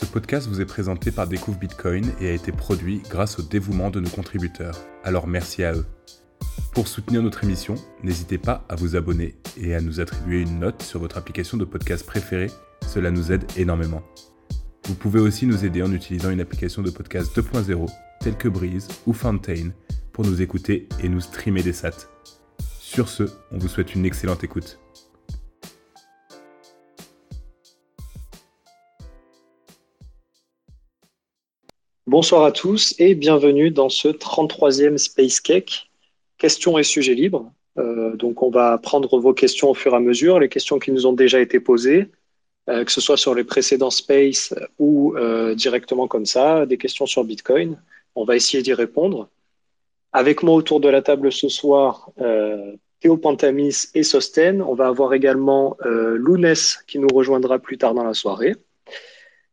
Ce podcast vous est présenté par Découvre Bitcoin et a été produit grâce au dévouement de nos contributeurs. Alors merci à eux. Pour soutenir notre émission, n'hésitez pas à vous abonner et à nous attribuer une note sur votre application de podcast préférée. Cela nous aide énormément. Vous pouvez aussi nous aider en utilisant une application de podcast 2.0 telle que Breeze ou Fountain pour nous écouter et nous streamer des sats. Sur ce, on vous souhaite une excellente écoute. Bonsoir à tous et bienvenue dans ce 33e Space Cake, questions et sujets libres. Euh, donc on va prendre vos questions au fur et à mesure, les questions qui nous ont déjà été posées, euh, que ce soit sur les précédents Space ou euh, directement comme ça, des questions sur Bitcoin. On va essayer d'y répondre. Avec moi autour de la table ce soir, Théo Pantamis et Sosten. On va avoir également Lounès qui nous rejoindra plus tard dans la soirée.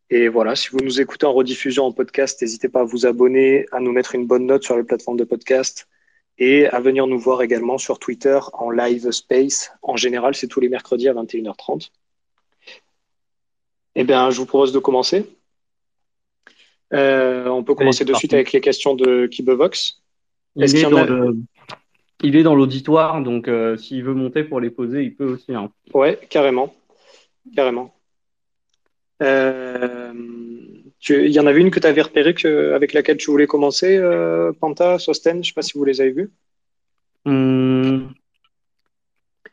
Et voilà, si vous nous écoutez en rediffusion en podcast, n'hésitez pas à vous abonner, à nous mettre une bonne note sur les plateformes de podcast et à venir nous voir également sur Twitter en live space. En général, c'est tous les mercredis à 21h30. Eh bien, je vous propose de commencer. Euh, on peut commencer de suite avec les questions de Kibevox. Il, est il est dans l'auditoire, donc euh, s'il veut monter pour les poser, il peut aussi. Hein. Ouais, carrément. Carrément. Euh, il y en avait une que tu avais repérée avec laquelle tu voulais commencer, euh, Panta, Sosten, je ne sais pas si vous les avez vues. Hmm.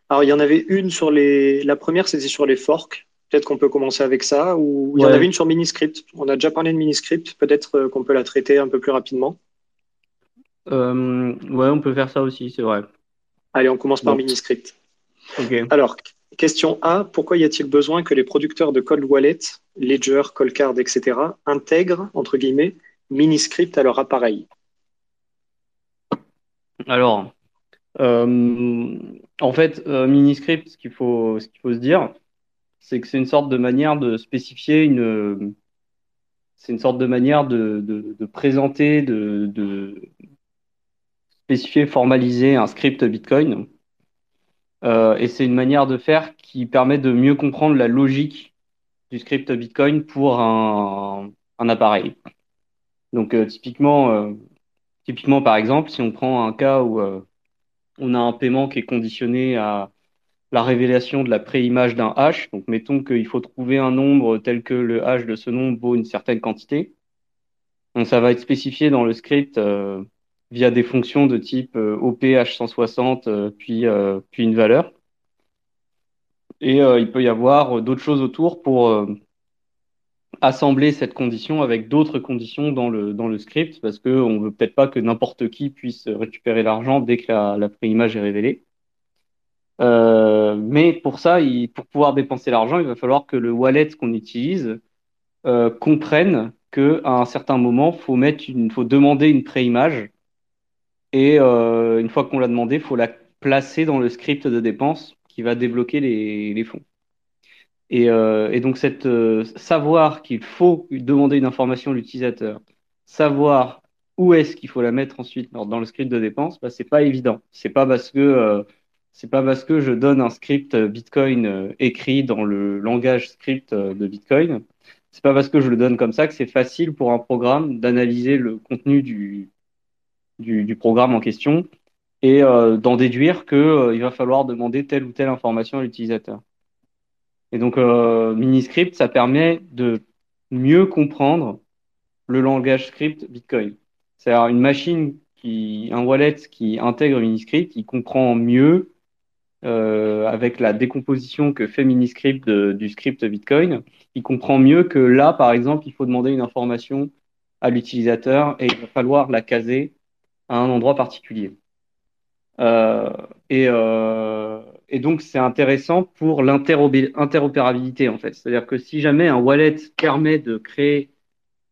Alors, il y en avait une sur les. La première, c'était sur les forks. Peut-être qu'on peut commencer avec ça. Ou il y en avait une sur Miniscript. On a déjà parlé de Miniscript. Peut-être euh, qu'on peut la traiter un peu plus rapidement. Euh, ouais, on peut faire ça aussi, c'est vrai. Allez, on commence par Miniscript. Alors, Question A, pourquoi y a-t-il besoin que les producteurs de cold wallet, Ledger, Coldcard, etc., intègrent, entre guillemets, Miniscript à leur appareil? Alors, euh, en fait, euh, Miniscript, ce qu'il faut, se dire, c'est que c'est une sorte de manière de spécifier une. C'est une sorte de manière de, présenter, de, spécifier, formaliser un script Bitcoin euh, et c'est une manière de faire qui permet de mieux comprendre la logique du script Bitcoin pour un, un appareil. Donc euh, typiquement, euh, typiquement, par exemple, si on prend un cas où on a un paiement qui est conditionné à la révélation de la préimage d'un hash, donc mettons qu'il faut trouver un nombre tel que le hash de ce nombre vaut une certaine quantité. Donc ça va être spécifié dans le script via des fonctions de type euh, OPH160, euh, puis, euh, puis une valeur. Et il peut y avoir d'autres choses autour pour assembler cette condition avec d'autres conditions dans le, dans le script, parce qu'on ne veut peut-être pas que n'importe qui puisse récupérer l'argent dès que la, préimage est révélée. mais pour ça, pour pouvoir dépenser l'argent, il va falloir que le wallet qu'on utilise comprenne qu'à un certain moment, il faut, mettre une, faut demander une préimage et euh, une fois qu'on l'a demandé, il faut la placer dans le script de dépense qui va débloquer les, fonds. Et, euh, donc, euh, savoir qu'il faut demander une information à l'utilisateur, savoir où est-ce qu'il faut la mettre ensuite dans, le script de dépense, bah, c'est pas évident. C'est pas parce pas parce que je donne un script Bitcoin écrit dans le langage script de Bitcoin, c'est pas parce que je le donne comme ça que c'est facile pour un programme d'analyser le contenu du, du, programme en question et euh, d'en déduire qu'il euh, va falloir demander telle ou telle information à l'utilisateur. Et donc, euh, Miniscript, ça permet de mieux comprendre le langage script Bitcoin. C'est-à-dire une machine qui, un wallet qui intègre Miniscript, il comprend mieux avec la décomposition que fait Miniscript du script Bitcoin, il comprend mieux que là, par exemple, il faut demander une information à l'utilisateur et il va falloir la caser à un endroit particulier. Euh, et, euh, et, donc, c'est intéressant pour l'interopérabilité, en fait. C'est-à-dire que si jamais un wallet permet de créer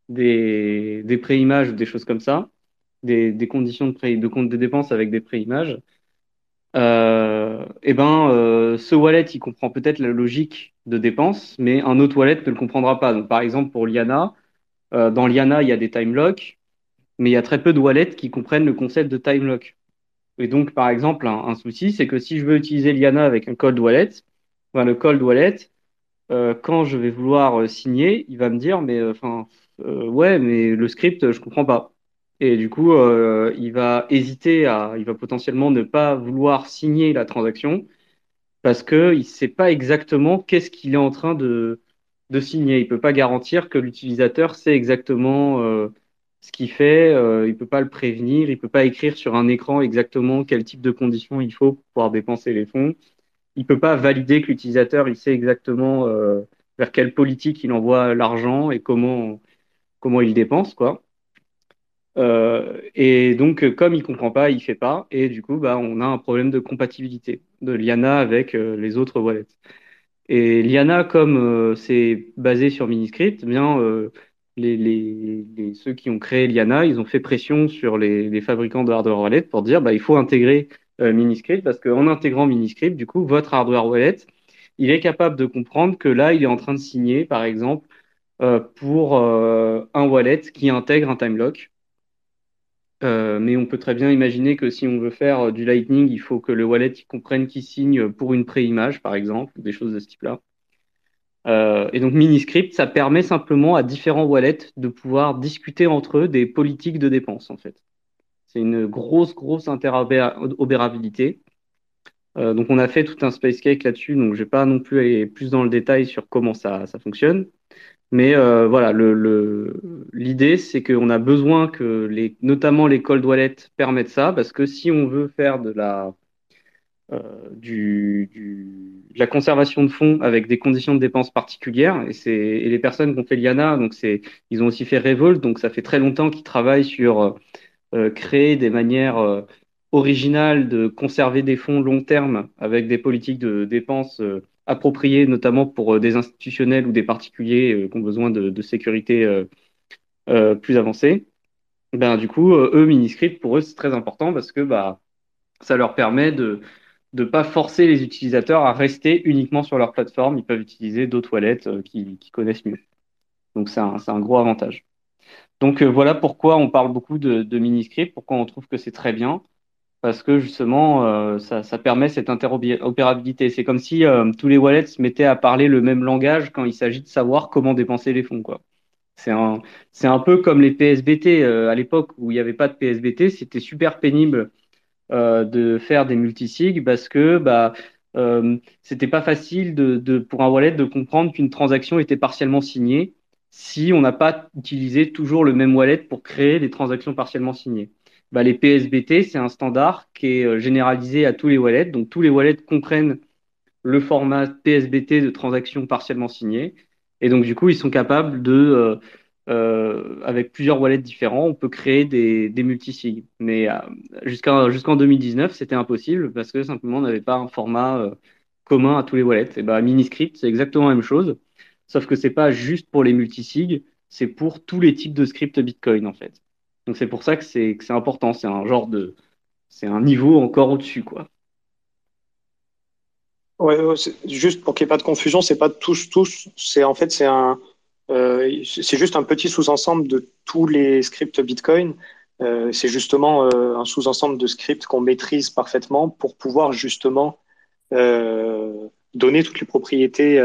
des, préimages ou des choses comme ça, des, conditions de, compte de dépenses avec des préimages, euh, eh ben, ce wallet, il comprend peut-être la logique de dépense, mais un autre wallet ne le comprendra pas. Donc, par exemple, pour Liana, dans Liana, il y a des time locks mais il y a très peu de wallets qui comprennent le concept de time lock. Et donc, par exemple, un, souci, c'est que si je veux utiliser Liana avec un cold wallet, le cold wallet, quand je vais vouloir signer, il va me dire, mais enfin, ouais, mais le script, je comprends pas. Et du coup, il va hésiter à, il va potentiellement ne pas vouloir signer la transaction parce qu'il ne sait pas exactement qu'est-ce qu'il est en train de, de signer. Il ne peut pas garantir que l'utilisateur sait exactement euh, ce qu'il fait, euh, il peut pas le prévenir, il peut pas écrire sur un écran exactement quel type de conditions il faut pour pouvoir dépenser les fonds. Il peut pas valider que l'utilisateur il sait exactement euh, vers quelle politique il envoie l'argent et comment, comment il dépense. quoi. et donc, comme il comprend pas, il fait pas, et du coup, bah, on a un problème de compatibilité de Liana avec les autres wallets. Et Liana, comme euh, c'est basé sur Miniscript, eh bien euh, les, ceux qui ont créé Liana, ils ont fait pression sur les, fabricants de hardware wallet pour dire bah, il faut intégrer euh, Miniscript parce qu'en intégrant Miniscript, du coup, votre hardware wallet, il est capable de comprendre que là, il est en train de signer, par exemple, pour un wallet qui intègre un time lock. Euh, mais on peut très bien imaginer que si on veut faire euh, du Lightning, il faut que le wallet comprenne qu'il signe pour une pré-image, par exemple, des choses de ce type-là. Euh, et donc Miniscript, ça permet simplement à différents wallets de pouvoir discuter entre eux des politiques de dépenses, en fait. C'est une grosse, grosse interopérabilité. donc on a fait tout un space cake là-dessus, donc je vais pas non plus aller plus dans le détail sur comment ça, ça fonctionne. Mais euh, voilà, l'idée, le, c'est qu'on a besoin que les, notamment les cold wallets permettent ça, parce que si on veut faire de la, euh, du, de la conservation de fonds avec des conditions de dépenses particulières, et, et les personnes qui ont fait Liana, donc ils ont aussi fait Revolt, donc ça fait très longtemps qu'ils travaillent sur euh, créer des manières euh, originales de conserver des fonds long terme avec des politiques de dépenses approprié, notamment pour euh, des institutionnels ou des particuliers euh, qui ont besoin de, sécurité euh, plus avancée. Ben, du coup, eux, Miniscript, pour eux, c'est très important parce que bah, ça leur permet de ne pas forcer les utilisateurs à rester uniquement sur leur plateforme. Ils peuvent utiliser d'autres wallets qui, connaissent mieux. Donc, c'est un, un, gros avantage. Donc, voilà pourquoi on parle beaucoup de, de Miniscript, pourquoi on trouve que c'est très bien parce que justement, euh, ça, ça, permet cette interopérabilité. C'est comme si euh, tous les wallets se mettaient à parler le même langage quand il s'agit de savoir comment dépenser les fonds. Quoi. C'est un, un peu comme les PSBT euh, à l'époque où il n'y avait pas de PSBT, c'était super pénible de faire des multisigs parce que bah, c'était pas facile de, pour un wallet de comprendre qu'une transaction était partiellement signée si on n'a pas utilisé toujours le même wallet pour créer des transactions partiellement signées bah, les PSBT, c'est un standard qui est euh, généralisé à tous les wallets. Donc, tous les wallets comprennent le format PSBT de transaction partiellement signée. Et donc, du coup, ils sont capables de, euh, euh, avec plusieurs wallets différents, on peut créer des, multisigs. Mais jusqu'en 2019, c'était impossible parce que simplement, on n'avait pas un format commun à tous les wallets. Et bah, Miniscript, c'est exactement la même chose. Sauf que c'est pas juste pour les multisigs, c'est pour tous les types de scripts Bitcoin, en fait. Donc c'est pour ça que c'est important. C'est un genre de. C'est un niveau encore au-dessus, quoi. Ouais, juste pour qu'il n'y ait pas de confusion, c'est pas tous, tous. C'est en fait, c'est un. Euh, c'est juste un petit sous-ensemble de tous les scripts Bitcoin. Euh, c'est justement euh, un sous-ensemble de scripts qu'on maîtrise parfaitement pour pouvoir justement donner toutes les propriétés,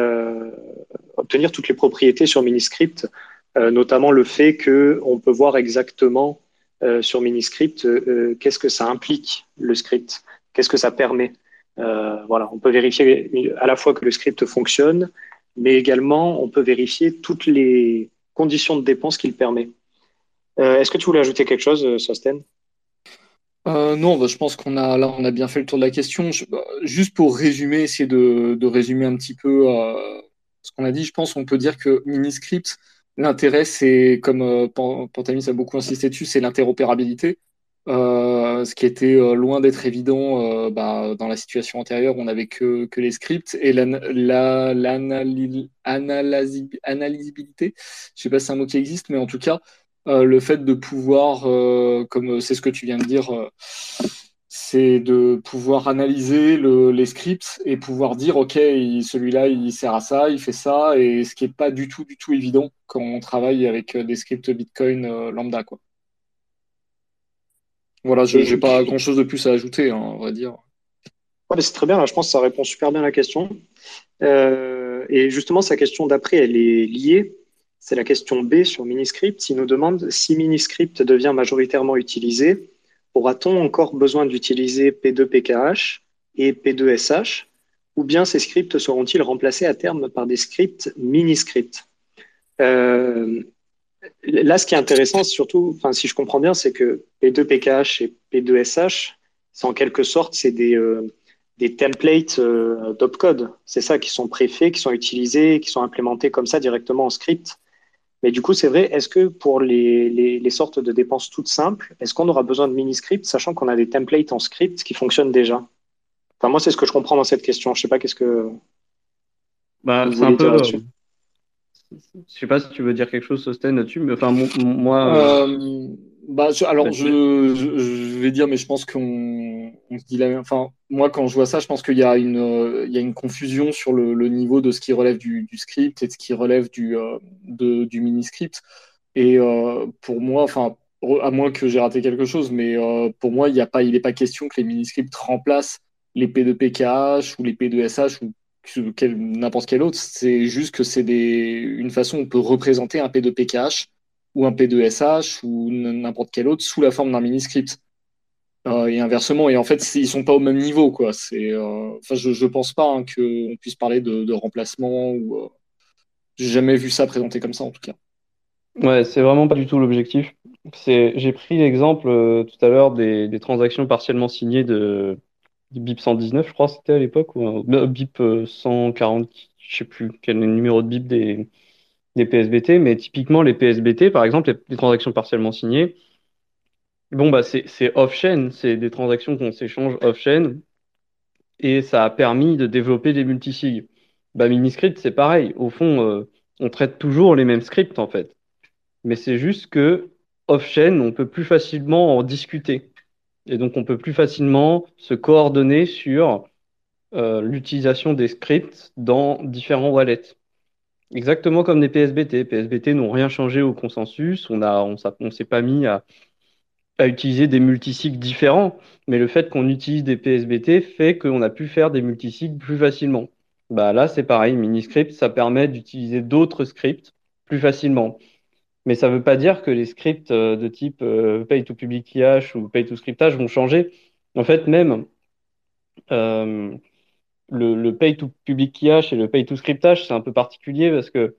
obtenir toutes les propriétés sur Miniscript notamment le fait qu'on peut voir exactement sur Miniscript qu'est-ce que ça implique, le script, qu'est-ce que ça permet. voilà, on peut vérifier à la fois que le script fonctionne, mais également on peut vérifier toutes les conditions de dépense qu'il permet. Est-ce que tu voulais ajouter quelque chose, Sosten? Non, bah, je pense qu'on a là, on a bien fait le tour de la question. Bah, juste pour résumer, essayer de, résumer un petit peu ce qu'on a dit, je pense qu'on peut dire que Miniscript, L'intérêt, c'est, comme euh, Pantamis a beaucoup insisté dessus, c'est l'interopérabilité. Euh, ce qui était euh, loin d'être évident bah, dans la situation antérieure, on n'avait que, que, les scripts et l'analysabilité. Je ne sais pas si c'est un mot qui existe, mais en tout cas, le fait de pouvoir, comme c'est ce que tu viens de dire, c'est de pouvoir analyser les scripts et pouvoir dire ok celui-là il sert à ça, il fait ça et ce qui est pas du tout du tout évident quand on travaille avec euh, des scripts Bitcoin euh, lambda quoi. Voilà, je n'ai pas grand chose de plus à ajouter, hein, on va dire. c'est très bien, je pense que ça répond super bien à la question. Euh, et justement, sa question d'après, elle est liée. C'est la question B sur Miniscript. Il nous demande si Miniscript devient majoritairement utilisé, aura-t-on encore besoin d'utiliser P2PKH et P2SH ou bien ces scripts seront-ils remplacés à terme par des scripts Miniscript? Euh, Là, ce qui est intéressant, surtout, enfin, si je comprends bien, c'est que P2PKH et P2SH, c'est en quelque sorte, c'est des, euh, des templates euh, d'opcode. C'est ça qui sont préfaits, qui sont utilisés, qui sont implémentés comme ça directement en script. Mais du coup, c'est vrai, est-ce que pour les, les, sortes de dépenses toutes simples, est-ce qu'on aura besoin de mini-scripts, sachant qu'on a des templates en script qui fonctionnent déjà? Enfin, moi, c'est ce que je comprends dans cette question. Je sais pas qu'est-ce que. Bah, c'est un peu. Euh, je sais pas si tu veux dire quelque chose, Sosten, là-dessus, mais enfin, moi. Euh, bah, alors, je, je, vais dire, mais je pense qu'on on se dit la même. Enfin, moi, quand je vois ça, je pense qu'il y, a une, il y a une confusion sur le, le niveau de ce qui relève du, du, script et de ce qui relève du, euh, de, du mini-script. Et euh, pour moi, enfin, à moins que j'ai raté quelque chose, mais euh, pour moi, il n'est pas, il pas question que les mini-scripts remplacent les P2PKH ou les P2SH ou n'importe quel autre. C'est juste que c'est une façon où on peut représenter un P2PKH ou un P2SH ou n'importe quel autre sous la forme d'un mini-script. Euh, et inversement, et en fait, ils sont pas au même niveau, quoi. C'est, euh, je, je pense pas hein, qu'on puisse parler de, remplacement ou. Euh, j'ai jamais vu ça présenté comme ça, en tout cas. Ouais, c'est vraiment pas du tout l'objectif. C'est, j'ai pris l'exemple tout à l'heure des, des, transactions partiellement signées de, BIP 119, je crois, c'était à l'époque, ou BIP 140, je sais plus quel est le numéro de BIP des, PSBT, mais typiquement les PSBT, par exemple, les, transactions partiellement signées, bon, bah, c'est off-chain, c'est des transactions qu'on s'échange off-chain, et ça a permis de développer des multisigs. Bah, Miniscript, c'est pareil. Au fond, euh, on traite toujours les mêmes scripts, en fait. Mais c'est juste que off-chain, on peut plus facilement en discuter. Et donc, on peut plus facilement se coordonner sur euh, l'utilisation des scripts dans différents wallets. Exactement comme des PSBT. PSBT n'ont rien changé au consensus. On a, on, s'est pas mis à, à utiliser des multicycles différents, mais le fait qu'on utilise des PSBT fait qu'on a pu faire des multicycles plus facilement. Bah là, c'est pareil. Miniscript, ça permet d'utiliser d'autres scripts plus facilement. Mais ça ne veut pas dire que les scripts euh, de type euh, pay to public keyhash ou pay to scriptage vont changer. En fait, même euh, le, pay to public keyhash et le pay to scriptage, c'est un peu particulier parce que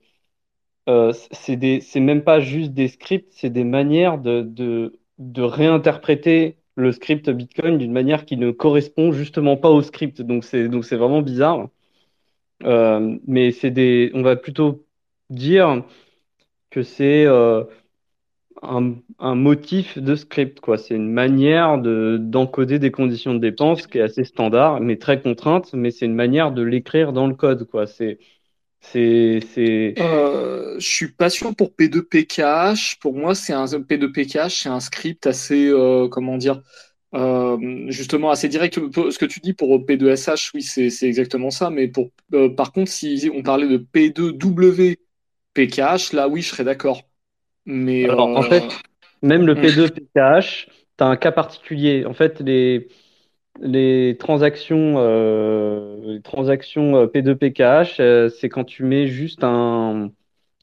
euh, c'est même pas juste des scripts, c'est des manières de, de, réinterpréter le script Bitcoin d'une manière qui ne correspond justement pas au script. Donc c'est vraiment bizarre. Mais c'est des, on va plutôt dire que c'est euh, un, motif de script, quoi. C'est une manière de, d'encoder des conditions de dépense qui est assez standard, mais très contrainte, mais c'est une manière de l'écrire dans le code, quoi. C'est, c'est. Euh, je suis pas pour P2PKH. Pour moi, c'est un P2PKH, c'est un script assez, euh, comment dire, justement assez direct. Ce que tu dis pour P2SH, oui, c'est, exactement ça. Mais pour, par contre, si on parlait de P2WPKH, là, oui, je serais d'accord. Mais Alors, en fait, euh, même le P2 PKH, tu as un cas particulier. En fait, les, les transactions, euh, les transactions euh, P2 PKH, c'est quand tu mets juste un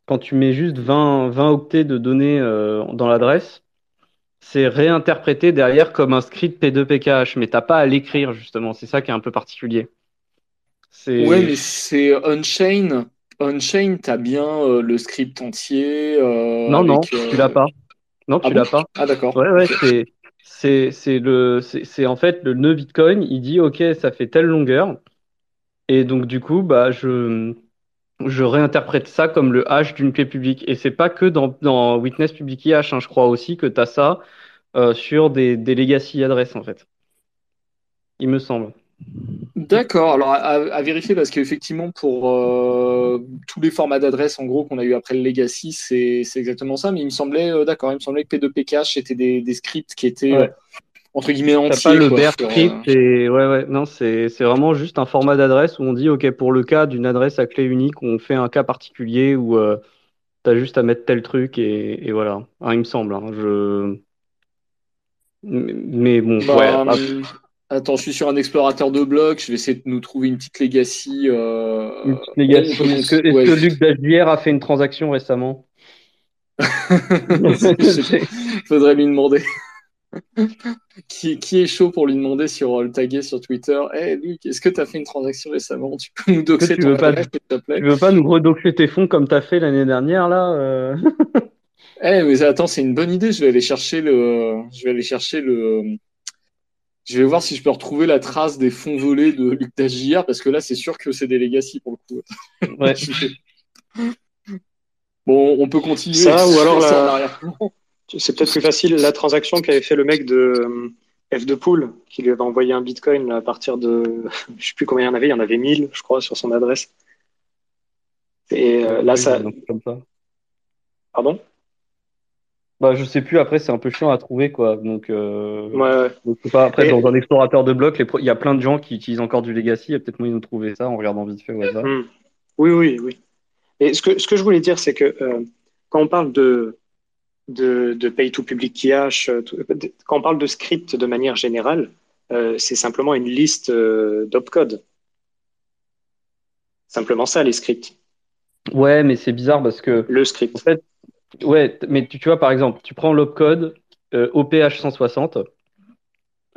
quand tu mets juste 20, 20 octets de données dans l'adresse, c'est réinterprété derrière comme un script P2 PKH, mais t'as pas à l'écrire justement. C'est ça qui est un peu particulier. Ouais, mais c'est on-chain. On-chain, tu as bien euh, le script entier. Euh, non, non, tu l'as pas. Non, tu ah l'as pas. Ah, d'accord. Ouais, ouais, c'est. C'est le c'est en fait le nœud Bitcoin, il dit OK, ça fait telle longueur et donc du coup bah je je réinterprète ça comme le hash d'une clé publique et c'est pas que dans, dans Witness Public Hash, hein, je crois aussi que tu as ça euh, sur des, des legacy adresses en fait. Il me semble. D'accord, alors à, vérifier parce qu'effectivement pour euh, tous les formats d'adresse en gros qu'on a eu après le legacy, c'est exactement ça, mais il me semblait, euh, d'accord, il me semblait que P2PKH c'était des, des, scripts qui étaient euh, entre guillemets entiers. pas le bear script et ouais ouais non c'est vraiment juste un format d'adresse où on dit ok pour le cas d'une adresse à clé unique on fait un cas particulier où tu as juste à mettre tel truc et, et voilà, hein, il me semble, hein, je mais bon bah, ouais. Hum, Attends, je suis sur un explorateur de blocs. Je vais essayer de nous trouver une petite legacy. Euh... Une petite legacy. Est-ce que, est ouais, que Luc Dagier a fait une transaction récemment? Faudrait lui demander. qui, qui, est chaud pour lui demander sur le taguer sur Twitter? Hey Luc, est-ce que tu as fait une transaction récemment? Tu peux nous doxer tu veux pas, s'il te plaît? Tu veux pas nous redoxer tes fonds comme tu as fait l'année dernière là euh Eh mais attends, c'est une bonne idée. Je vais aller chercher le. Je vais aller chercher le. Je vais voir si je peux retrouver la trace des fonds volés de Luc Dagier parce que là, c'est sûr que c'est des legacy pour le coup. Ouais. bon, on peut continuer. Ça, ou alors la... C'est peut-être plus facile la transaction qu'avait fait le mec de euh, F2 Pool, qui lui avait envoyé un bitcoin à partir de. Je sais plus combien il y en avait, il y en avait 1000, je crois, sur son adresse. Et euh, là, ça. Comme ça. Pardon? Bah, je sais plus, après, c'est un peu chiant à trouver, quoi. Donc, euh... ouais, donc pas, après, dans un explorateur de blocs, il y a plein de gens qui utilisent encore du Legacy. Il y a peut-être moyen de trouver ça en regardant vite fait au hasard. Hmm. Oui, oui, oui. Et ce que, ce que je voulais dire, c'est que euh, quand on parle de, de, de pay to public key hash, euh, quand on parle de script de manière générale, euh, c'est simplement une liste euh, d'opcode. Simplement ça, les scripts. Ouais, mais c'est bizarre parce que. Le script. En fait, Ouais, mais tu, vois, par exemple, tu prends l'opcode euh, OPH 160.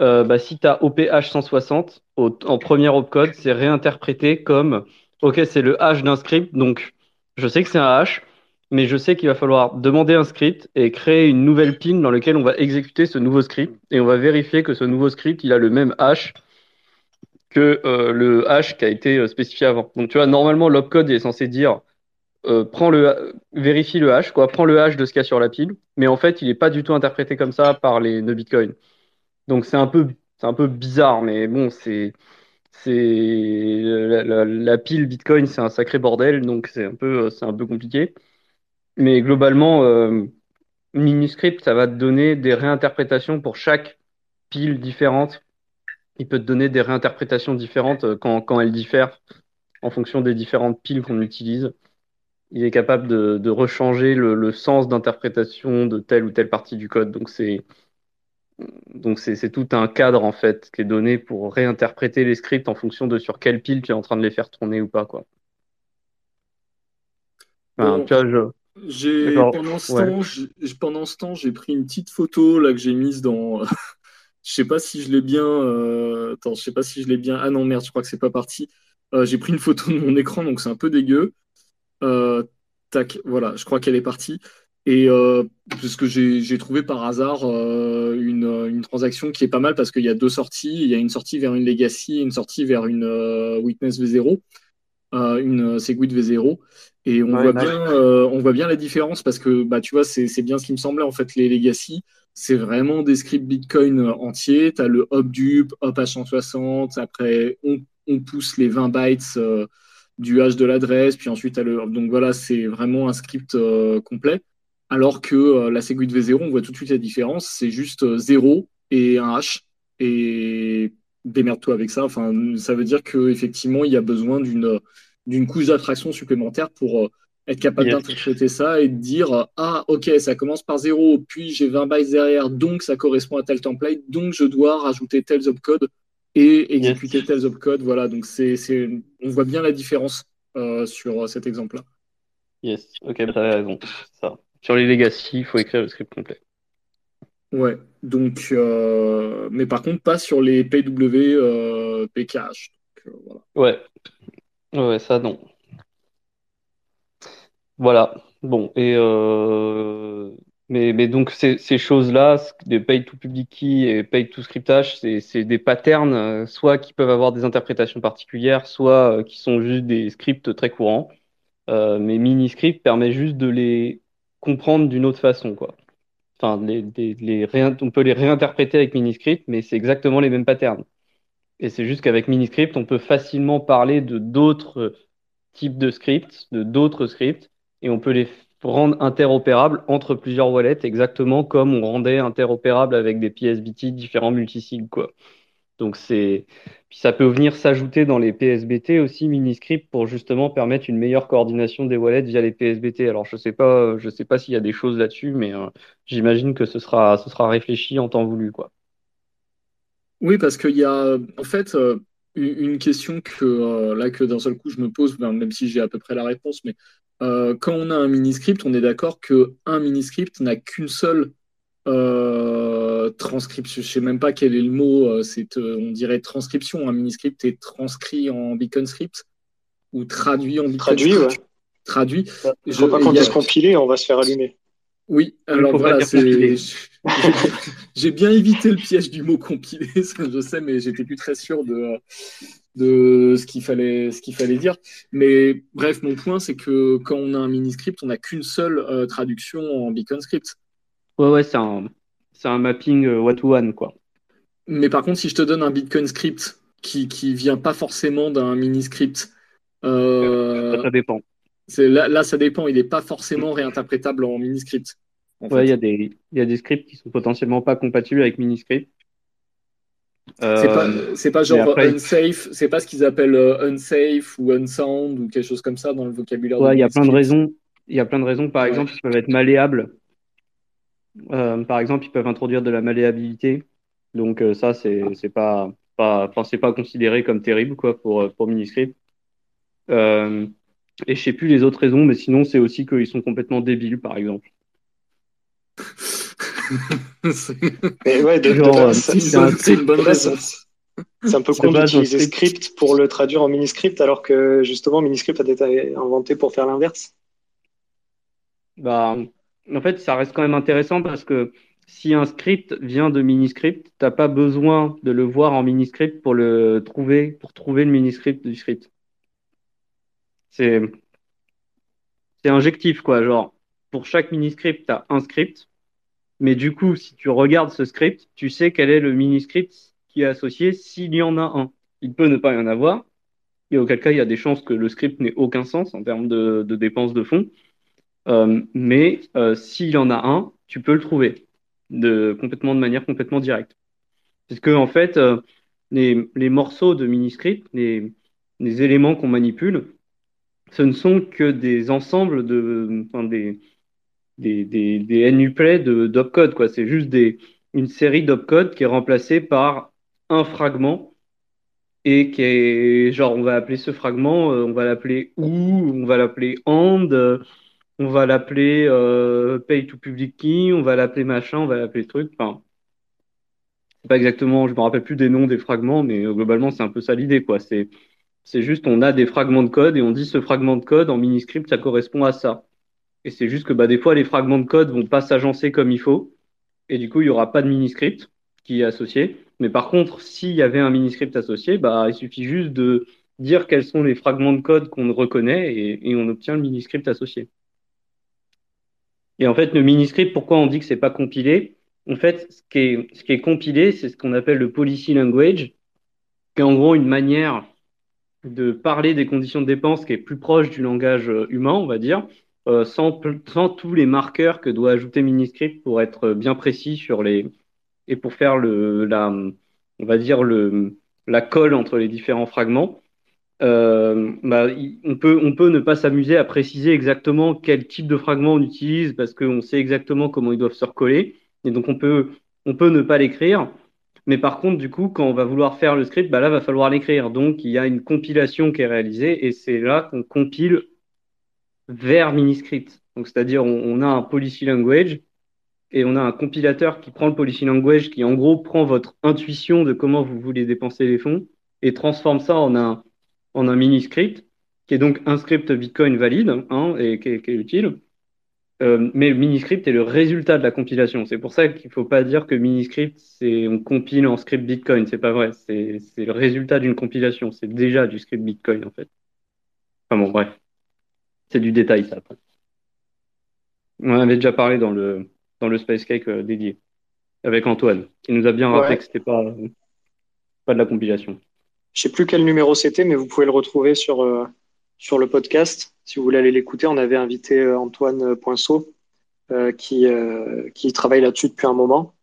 Euh, bah, si tu as OPH 160, en premier opcode, c'est réinterprété comme OK, c'est le hash d'un script. Donc, je sais que c'est un hash, mais je sais qu'il va falloir demander un script et créer une nouvelle pin dans laquelle on va exécuter ce nouveau script et on va vérifier que ce nouveau script, il a le même hash que euh, le hash qui a été euh, spécifié avant. Donc, tu vois, normalement, l'opcode est censé dire euh, le, vérifie le hash, quoi, prend le hash de ce qu'il y a sur la pile, mais en fait, il n'est pas du tout interprété comme ça par les nœuds Bitcoin. Donc c'est un peu, c'est un peu bizarre, mais bon, c'est, c'est la, pile Bitcoin, c'est un sacré bordel, donc c'est un peu, c'est un peu compliqué. Mais globalement, euh, Miniscript, ça va te donner des réinterprétations pour chaque pile différente. Il peut te donner des réinterprétations différentes euh, quand, quand elles diffèrent en fonction des différentes piles qu'on utilise il est capable de, de rechanger le, le sens d'interprétation de telle ou telle partie du code. Donc c'est donc c'est tout un cadre en fait qui est donné pour réinterpréter les scripts en fonction de sur quelle pile tu es en train de les faire tourner ou pas quoi. Enfin, bon, je... pendant ce ouais. temps, pendant ce temps, j'ai pris une petite photo là que j'ai mise dans. je sais pas si je l'ai bien. Euh... Attends, je sais pas si je l'ai bien. Ah non merde, je crois que c'est pas parti. Euh, j'ai pris une photo de mon écran, donc c'est un peu dégueu. Euh, tac, voilà, je crois qu'elle est partie. Et euh, parce que j'ai trouvé par hasard euh, une, une, transaction qui est pas mal parce qu'il y a deux sorties. Il y a une sortie vers une Legacy et une sortie vers une euh, Witness V0, euh, une Segwit V0. Et on, ouais, voit bien, on voit bien la différence parce que bah, tu vois, c'est bien ce qui me semblait en fait. Les Legacy, c'est vraiment des scripts Bitcoin entiers. Tu as le hop dupe, hop H160. Après, on, on pousse les 20 bytes du hash de l'adresse, puis ensuite à le. Donc voilà, c'est vraiment un script euh, complet. Alors que euh, la Segwit V0, on voit tout de suite la différence. C'est juste euh, 0 et un hash. Et démerde-toi avec ça. Enfin, ça veut dire qu'effectivement, il y a besoin d'une d'une couche d'attraction supplémentaire pour euh, être capable d'interpréter ça et de dire Ah, ok, ça commence par 0, puis j'ai 20 bytes derrière, donc ça correspond à tel template, donc je dois rajouter tel opcode et exécuter yes. tel opcode. Voilà, donc c'est, on voit bien la différence euh, sur cet exemple-là. Yes, ok, tu as raison. Ça. Sur les legacy, il faut écrire le script complet. Ouais, donc, euh, mais par contre, pas sur les PW euh, PKH. Donc, voilà. Ouais. ouais, ça non. Voilà. Bon, et euh, mais, donc ces, choses-là, de pay to public key et pay to scriptage, c'est des patterns, euh, soit qui peuvent avoir des interprétations particulières, soit euh, qui sont juste des scripts très courants. Euh, mais Miniscript permet juste de les comprendre d'une autre façon, quoi. Enfin, on peut les réinterpréter avec Miniscript, mais c'est exactement les mêmes patterns. Et c'est juste qu'avec Miniscript, on peut facilement parler de d'autres types de scripts, de d'autres scripts, et on peut les rendre interopérable entre plusieurs wallets, exactement comme on rendait interopérable avec des PSBT différents multisigs, quoi. Donc c'est, puis ça peut venir s'ajouter dans les PSBT aussi Miniscript pour justement permettre une meilleure coordination des wallets via les PSBT. Alors je sais pas, je sais pas s'il y a des choses là-dessus, mais euh, j'imagine que ce sera, ce sera réfléchi en temps voulu, quoi. Oui, parce qu'il y a en fait une question que là que d'un seul coup je me pose, même si j'ai à peu près la réponse, mais quand on a un mini-script, on est d'accord qu'un mini-script n'a qu'une seule transcription. Je sais même pas quel est le mot, c'est on dirait transcription. Un mini-script est transcrit en beacon script ou traduit en beacon traduit, script. Traduit. Je ne faut pas qu'on dise compiler, on va se faire allumer. Oui, alors voilà, j'ai bien évité le piège du mot compilé, je sais, mais j'étais plus très sûr de, de ce qu'il fallait, ce qu'il fallait dire. Mais bref, mon point, c'est que quand on a un mini-script, on n'a qu'une seule euh, traduction en beacon script. Ouais, ouais, c'est un, un mapping euh, one-to-one, quoi. Mais par contre, si je te donne un beacon script qui, qui vient pas forcément d'un mini-script, euh, ça dépend. Là, là, ça dépend. Il n'est pas forcément réinterprétable en mini-script. Ouais, il y, a des, y a des scripts qui sont potentiellement pas compatibles avec mini-script. Euh, c'est pas, genre unsafe, c'est pas ce qu'ils appellent euh, unsafe ou unsound ou quelque chose comme ça dans le vocabulaire. Ouais, il y a plein de raisons. Il y a plein de raisons. Par exemple, ils peuvent être malléables. Euh, par exemple, ils peuvent introduire de la malléabilité. Donc ça, c'est pas, pas, c'est pas considéré comme terrible quoi pour pour Miniscript. Et je sais plus les autres raisons, mais sinon, c'est aussi qu'ils sont complètement débiles, par exemple. mais ouais, c'est une bonne raison. C'est un peu con d'utiliser script pour le traduire en mini-script, alors que justement, mini-script a été inventé pour faire l'inverse. Bah, en fait, ça reste quand même intéressant parce que si un script vient de mini-script, tu n'as pas besoin de le voir en mini-script pour le trouver, pour trouver le mini-script du script. C'est injectif, quoi. Genre, pour chaque mini-script, tu as un script. Mais du coup, si tu regardes ce script, tu sais quel est le mini-script qui est associé s'il y en a un. Il peut ne pas y en avoir. Et auquel cas, il y a des chances que le script n'ait aucun sens en termes de, dépenses de fonds. Euh, mais euh, s'il y en a un, tu peux le trouver de, complètement de manière complètement directe. Parce que en fait, euh, les, morceaux de mini-script, les, les éléments qu'on manipule, ce ne sont que des ensembles de, enfin des, des, des, des NUPlay de d'opcode, quoi. C'est juste une série d'opcode qui est remplacée par un fragment et qui est, genre, on va appeler ce fragment, euh, on va l'appeler ou, on va l'appeler and, on va l'appeler euh, pay to public key, on va l'appeler machin, on va l'appeler truc. Enfin, pas exactement, je me rappelle plus des noms des fragments, mais euh, globalement, c'est un peu ça l'idée, quoi. C'est c'est juste, on a des fragments de code et on dit ce fragment de code en mini-script, ça correspond à ça. Et c'est juste que bah, des fois, les fragments de code vont pas s'agencer comme il faut. Et du coup, il y aura pas de mini-script qui est associé. Mais par contre, s'il y avait un mini-script associé, bah, il suffit juste de dire quels sont les fragments de code qu'on reconnaît et, on obtient le mini-script associé. Et en fait, le mini-script, pourquoi on dit que c'est pas compilé? En fait, ce qui est, ce qui est compilé, c'est ce qu'on appelle le policy language, qui est en gros une manière de parler des conditions de dépense qui est plus proche du langage euh, humain, on va dire, euh, sans, tous les marqueurs que doit ajouter Miniscript pour être bien précis sur les et pour faire le la on va dire le la colle entre les différents fragments. Euh, bah, on peut on peut ne pas s'amuser à préciser exactement quel type de fragment on utilise parce qu'on sait exactement comment ils doivent se recoller et donc on peut on peut ne pas l'écrire mais par contre, du coup, quand on va vouloir faire le script, bah là, va falloir l'écrire. Donc, il y a une compilation qui est réalisée et c'est là qu'on compile vers Miniscript. Donc, c'est-à-dire, on, a un policy language et on a un compilateur qui prend le policy language, qui en gros prend votre intuition de comment vous voulez dépenser les fonds et transforme ça en un, en un mini-script, qui est donc un script Bitcoin valide hein, et qui est utile. Euh, mais Miniscript est le résultat de la compilation. C'est pour ça qu'il faut pas dire que Miniscript, c'est on compile en script Bitcoin. C'est pas vrai. C'est le résultat d'une compilation. C'est déjà du script Bitcoin en fait. Enfin bon, bref. C'est du détail ça. On en avait déjà parlé dans le dans le Space Cake euh, dédié avec Antoine, qui nous a bien rappelé que c'était pas pas de la compilation. Je sais plus quel numéro c'était, mais vous pouvez le retrouver sur euh, sur le podcast. Si vous voulez aller l'écouter, on avait invité euh, Antoine Poinceau, euh, qui, euh, qui travaille là-dessus depuis un moment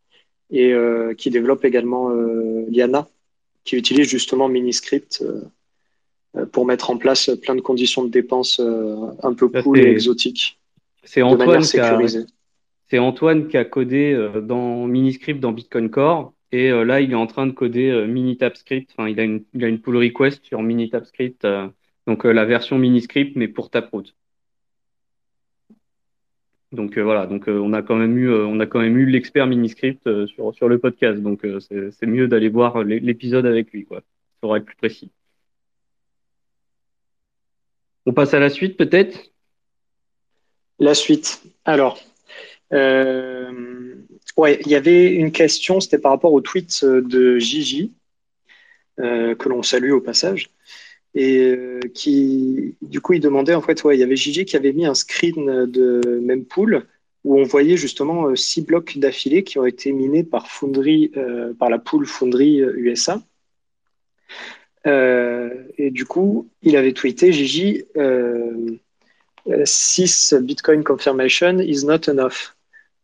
et qui développe également Liana, qui utilise justement Miniscript pour mettre en place plein de conditions de dépenses un peu cool et exotiques. C'est Antoine, qui a, Antoine qui a codé dans Miniscript dans Bitcoin Core Et là, il est en train de coder Minitabscript. Enfin, il a une, il a une pull request sur Minitabscript, donc la version Miniscript, mais pour Taproot. Donc voilà, donc on a quand même eu, on a quand même eu l'expert Miniscript sur sur le podcast. Donc c'est mieux d'aller voir l'épisode avec lui, quoi. Ça être plus précis. On passe à la suite, peut-être? La suite. Alors, euh, il y avait une question, c'était par rapport au tweet de Gigi, euh, que l'on salue au passage, et euh, qui, du coup, il demandait, en fait, ouais, il y avait Gigi qui avait mis un screen de Mempool où on voyait justement six blocs d'affilée qui ont été minés par Foundry, par la pool Foundry USA. Et du coup, il avait tweeté, Gigi, 6 Bitcoin confirmation is not enough.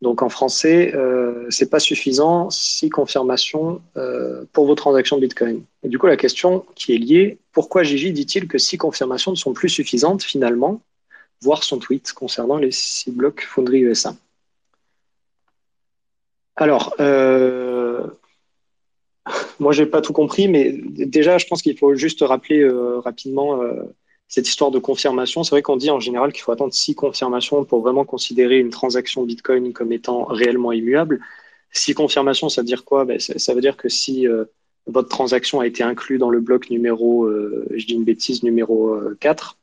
Donc en français, euh, c'est pas suffisant si confirmations euh, pour vos transactions Bitcoin. Et du coup, la question qui est liée, pourquoi Gigi dit-il que six confirmations ne sont plus suffisantes finalement Voir son tweet concernant les six blocs Foundry USA. Alors, euh, moi, j'ai pas tout compris, mais déjà, je pense qu'il faut juste rappeler euh, rapidement euh, cette histoire de confirmation, c'est vrai qu'on dit en général qu'il faut attendre six confirmations pour vraiment considérer une transaction Bitcoin comme étant réellement immuable. Six confirmations, ça veut dire quoi? Ben, ça, veut dire que si euh, votre transaction a été inclue dans le bloc numéro, je dis une bêtise, numéro 4,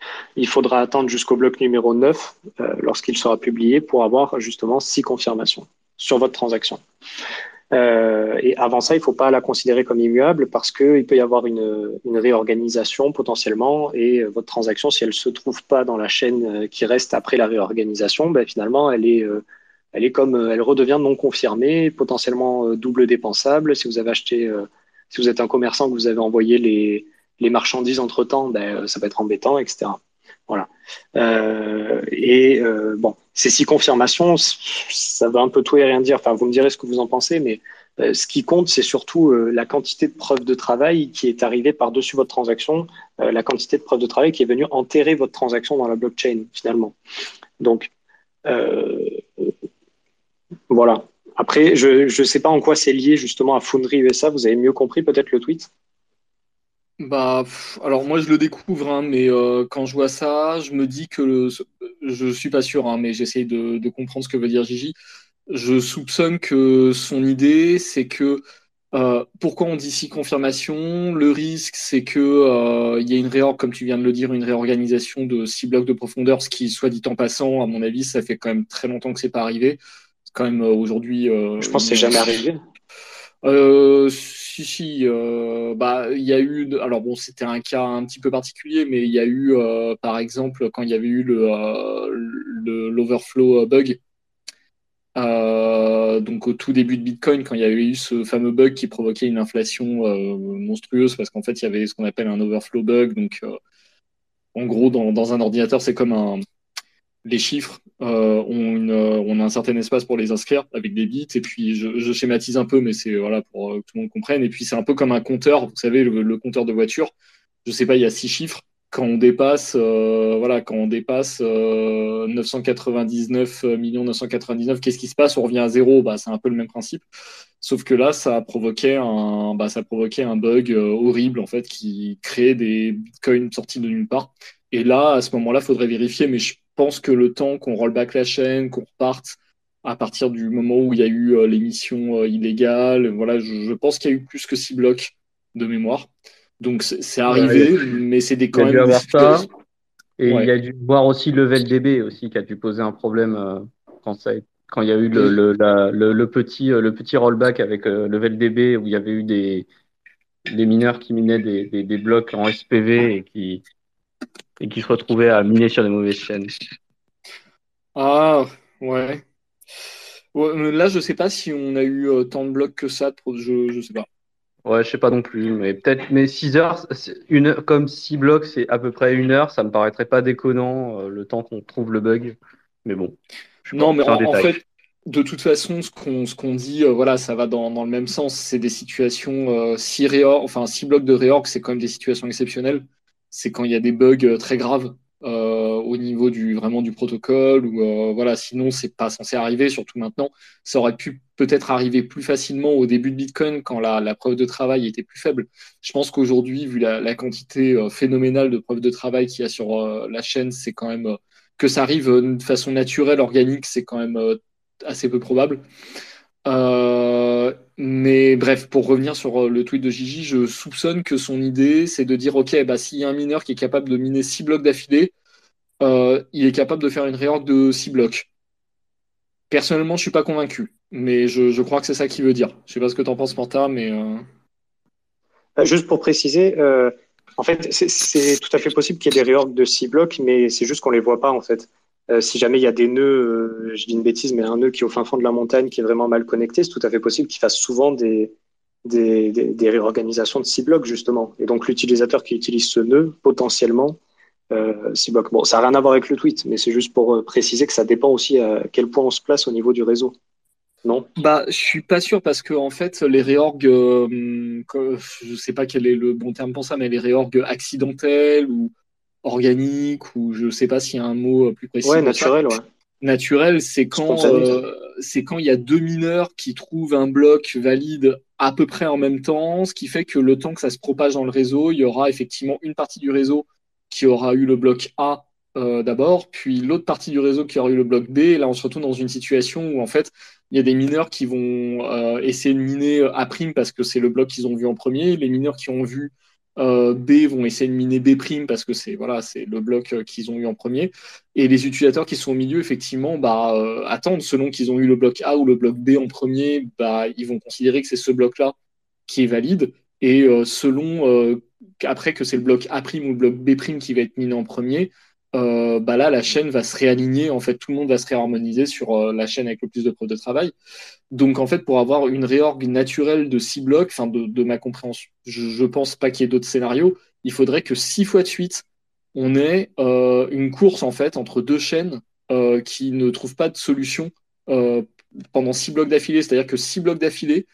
euh, il faudra attendre jusqu'au bloc numéro 9 lorsqu'il sera publié pour avoir justement six confirmations sur votre transaction. Euh, et avant ça, il ne faut pas la considérer comme immuable parce qu'il peut y avoir une, réorganisation potentiellement et euh, votre transaction, si elle ne se trouve pas dans la chaîne euh, qui reste après la réorganisation, ben, finalement, elle est, comme, elle redevient non confirmée, potentiellement double dépensable. Si vous avez acheté, si vous êtes un commerçant que vous avez envoyé les, marchandises entre temps, ben, ça peut être embêtant, etc. Voilà. Et bon, ces six confirmations, ça va un peu tout et rien dire. Enfin, vous me direz ce que vous en pensez, mais euh, ce qui compte, c'est surtout la quantité de preuves de travail qui est arrivée par-dessus votre transaction, la quantité de preuves de travail qui est venue enterrer votre transaction dans la blockchain, finalement. Donc, voilà. Après, je ne sais pas en quoi c'est lié justement à Foundry USA. Vous avez mieux compris peut-être le tweet? Bah, alors moi je le découvre, hein, mais euh, quand je vois ça, je me dis que le, je suis pas sûr, hein, mais j'essaye de, de, comprendre ce que veut dire Gigi. Je soupçonne que son idée, c'est que euh, pourquoi on dit si confirmation? Le risque, c'est que euh, il y a une réorg, comme tu viens de le dire, une réorganisation de six blocs de profondeur, ce qui, soit dit en passant, à mon avis, ça fait quand même très longtemps que c'est pas arrivé. C'est quand même aujourd'hui. je pense que c'est jamais arrivé. Euh, si, si, euh, bah, il y a eu. Alors bon, c'était un cas un petit peu particulier, mais il y a eu, euh, par exemple, quand il y avait eu le l'overflow bug. donc au tout début de Bitcoin, quand il y avait eu ce fameux bug qui provoquait une inflation monstrueuse, parce qu'en fait il y avait ce qu'on appelle un overflow bug. Donc en gros, dans un ordinateur, c'est comme un, les chiffres euh, ont euh, on a un certain espace pour les inscrire avec des bits. Et puis je, schématise un peu mais c'est voilà pour que tout le monde comprenne. Et puis c'est un peu comme un compteur vous savez le, compteur de voiture. Je sais pas il y a six chiffres. Quand on dépasse euh, voilà quand on dépasse 999 millions 999 qu'est-ce qui se passe? On revient à zéro. Bah c'est un peu le même principe. Sauf que là ça provoquait un bah, ça provoquait un bug horrible en fait qui créait des bitcoins sortis de nulle part. Et là à ce moment-là faudrait vérifier mais je pense que le temps qu'on rollback la chaîne, qu'on reparte à partir du moment où il y a eu euh, l'émission euh, illégale, voilà, je, pense qu'il y a eu plus que six blocs de mémoire. Donc c'est arrivé, mais c'est des quand même. ça. Et il y a dû voir aussi Level DB aussi qui a dû poser un problème euh, quand ça quand il y a eu le, le, le, petit le petit rollback avec Level DB où il y avait eu des des mineurs qui minaient des, des, des blocs en SPV et qui et qui se retrouvaient à miner sur des mauvaises chaînes. Ah, ouais. là, je sais pas si on a eu euh, tant de blocs que ça, je, je sais pas. Ouais, je sais pas non plus, mais peut-être, mais 6 heures, une, comme 6 blocs, c'est à peu près une heure, ça me paraîtrait pas déconnant euh, le temps qu'on trouve le bug. Mais bon. Non, mais en, fait, de toute façon, ce qu'on dit, euh, voilà, ça va dans, dans le même sens. C'est des situations, 6 enfin 6 blocs de réorg, c'est quand même des situations exceptionnelles c'est quand il y a des bugs euh, très graves. Euh, au niveau du vraiment du protocole ou euh, voilà, sinon c'est pas censé arriver, surtout maintenant. Ça aurait pu peut-être arriver plus facilement au début de Bitcoin quand la, preuve de travail était plus faible. Je pense qu'aujourd'hui, vu la, quantité euh, phénoménale de preuves de travail qu'il y a sur la chaîne, c'est quand même que ça arrive de façon naturelle, organique, c'est quand même assez peu probable. Euh, mais bref, pour revenir sur euh, le tweet de Gigi, je soupçonne que son idée, c'est de dire, OK, bah, s'il y a un mineur qui est capable de miner 6 blocs d'affilée, euh, il est capable de faire une réorg de 6 blocs. Personnellement, je suis pas convaincu, mais je, crois que c'est ça qu'il veut dire. Je sais pas ce que tu en penses, Martha, mais... Bah, juste pour préciser, en fait, c'est tout à fait possible qu'il y ait des réorgs de 6 blocs, mais c'est juste qu'on les voit pas, en fait. Euh, si jamais il y a des nœuds, euh, je dis une bêtise, mais un nœud qui est au fin fond de la montagne, qui est vraiment mal connecté, c'est tout à fait possible qu'il fasse souvent des, réorganisations de six blocs, justement. Et donc, l'utilisateur qui utilise ce nœud, potentiellement, euh, six blocs. Bon, ça n'a rien à voir avec le tweet, mais c'est juste pour euh, préciser que ça dépend aussi à quel point on se place au niveau du réseau. Non? Bah, je suis pas sûr parce que en fait, les réorgs, je je sais pas quel est le bon terme pour ça, mais les réorgs accidentels ou organique ou je sais pas s'il y a un mot plus précis. Ouais, naturel, ouais. Naturel, c'est quand euh, c'est quand il y a deux mineurs qui trouvent un bloc valide à peu près en même temps, ce qui fait que le temps que ça se propage dans le réseau, il y aura effectivement une partie du réseau qui aura eu le bloc A euh, d'abord, puis l'autre partie du réseau qui aura eu le bloc B. Et là, on se retrouve dans une situation où en fait, il y a des mineurs qui vont euh, essayer de miner A' parce que c'est le bloc qu'ils ont vu en premier, les mineurs qui ont vu euh, B vont essayer de miner B' parce que c'est voilà, c'est le bloc euh, qu'ils ont eu en premier. Et les utilisateurs qui sont au milieu, effectivement, bah, euh, attendent selon qu'ils ont eu le bloc A ou le bloc B en premier, bah, ils vont considérer que c'est ce bloc-là qui est valide. Et selon après que c'est le bloc A' ou le bloc B' qui va être miné en premier, euh, bah là, la chaîne va se réaligner. En fait, tout le monde va se réharmoniser sur euh, la chaîne avec le plus de preuves de travail. Donc, en fait, pour avoir une réorg naturelle de six blocs, enfin, de, ma compréhension, je, ne pense pas qu'il y ait d'autres scénarios. Il faudrait que six fois de suite, on ait euh, une course, en fait, entre deux chaînes qui ne trouvent pas de solution pendant six blocs d'affilée. C'est-à-dire que six blocs d'affilée,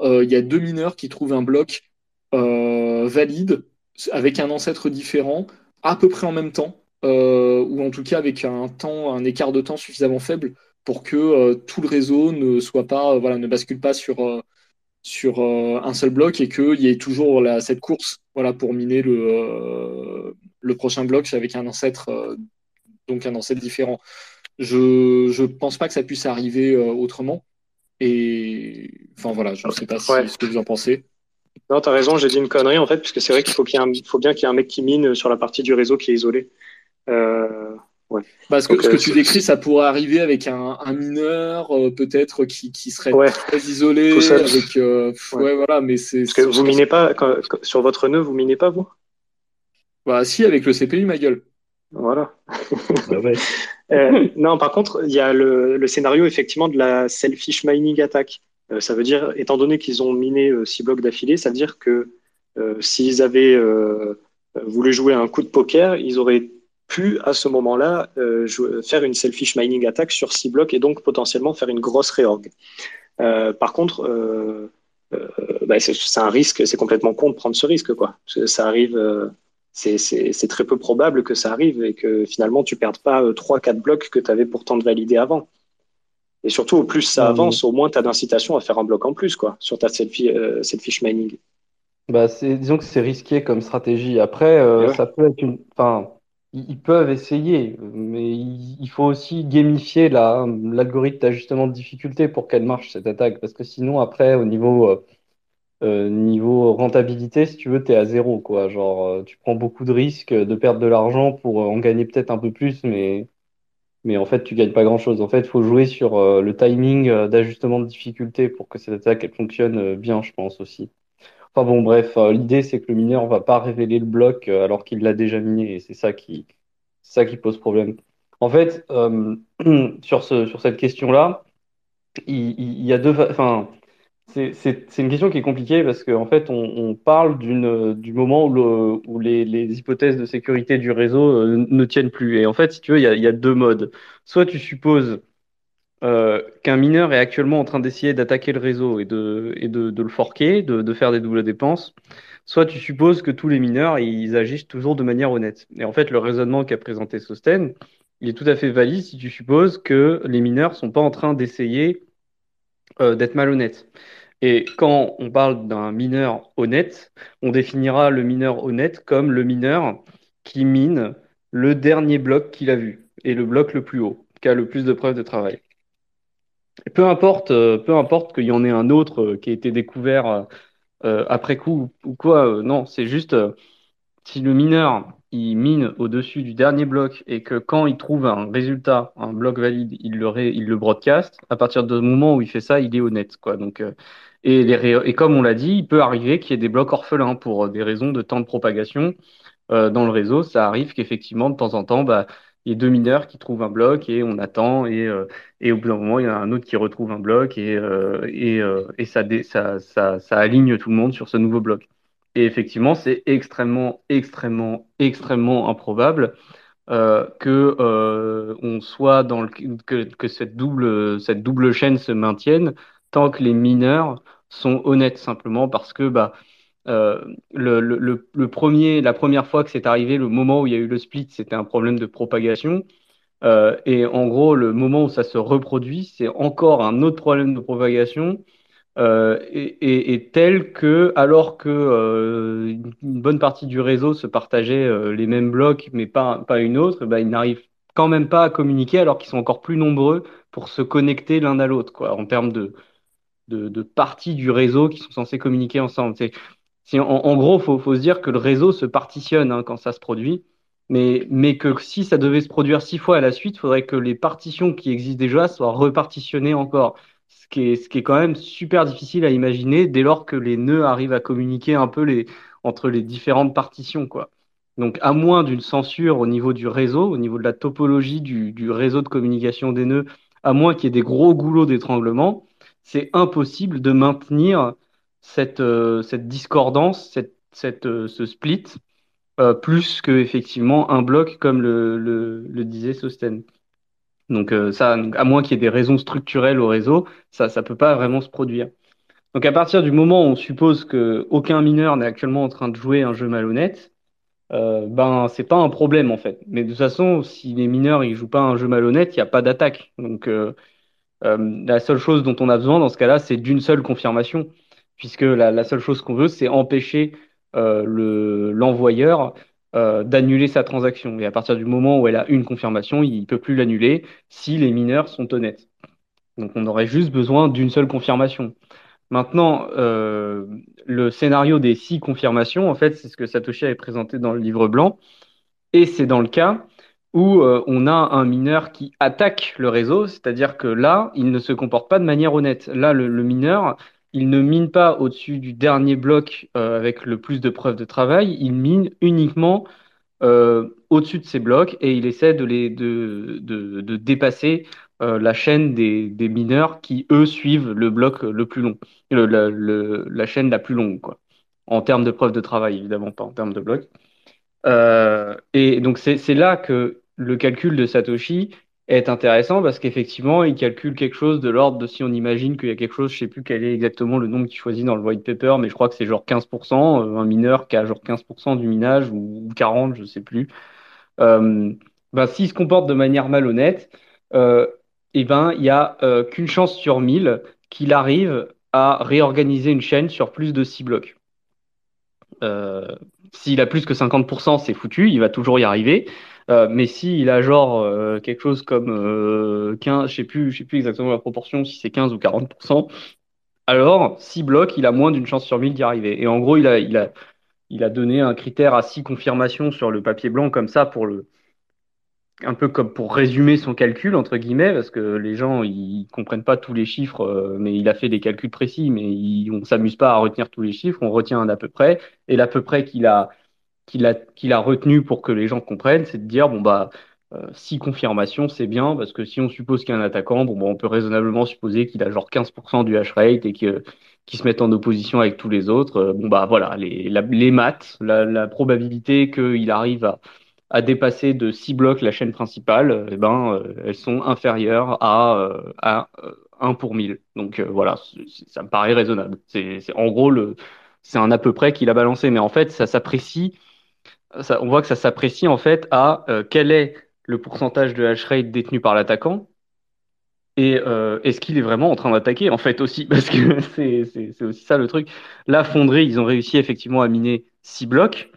il y a deux mineurs qui trouvent un bloc valide avec un ancêtre différent à peu près en même temps euh, ou en tout cas avec un temps, un écart de temps suffisamment faible pour que euh, tout le réseau ne soit pas, euh, voilà, ne bascule pas sur sur un seul bloc et qu'il y ait toujours la, cette course voilà, pour miner le, le prochain bloc avec un ancêtre, donc un ancêtre différent. Je ne pense pas que ça puisse arriver autrement. Et enfin voilà, je ne sais pas ce que vous en pensez. Non, tu as raison, j'ai dit une connerie en fait, puisque c'est vrai qu'il faut, qu'il faut bien qu'il y ait un mec qui mine sur la partie du réseau qui est isolée. Euh, ouais. Parce que ce que euh, tu décris, ça pourrait arriver avec un, mineur, euh, peut-être qui, qui, serait très isolé. Avec, ouais. voilà, mais c'est. Parce que vous minez pas sur votre nœud, vous minez pas vous? Bah si, avec le CPU, ma gueule. Voilà. Ah non, par contre, il y a le, le, scénario effectivement de la selfish mining attack. ça veut dire, étant donné qu'ils ont miné six blocs d'affilée, ça veut dire que s'ils avaient voulu jouer un coup de poker, ils auraient pu à ce moment-là euh, faire une selfish mining attack sur six blocs et donc potentiellement faire une grosse réorg. Euh, par contre, euh, bah, c'est un risque, c'est complètement con de prendre ce risque, quoi. ça arrive, c'est très peu probable que ça arrive et que finalement tu perdes pas trois, quatre blocs que tu avais pourtant de valider avant. Et surtout, au plus ça avance, au moins tu as d'incitation à faire un bloc en plus, quoi, sur ta selfie, selfish mining. Bah, disons que c'est risqué comme stratégie. Après, ça peut être une. Enfin, ils peuvent essayer, mais il faut aussi gamifier l'algorithme d'ajustement de difficulté pour qu'elle marche, cette attaque. Parce que sinon, après, au niveau, euh, euh, niveau rentabilité, si tu veux, tu es à zéro. Quoi. Genre, euh, tu prends beaucoup de risques de perdre de l'argent pour en gagner peut-être un peu plus, mais, mais en fait, tu gagnes pas grand-chose. En fait, il faut jouer sur le timing d'ajustement de difficulté pour que cette attaque elle fonctionne bien, je pense aussi. Enfin bon, bref, euh, l'idée c'est que le mineur ne va pas révéler le bloc euh, alors qu'il l'a déjà miné et c'est ça qui, ça qui pose problème. En fait, euh, sur, ce, sur cette question-là, il, y a deux. Enfin, c'est une question qui est compliquée parce qu'en fait, on, parle du moment où les, les, hypothèses de sécurité du réseau ne tiennent plus. Et en fait, si tu veux, il y a, il y a deux modes. Soit tu supposes euh, qu'un mineur est actuellement en train d'essayer d'attaquer le réseau et de, et de, de le forquer, de, de, faire des doubles dépenses, soit tu supposes que tous les mineurs, ils agissent toujours de manière honnête. Et en fait, le raisonnement qu'a présenté Sosten, il est tout à fait valide si tu supposes que les mineurs sont pas en train d'essayer euh, d'être malhonnêtes. Et quand on parle d'un mineur honnête, on définira le mineur honnête comme le mineur qui mine le dernier bloc qu'il a vu et le bloc le plus haut, qui a le plus de preuves de travail. Peu importe, euh, peu importe qu'il y en ait un autre euh, qui a été découvert après coup ou quoi, non, c'est juste si le mineur il mine au-dessus du dernier bloc et que quand il trouve un résultat, un bloc valide, il le, broadcast, à partir du moment où il fait ça, il est honnête. Quoi. Donc, euh, et, comme on l'a dit, il peut arriver qu'il y ait des blocs orphelins pour des raisons de temps de propagation euh, dans le réseau. Ça arrive qu'effectivement, de temps en temps, bah, il y ait deux mineurs qui trouvent un bloc et on attend et, euh, et au bout d'un moment, il y en a un autre qui retrouve un bloc et, et, et ça, ça, ça, ça aligne tout le monde sur ce nouveau bloc. Et effectivement, c'est extrêmement, extrêmement, extrêmement improbable euh, que euh, on soit dans le, que, que cette double cette double chaîne se maintienne tant que les mineurs sont honnêtes simplement parce que bah euh, le, premier la première fois que c'est arrivé le moment où il y a eu le split c'était un problème de propagation euh, et en gros le moment où ça se reproduit c'est encore un autre problème de propagation euh, est, tel que, alors que une bonne partie du réseau se partageait les mêmes blocs, mais pas, pas une autre, bah, ils n'arrivent quand même pas à communiquer, alors qu'ils sont encore plus nombreux pour se connecter l'un à l'autre, en termes de, de, parties du réseau qui sont censées communiquer ensemble. En, gros, faut, faut se dire que le réseau se partitionne hein, quand ça se produit, mais, que si ça devait se produire six fois à la suite, il faudrait que les partitions qui existent déjà soient repartitionnées encore ce qui est, quand même super difficile à imaginer dès lors que les nœuds arrivent à communiquer un peu entre les différentes partitions. Donc, à moins d'une censure au niveau du réseau, au niveau de la topologie du, du réseau de communication des nœuds, à moins qu'il y ait des gros goulots d'étranglement, c'est impossible de maintenir cette, euh, cette discordance, cette, cette, euh, ce split, euh, plus que effectivement un bloc comme le, le, disait Sosten. Donc ça, à moins qu'il y ait des raisons structurelles au réseau, ça ne peut pas vraiment se produire. Donc à partir du moment où on suppose qu'aucun mineur n'est actuellement en train de jouer un jeu malhonnête, euh, ben c'est pas un problème en fait. Mais de toute façon, si les mineurs ils jouent pas un jeu malhonnête, il n'y a pas d'attaque. Donc la seule chose dont on a besoin dans ce cas-là, c'est d'une seule confirmation, puisque la, seule chose qu'on veut, c'est empêcher euh, le l'envoyeur euh, d'annuler sa transaction. Et à partir du moment où elle a une confirmation, il ne peut plus l'annuler si les mineurs sont honnêtes. Donc on aurait juste besoin d'une seule confirmation. Maintenant, euh, le scénario des six confirmations, en fait, c'est ce que Satoshi avait présenté dans le livre blanc. Et c'est dans le cas où on a un mineur qui attaque le réseau, c'est-à-dire que là, il ne se comporte pas de manière honnête. Là, le mineur, il ne mine pas au-dessus du dernier bloc euh, avec le plus de preuves de travail, il mine uniquement euh, au-dessus de ces blocs et il essaie de, dépasser euh, la chaîne des, mineurs qui, eux, suivent le bloc le plus long, la chaîne la plus longue, quoi. En termes de preuves de travail, évidemment, pas en termes de blocs. Et donc, c'est là que le calcul de Satoshi est intéressant parce qu'effectivement, il calcule quelque chose de l'ordre de si on imagine qu'il y a quelque chose, je sais plus quel est exactement le nombre qu'il choisit dans le white paper, mais je crois que c'est genre 15%, euh, un mineur qui a genre 15% du minage ou 40, je sais plus. Euh, ben, s'il se comporte de manière malhonnête, euh, eh ben, il y a euh, qu'une chance sur 1000 qu'il arrive à réorganiser une chaîne sur plus de 6 blocs. S'il a plus que 50%, c'est foutu, il va toujours y arriver. Euh, mais si il a genre euh, quelque chose comme 15, euh, je sais plus, je sais plus exactement la proportion, si c'est 15 ou 40%, alors 6 blocs, il a moins d'une chance sur 1000 d'y arriver. Et en gros, il a, il a, il a donné un critère à 6 confirmations sur le papier blanc comme ça pour le, un peu comme pour résumer son calcul entre guillemets parce que les gens ils comprennent pas tous les chiffres mais il a fait des calculs précis mais il, on s'amuse pas à retenir tous les chiffres on retient un à peu près et l'à peu près qu'il a qu'il a, qu'il retenu pour que les gens comprennent, c'est de dire bon bah euh, si confirmation c'est bien parce que si on suppose qu'il y a un attaquant, bon bah, on peut raisonnablement supposer qu'il a genre 15% du hash rate et que qui se met en opposition avec tous les autres. Euh, bon bah voilà les, les maths, la, la probabilité qu'il arrive à, dépasser de 6 blocs la chaîne principale, euh, eh ben euh, elles sont inférieures à, euh, à 1 pour 1000. Donc voilà, ça me paraît raisonnable. C'est en gros c'est un à peu près qu'il a balancé, mais en fait ça s'apprécie on voit que ça s'apprécie en fait à euh, quelle est le pourcentage de hash rate détenu par l'attaquant et euh, est-ce qu'il est vraiment en train d'attaquer en fait aussi? Parce que c'est aussi ça le truc. Là, Fonderie, ils ont réussi effectivement à miner 6 blocs,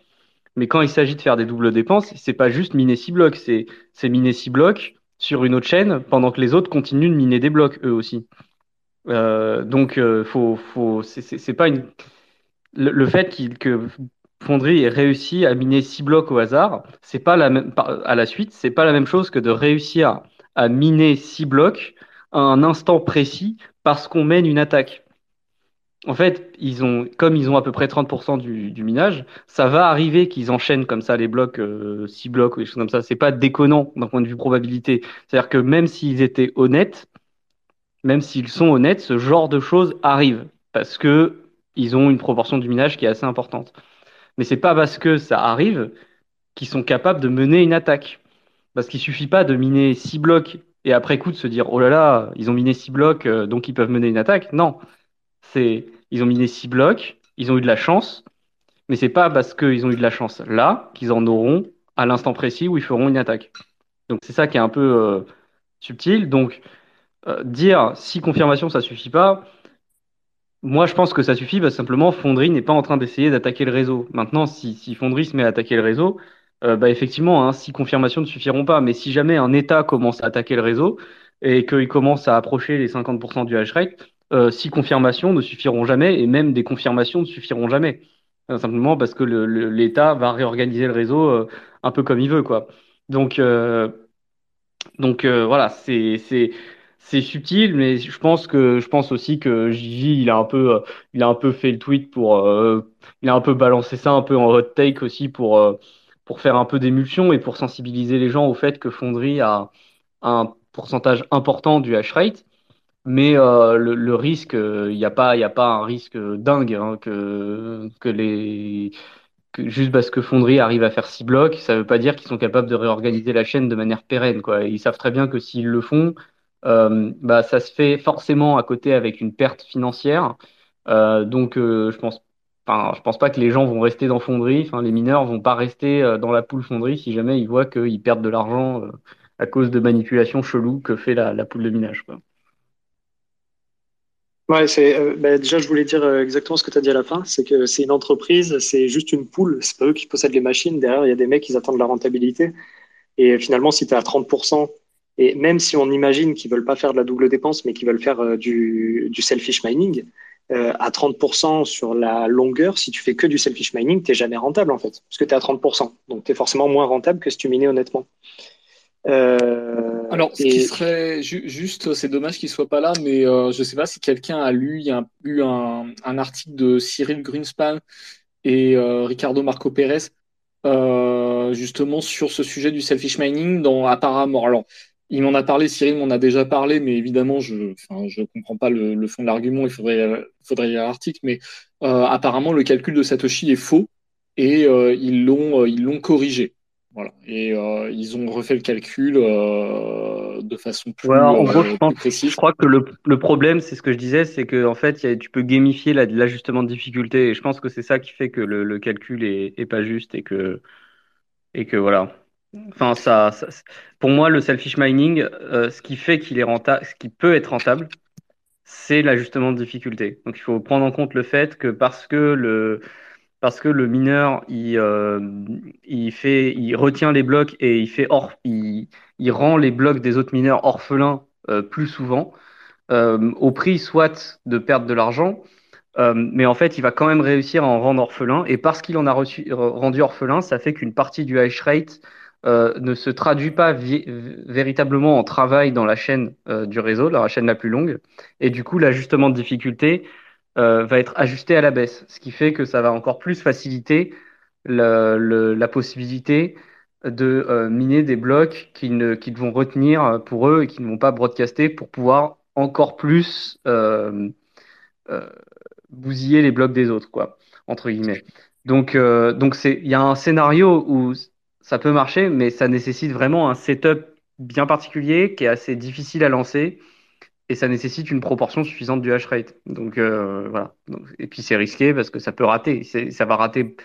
mais quand il s'agit de faire des doubles dépenses, c'est pas juste miner 6 blocs, c'est miner 6 blocs sur une autre chaîne pendant que les autres continuent de miner des blocs eux aussi. Euh, donc, euh, faut, faut, c'est pas une. Le, fait que Fonderie ait réussi à miner 6 blocs au hasard, c'est pas la même à la suite, c'est pas la même chose que de réussir à miner 6 blocs à un instant précis parce qu'on mène une attaque. En fait, ils ont, comme ils ont à peu près 30% du, minage, ça va arriver qu'ils enchaînent comme ça les blocs, 6 euh, blocs ou des choses comme ça. C'est pas déconnant d'un point de vue probabilité. C'est-à-dire que même s'ils étaient honnêtes, même s'ils sont honnêtes, ce genre de choses arrive parce que ils ont une proportion du minage qui est assez importante. Mais c'est pas parce que ça arrive qu'ils sont capables de mener une attaque. Parce qu'il suffit pas de miner 6 blocs et après coup de se dire oh là là, ils ont miné 6 blocs, euh, donc ils peuvent mener une attaque. Non, c'est ils ont miné 6 blocs, ils ont eu de la chance, mais c'est pas parce qu'ils ont eu de la chance là qu'ils en auront à l'instant précis où ils feront une attaque. Donc c'est ça qui est un peu euh, subtil. Donc euh, dire si confirmation ça suffit pas, moi je pense que ça suffit que simplement Fonderie n'est pas en train d'essayer d'attaquer le réseau. Maintenant, si, si Fonderie se met à attaquer le réseau, euh, bah effectivement, hein, six confirmations ne suffiront pas. Mais si jamais un État commence à attaquer le réseau et qu'il commence à approcher les 50% du hash rate, euh, six confirmations ne suffiront jamais et même des confirmations ne suffiront jamais. Euh, simplement parce que l'État va réorganiser le réseau euh, un peu comme il veut, quoi. Donc, donc voilà, c'est c'est subtil, mais je pense que je pense aussi que Gigi, il a un peu, il a un peu fait le tweet pour, il a un peu balancé ça un peu en hot take aussi pour pour faire un peu d'émulsion et pour sensibiliser les gens au fait que Fonderie a un pourcentage important du hash rate. Mais euh, le, risque, il euh, n'y a, pas, y a pas un risque dingue hein, que, que les juste parce que Fonderie arrive à faire six blocs, ça ne veut pas dire qu'ils sont capables de réorganiser la chaîne de manière pérenne. Quoi. Ils savent très bien que s'ils le font, euh, bah, ça se fait forcément à côté avec une perte financière. Euh, donc, euh, je pense Enfin, je pense pas que les gens vont rester dans fonderie. Enfin, les mineurs vont pas rester euh, dans la poule fonderie si jamais ils voient qu'ils perdent de l'argent euh, à cause de manipulations cheloues que fait la, poule de minage. Ouais, c'est euh, bah, déjà je voulais dire exactement ce que tu as dit à la fin, c'est que c'est une entreprise, c'est juste une poule, c'est pas eux qui possèdent les machines. Derrière, il y a des mecs qui attendent la rentabilité. Et finalement, si tu es à 30%, et même si on imagine qu'ils veulent pas faire de la double dépense, mais qu'ils veulent faire du, du selfish mining, euh, à 30% sur la longueur, si tu fais que du selfish mining, tu n'es jamais rentable en fait, parce que tu es à 30%. Donc tu es forcément moins rentable que si tu minais honnêtement. Euh, Alors, ce qui serait juste, c'est dommage qu'il soit pas là, mais euh, je sais pas si quelqu'un a lu, il y a eu un, un, article de Cyril Greenspan et euh, Ricardo Marco Pérez, euh, justement sur ce sujet du selfish mining dans apparemment. Alors, il m'en a parlé, Cyril m'en a déjà parlé, mais évidemment, je ne comprends pas le, fond de l'argument, il faudrait, faudrait lire l'article, mais euh, apparemment, le calcul de Satoshi est faux et euh, ils l'ont euh, ils l'ont corrigé. Voilà. Et ils ont refait le calcul de façon plus, en gros, je, pense, précise. Je crois que le, le problème, c'est ce que je disais, c'est que en fait, tu peux gamifier l'ajustement de difficulté. Et je pense que c'est ça qui fait que le, le calcul est, est, pas juste et que, et que voilà. Enfin, ça, pour moi, le selfish mining, euh, ce qui fait qu'il est rentable, ce qui peut être rentable, c'est l'ajustement de difficulté. Donc, il faut prendre en compte le fait que parce que le, parce que le mineur, il, euh, il fait, il retient les blocs et il fait or, il, il rend les blocs des autres mineurs orphelins euh, plus souvent, au prix soit de perdre de l'argent, mais en fait, il va quand même réussir à en rendre orphelin. Et parce qu'il en a reçu, rendu orphelin, ça fait qu'une partie du hash rate euh, ne se traduit pas véritablement en travail dans la chaîne euh, du réseau, la chaîne la plus longue. Et du coup, l'ajustement de difficulté euh, va être ajusté à la baisse, ce qui fait que ça va encore plus faciliter la possibilité de miner des blocs qu'ils qu'ils vont retenir pour eux et qui ne vont pas broadcaster pour pouvoir encore plus bousiller les blocs des autres, quoi, entre guillemets. Donc, donc c'est, il y a un scénario où ça peut marcher, mais ça nécessite vraiment un setup bien particulier qui est assez difficile à lancer et ça nécessite une proportion suffisante du hash rate. Donc euh, voilà. et puis c'est risqué parce que ça peut rater. Ça va rater.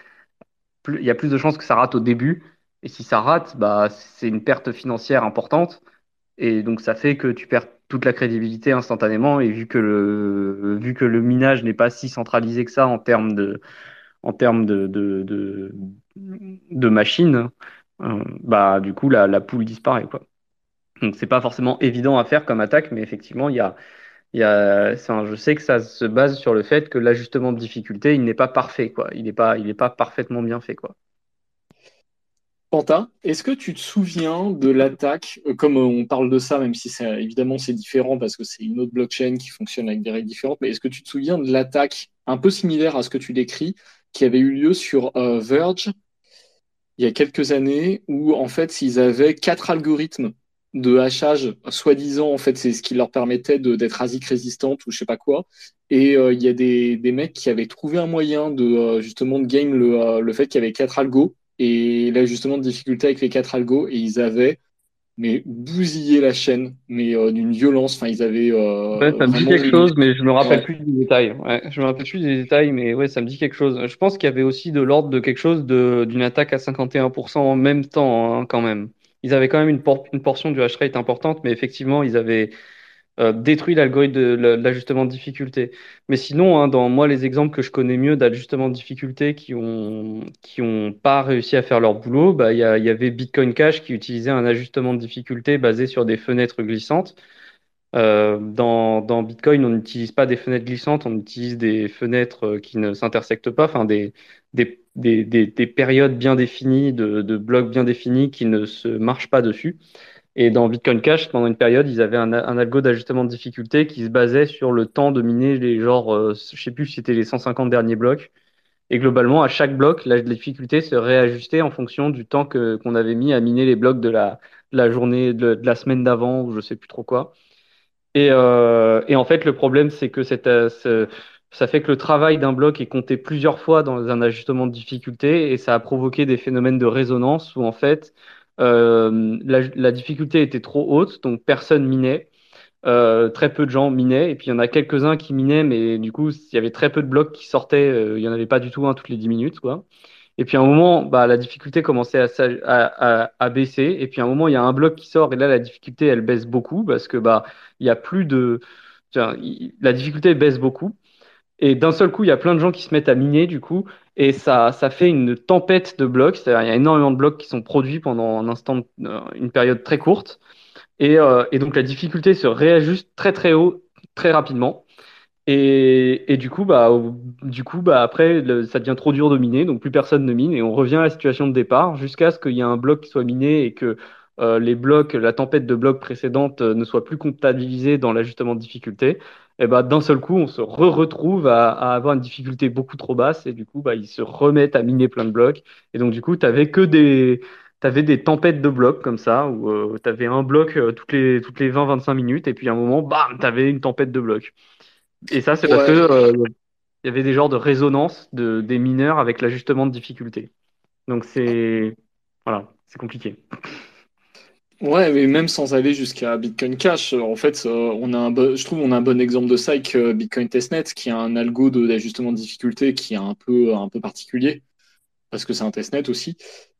il y a plus de chances que ça rate au début Et si ça rate, bah, c'est une perte financière importante. Et donc, ça fait que tu perds toute la crédibilité instantanément. Et vu que le, vu que le minage n'est pas si centralisé que ça en termes de, en termes de, de, de, machines, euh, bah, du coup, la, la poule disparaît, quoi. Donc, c'est pas forcément évident à faire comme attaque, mais effectivement, y a, y a, je sais que ça se base sur le fait que l'ajustement de difficulté, il n'est pas parfait, quoi. Il n'est pas, pas parfaitement bien fait, quoi. Quentin, est-ce que tu te souviens de l'attaque, euh, comme on parle de ça, même si évidemment c'est différent parce que c'est une autre blockchain qui fonctionne avec des règles différentes, mais est-ce que tu te souviens de l'attaque un peu similaire à ce que tu décris, qui avait eu lieu sur euh, Verge il y a quelques années, où en fait ils avaient quatre algorithmes de hachage, soi-disant, en fait, c'est ce qui leur permettait d'être ASIC résistante ou je sais pas quoi. Et euh, il y a des, des, mecs qui avaient trouvé un moyen de justement de game le, le fait qu'il y avait quatre algos et l'ajustement de difficulté avec les quatre algos et ils avaient mais bousillé la chaîne mais euh, d'une violence. Enfin ils avaient euh, ouais, ça me dit quelque chose mais je me rappelle plus des détails ouais, je me rappelle plus des détails mais ouais ça me dit quelque chose. Je pense qu'il y avait aussi de l'ordre de quelque chose d'une attaque à 51% en même temps hein, quand même. Ils avaient quand même une, une portion du hash rate importante mais effectivement ils avaient euh, détruit l'algorithme de, l'ajustement de difficulté. Mais sinon, hein, dans moi, les exemples que je connais mieux d'ajustement de difficulté qui ont qui ont pas réussi à faire leur boulot, bah il y, y, avait Bitcoin Cash qui utilisait un ajustement de difficulté basé sur des fenêtres glissantes. Euh, dans, Bitcoin, on n'utilise pas des fenêtres glissantes, on utilise des fenêtres euh, qui ne s'intersectent pas, enfin des, des, des, des, périodes bien définies, de, de blocs bien définis qui ne se marchent pas dessus. Et dans Bitcoin Cash, pendant une période, ils avaient un, un algo d'ajustement de difficulté qui se basait sur le temps de miner les genres, euh, je sais plus si c'était les 150 derniers blocs. Et globalement, à chaque bloc, la difficulté se réajustait en fonction du temps que qu'on avait mis à miner les blocs de la, la journée, de, la semaine d'avant, ou je sais plus trop quoi. Et, euh, et en fait, le problème, c'est que cette, euh, ça fait que le travail d'un bloc est compté plusieurs fois dans un ajustement de difficulté et ça a provoqué des phénomènes de résonance où en fait, euh, la, difficulté était trop haute, donc personne minait. Euh, très peu de gens minaient, et puis il y en a quelques-uns qui minaient, mais du coup, il y avait très peu de blocs qui sortaient, euh, il n'y en avait pas du tout un toutes les 10 minutes. Quoi. Et puis à un moment, bah, la difficulté commençait à, baisser, et puis à un moment, il y a un bloc qui sort, et là, la difficulté, elle baisse beaucoup, parce que bah, il y a plus de... la difficulté baisse beaucoup. Et d'un seul coup, il y a plein de gens qui se mettent à miner, du coup, et ça, ça fait une tempête de blocs. C'est-à-dire, il y a énormément de blocs qui sont produits pendant un instant, euh, une période très courte. Et, euh, et, donc, la difficulté se réajuste très, très haut, très rapidement. Et, et du coup, bah, du coup, bah, après, ça devient trop dur de miner, donc plus personne ne mine, et on revient à la situation de départ jusqu'à ce qu'il y ait un bloc qui soit miné et que euh, les blocs, la tempête de blocs précédente ne soit plus comptabilisée dans l'ajustement de difficulté et bah, d'un seul coup, on se re retrouve à, à, avoir une difficulté beaucoup trop basse et du coup, bah, ils se remettent à miner plein de blocs. Et donc, du coup, tu avais que des, avais des tempêtes de blocs comme ça, où euh, tu avais un bloc euh, toutes les, toutes les 20-25 minutes et puis à un moment, bam, tu avais une tempête de blocs. Et ça, c'est parce que euh, il y avait des genres de résonance de, des mineurs avec l'ajustement de difficulté. Donc, c'est voilà, c'est compliqué. Ouais, mais même sans aller jusqu'à Bitcoin Cash, en fait, euh, on a un je trouve on a un bon exemple de ça avec euh, Bitcoin Testnet, qui a un algo d'ajustement de, difficulté qui est un peu, un peu particulier, parce que c'est un testnet aussi,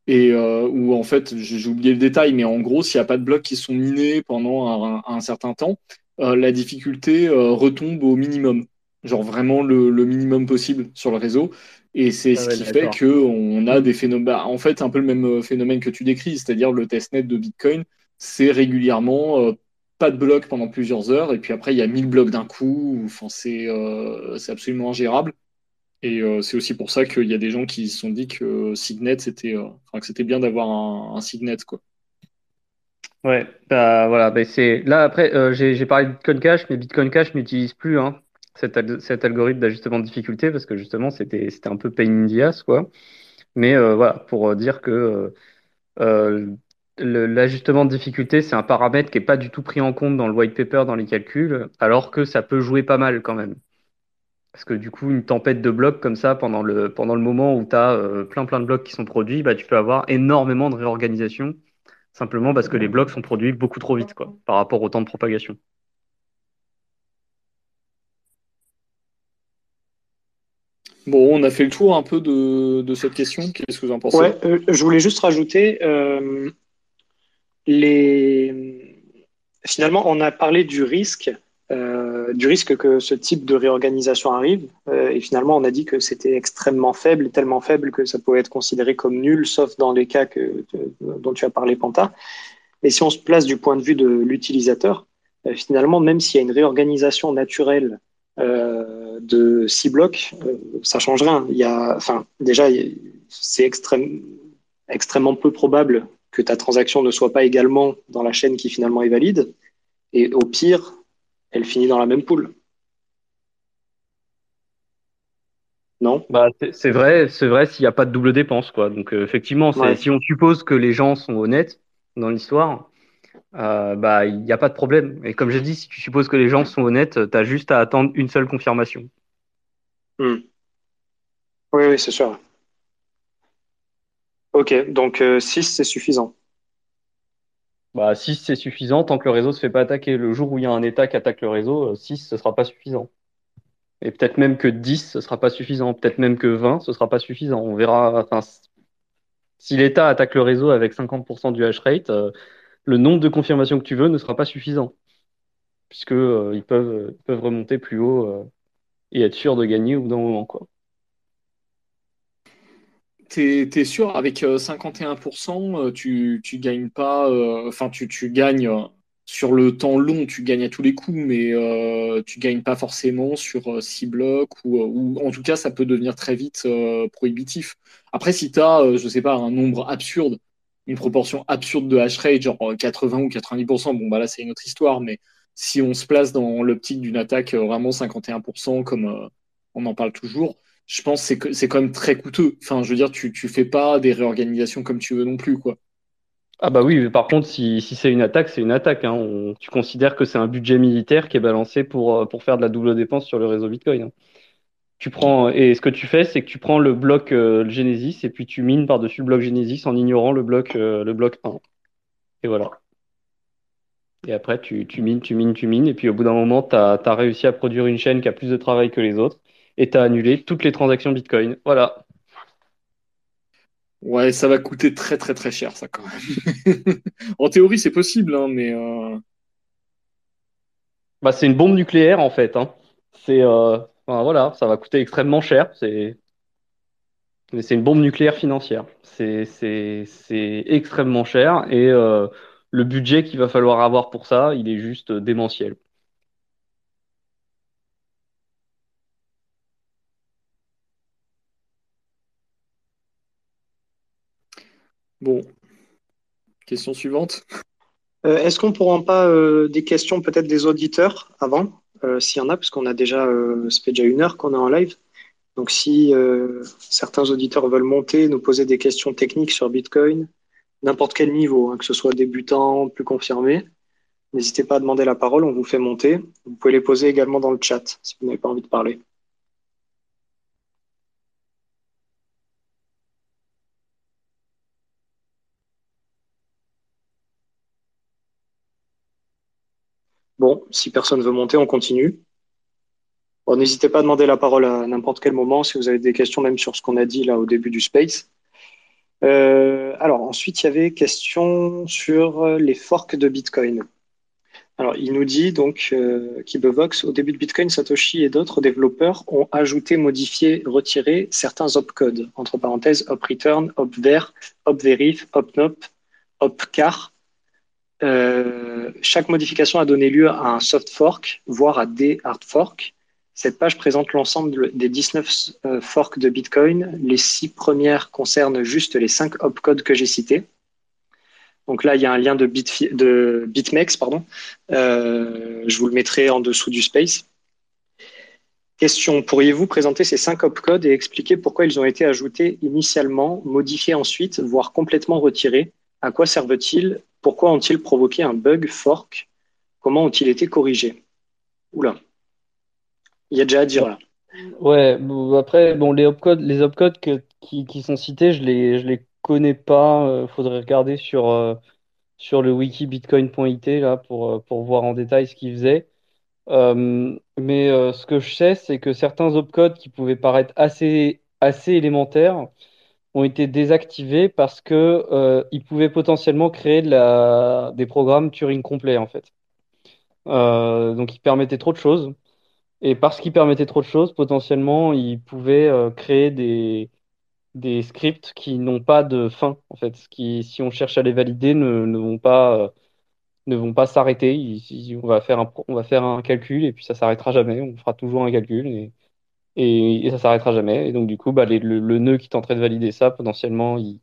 et euh, où en fait, j'ai oublié le détail, mais en gros, s'il n'y a pas de blocs qui sont minés pendant un, certain temps, la difficulté retombe au minimum, genre vraiment le minimum possible sur le réseau. Et c'est ah ce qui fait qu'on a des phénomènes, bah, en fait, un peu le même euh, phénomène que tu décris, c'est-à-dire le testnet de Bitcoin, c'est régulièrement euh, pas de blocs pendant plusieurs heures, et puis après, il y a 1000 blocs d'un coup, enfin, c'est euh, absolument ingérable. Et c'est aussi pour ça qu'il y a des gens qui se sont dit que Signet, c'était que c'était bien d'avoir un, Signet. Quoi. Ouais, bah voilà, bah, c'est là après, j'ai parlé de Bitcoin Cash, mais Bitcoin Cash n'utilise plus. Hein cet, algorithme d'ajustement de difficulté parce que justement c'était un peu pain in the ass quoi. Mais euh, voilà pour dire que euh, euh, l'ajustement de difficulté c'est un paramètre qui est pas du tout pris en compte dans le white paper dans les calculs alors que ça peut jouer pas mal quand même. Parce que du coup, une tempête de blocs comme ça, pendant le, pendant le moment où tu as plein plein de blocs qui sont produits, bah, tu peux avoir énormément de réorganisation, simplement parce que les blocs sont produits beaucoup trop vite quoi, par rapport au temps de propagation. Bon, on a fait le tour un peu de, cette question. Qu'est-ce que vous en pensez Ouais, je voulais juste rajouter les. Finalement, on a parlé du risque euh, du risque que ce type de réorganisation arrive. Euh, et finalement, on a dit que c'était extrêmement faible, tellement faible que ça pouvait être considéré comme nul, sauf dans les cas que, dont tu as parlé, Panta. Mais si on se place du point de vue de l'utilisateur, euh, finalement, même s'il y a une réorganisation naturelle de six blocs, ça change rien. Il y a, enfin, déjà, c'est extrême, extrêmement peu probable que ta transaction ne soit pas également dans la chaîne qui finalement est valide. Et au pire, elle finit dans la même poule. Non? Bah, C'est vrai, c'est vrai s'il n'y a pas de double dépense. Quoi. Donc euh, effectivement, si on suppose que les gens sont honnêtes dans l'histoire, euh, bah il n'y a pas de problème. Et comme j'ai dit, si tu supposes que les gens sont honnêtes, tu as juste à attendre une seule confirmation. Hmm. Oui, oui, c'est sûr. Ok, donc 6, euh, c'est suffisant. Bah, 6, c'est suffisant tant que le réseau ne se fait pas attaquer. Le jour où il y a un État qui attaque le réseau, 6, euh, ce sera pas suffisant. Et peut-être même que 10, ce sera pas suffisant. Peut-être même que 20, ce sera pas suffisant. On verra. Enfin, si l'État attaque le réseau avec 50% du hash rate, euh, le nombre de confirmations que tu veux ne sera pas suffisant. Puisque euh, ils, peuvent, peuvent remonter plus haut et être sûrs de gagner au bout d'un moment. Quoi. T'es es sûr, avec 51%, euh, euh, tu, tu gagnes pas, euh, enfin, tu, tu gagnes sur le temps long, tu gagnes à tous les coups, mais tu gagnes pas forcément sur 6 blocs, ou, ou, en tout cas, ça peut devenir très vite prohibitif. Après, si tu as, je sais pas, un nombre absurde, une proportion absurde de hash rate, genre 80 ou 90%, bon, bah là, c'est une autre histoire, mais si on se place dans l'optique d'une attaque vraiment 51%, comme on en parle toujours, je pense que c'est quand même très coûteux. Enfin, je veux dire, tu, tu fais pas des réorganisations comme tu veux non plus, quoi. Ah bah oui, mais par contre, si, si c'est une attaque, c'est une attaque. Hein. tu considères que c'est un budget militaire qui est balancé pour, euh, pour faire de la double dépense sur le réseau Bitcoin. Hein. Tu prends, et ce que tu fais, c'est que tu prends le bloc euh, Genesis et puis tu mines par-dessus le bloc Genesis en ignorant le bloc, euh, le bloc 1. Et voilà. Et après, tu, tu mines, tu mines, tu mines. Et puis au bout d'un moment, tu as, as réussi à produire une chaîne qui a plus de travail que les autres et tu as annulé toutes les transactions Bitcoin. Voilà. Ouais, ça va coûter très très très cher, ça quand même. en théorie, c'est possible, hein, mais. Euh, bah, c'est une bombe nucléaire en fait. Hein. C'est euh, voilà, ça va coûter extrêmement cher. C'est mais c'est une bombe nucléaire financière. C'est extrêmement cher et euh, le budget qu'il va falloir avoir pour ça, il est juste démentiel. Bon. Question suivante. Euh, est-ce qu'on ne pourra pas euh, des questions peut-être des auditeurs avant, euh, s'il y en a, parce qu'on a déjà, ça fait déjà une heure qu'on est en live. Donc si certains auditeurs veulent monter, nous poser des questions techniques sur Bitcoin, n'importe quel niveau, hein, que ce soit débutant, plus confirmé, n'hésitez pas à demander la parole, on vous fait monter. Vous pouvez les poser également dans le chat si vous n'avez pas envie de parler. Si personne veut monter, on continue. N'hésitez pas à demander la parole à n'importe quel moment si vous avez des questions, même sur ce qu'on a dit là au début du space. Euh, alors ensuite, il y avait question sur les forks de Bitcoin. Alors, il nous dit donc euh, Kibevox, au début de Bitcoin, Satoshi et d'autres développeurs ont ajouté, modifié, retiré certains opcodes, entre parenthèses opreturn, opver, opverif, opnop, opcar, euh, chaque modification a donné lieu à un soft fork, voire à des hard forks. Cette page présente l'ensemble des 19 euh, forks de Bitcoin. Les six premières concernent juste les cinq opcodes que j'ai cités. Donc là, il y a un lien de, BitMEX, pardon. Euh, je vous le mettrai en dessous du space. Question, pourriez-vous présenter ces cinq opcodes et expliquer pourquoi ils ont été ajoutés initialement, modifiés ensuite, voire complètement retirés? À quoi servent-ils? Pourquoi ont-ils provoqué un bug fork? Comment ont-ils été corrigés? Oula. Il y a déjà à dire là. Ouais, après, bon, les opcodes, les opcodes qui, sont cités, je les, je les connais pas. Euh, faudrait regarder sur, euh, sur le wiki bitcoin.it là pour, euh, pour voir en détail ce qu'ils faisaient. mais ce que je sais, c'est que certains opcodes qui pouvaient paraître assez, assez élémentaires ont été désactivés parce que ils pouvaient potentiellement créer des programmes Turing complets en fait. donc ils permettaient trop de choses. Et parce qu'ils permettaient trop de choses, potentiellement, ils pouvaient créer des, scripts qui n'ont pas de fin, en fait, qui, si on cherche à les valider, ne, ne vont pas, euh, ne vont pas s'arrêter. On va faire un, on va faire un calcul et puis ça s'arrêtera jamais. On fera toujours un calcul et, et ça s'arrêtera jamais. Et donc, du coup, bah, le, nœud qui tenterait de valider ça, potentiellement, il,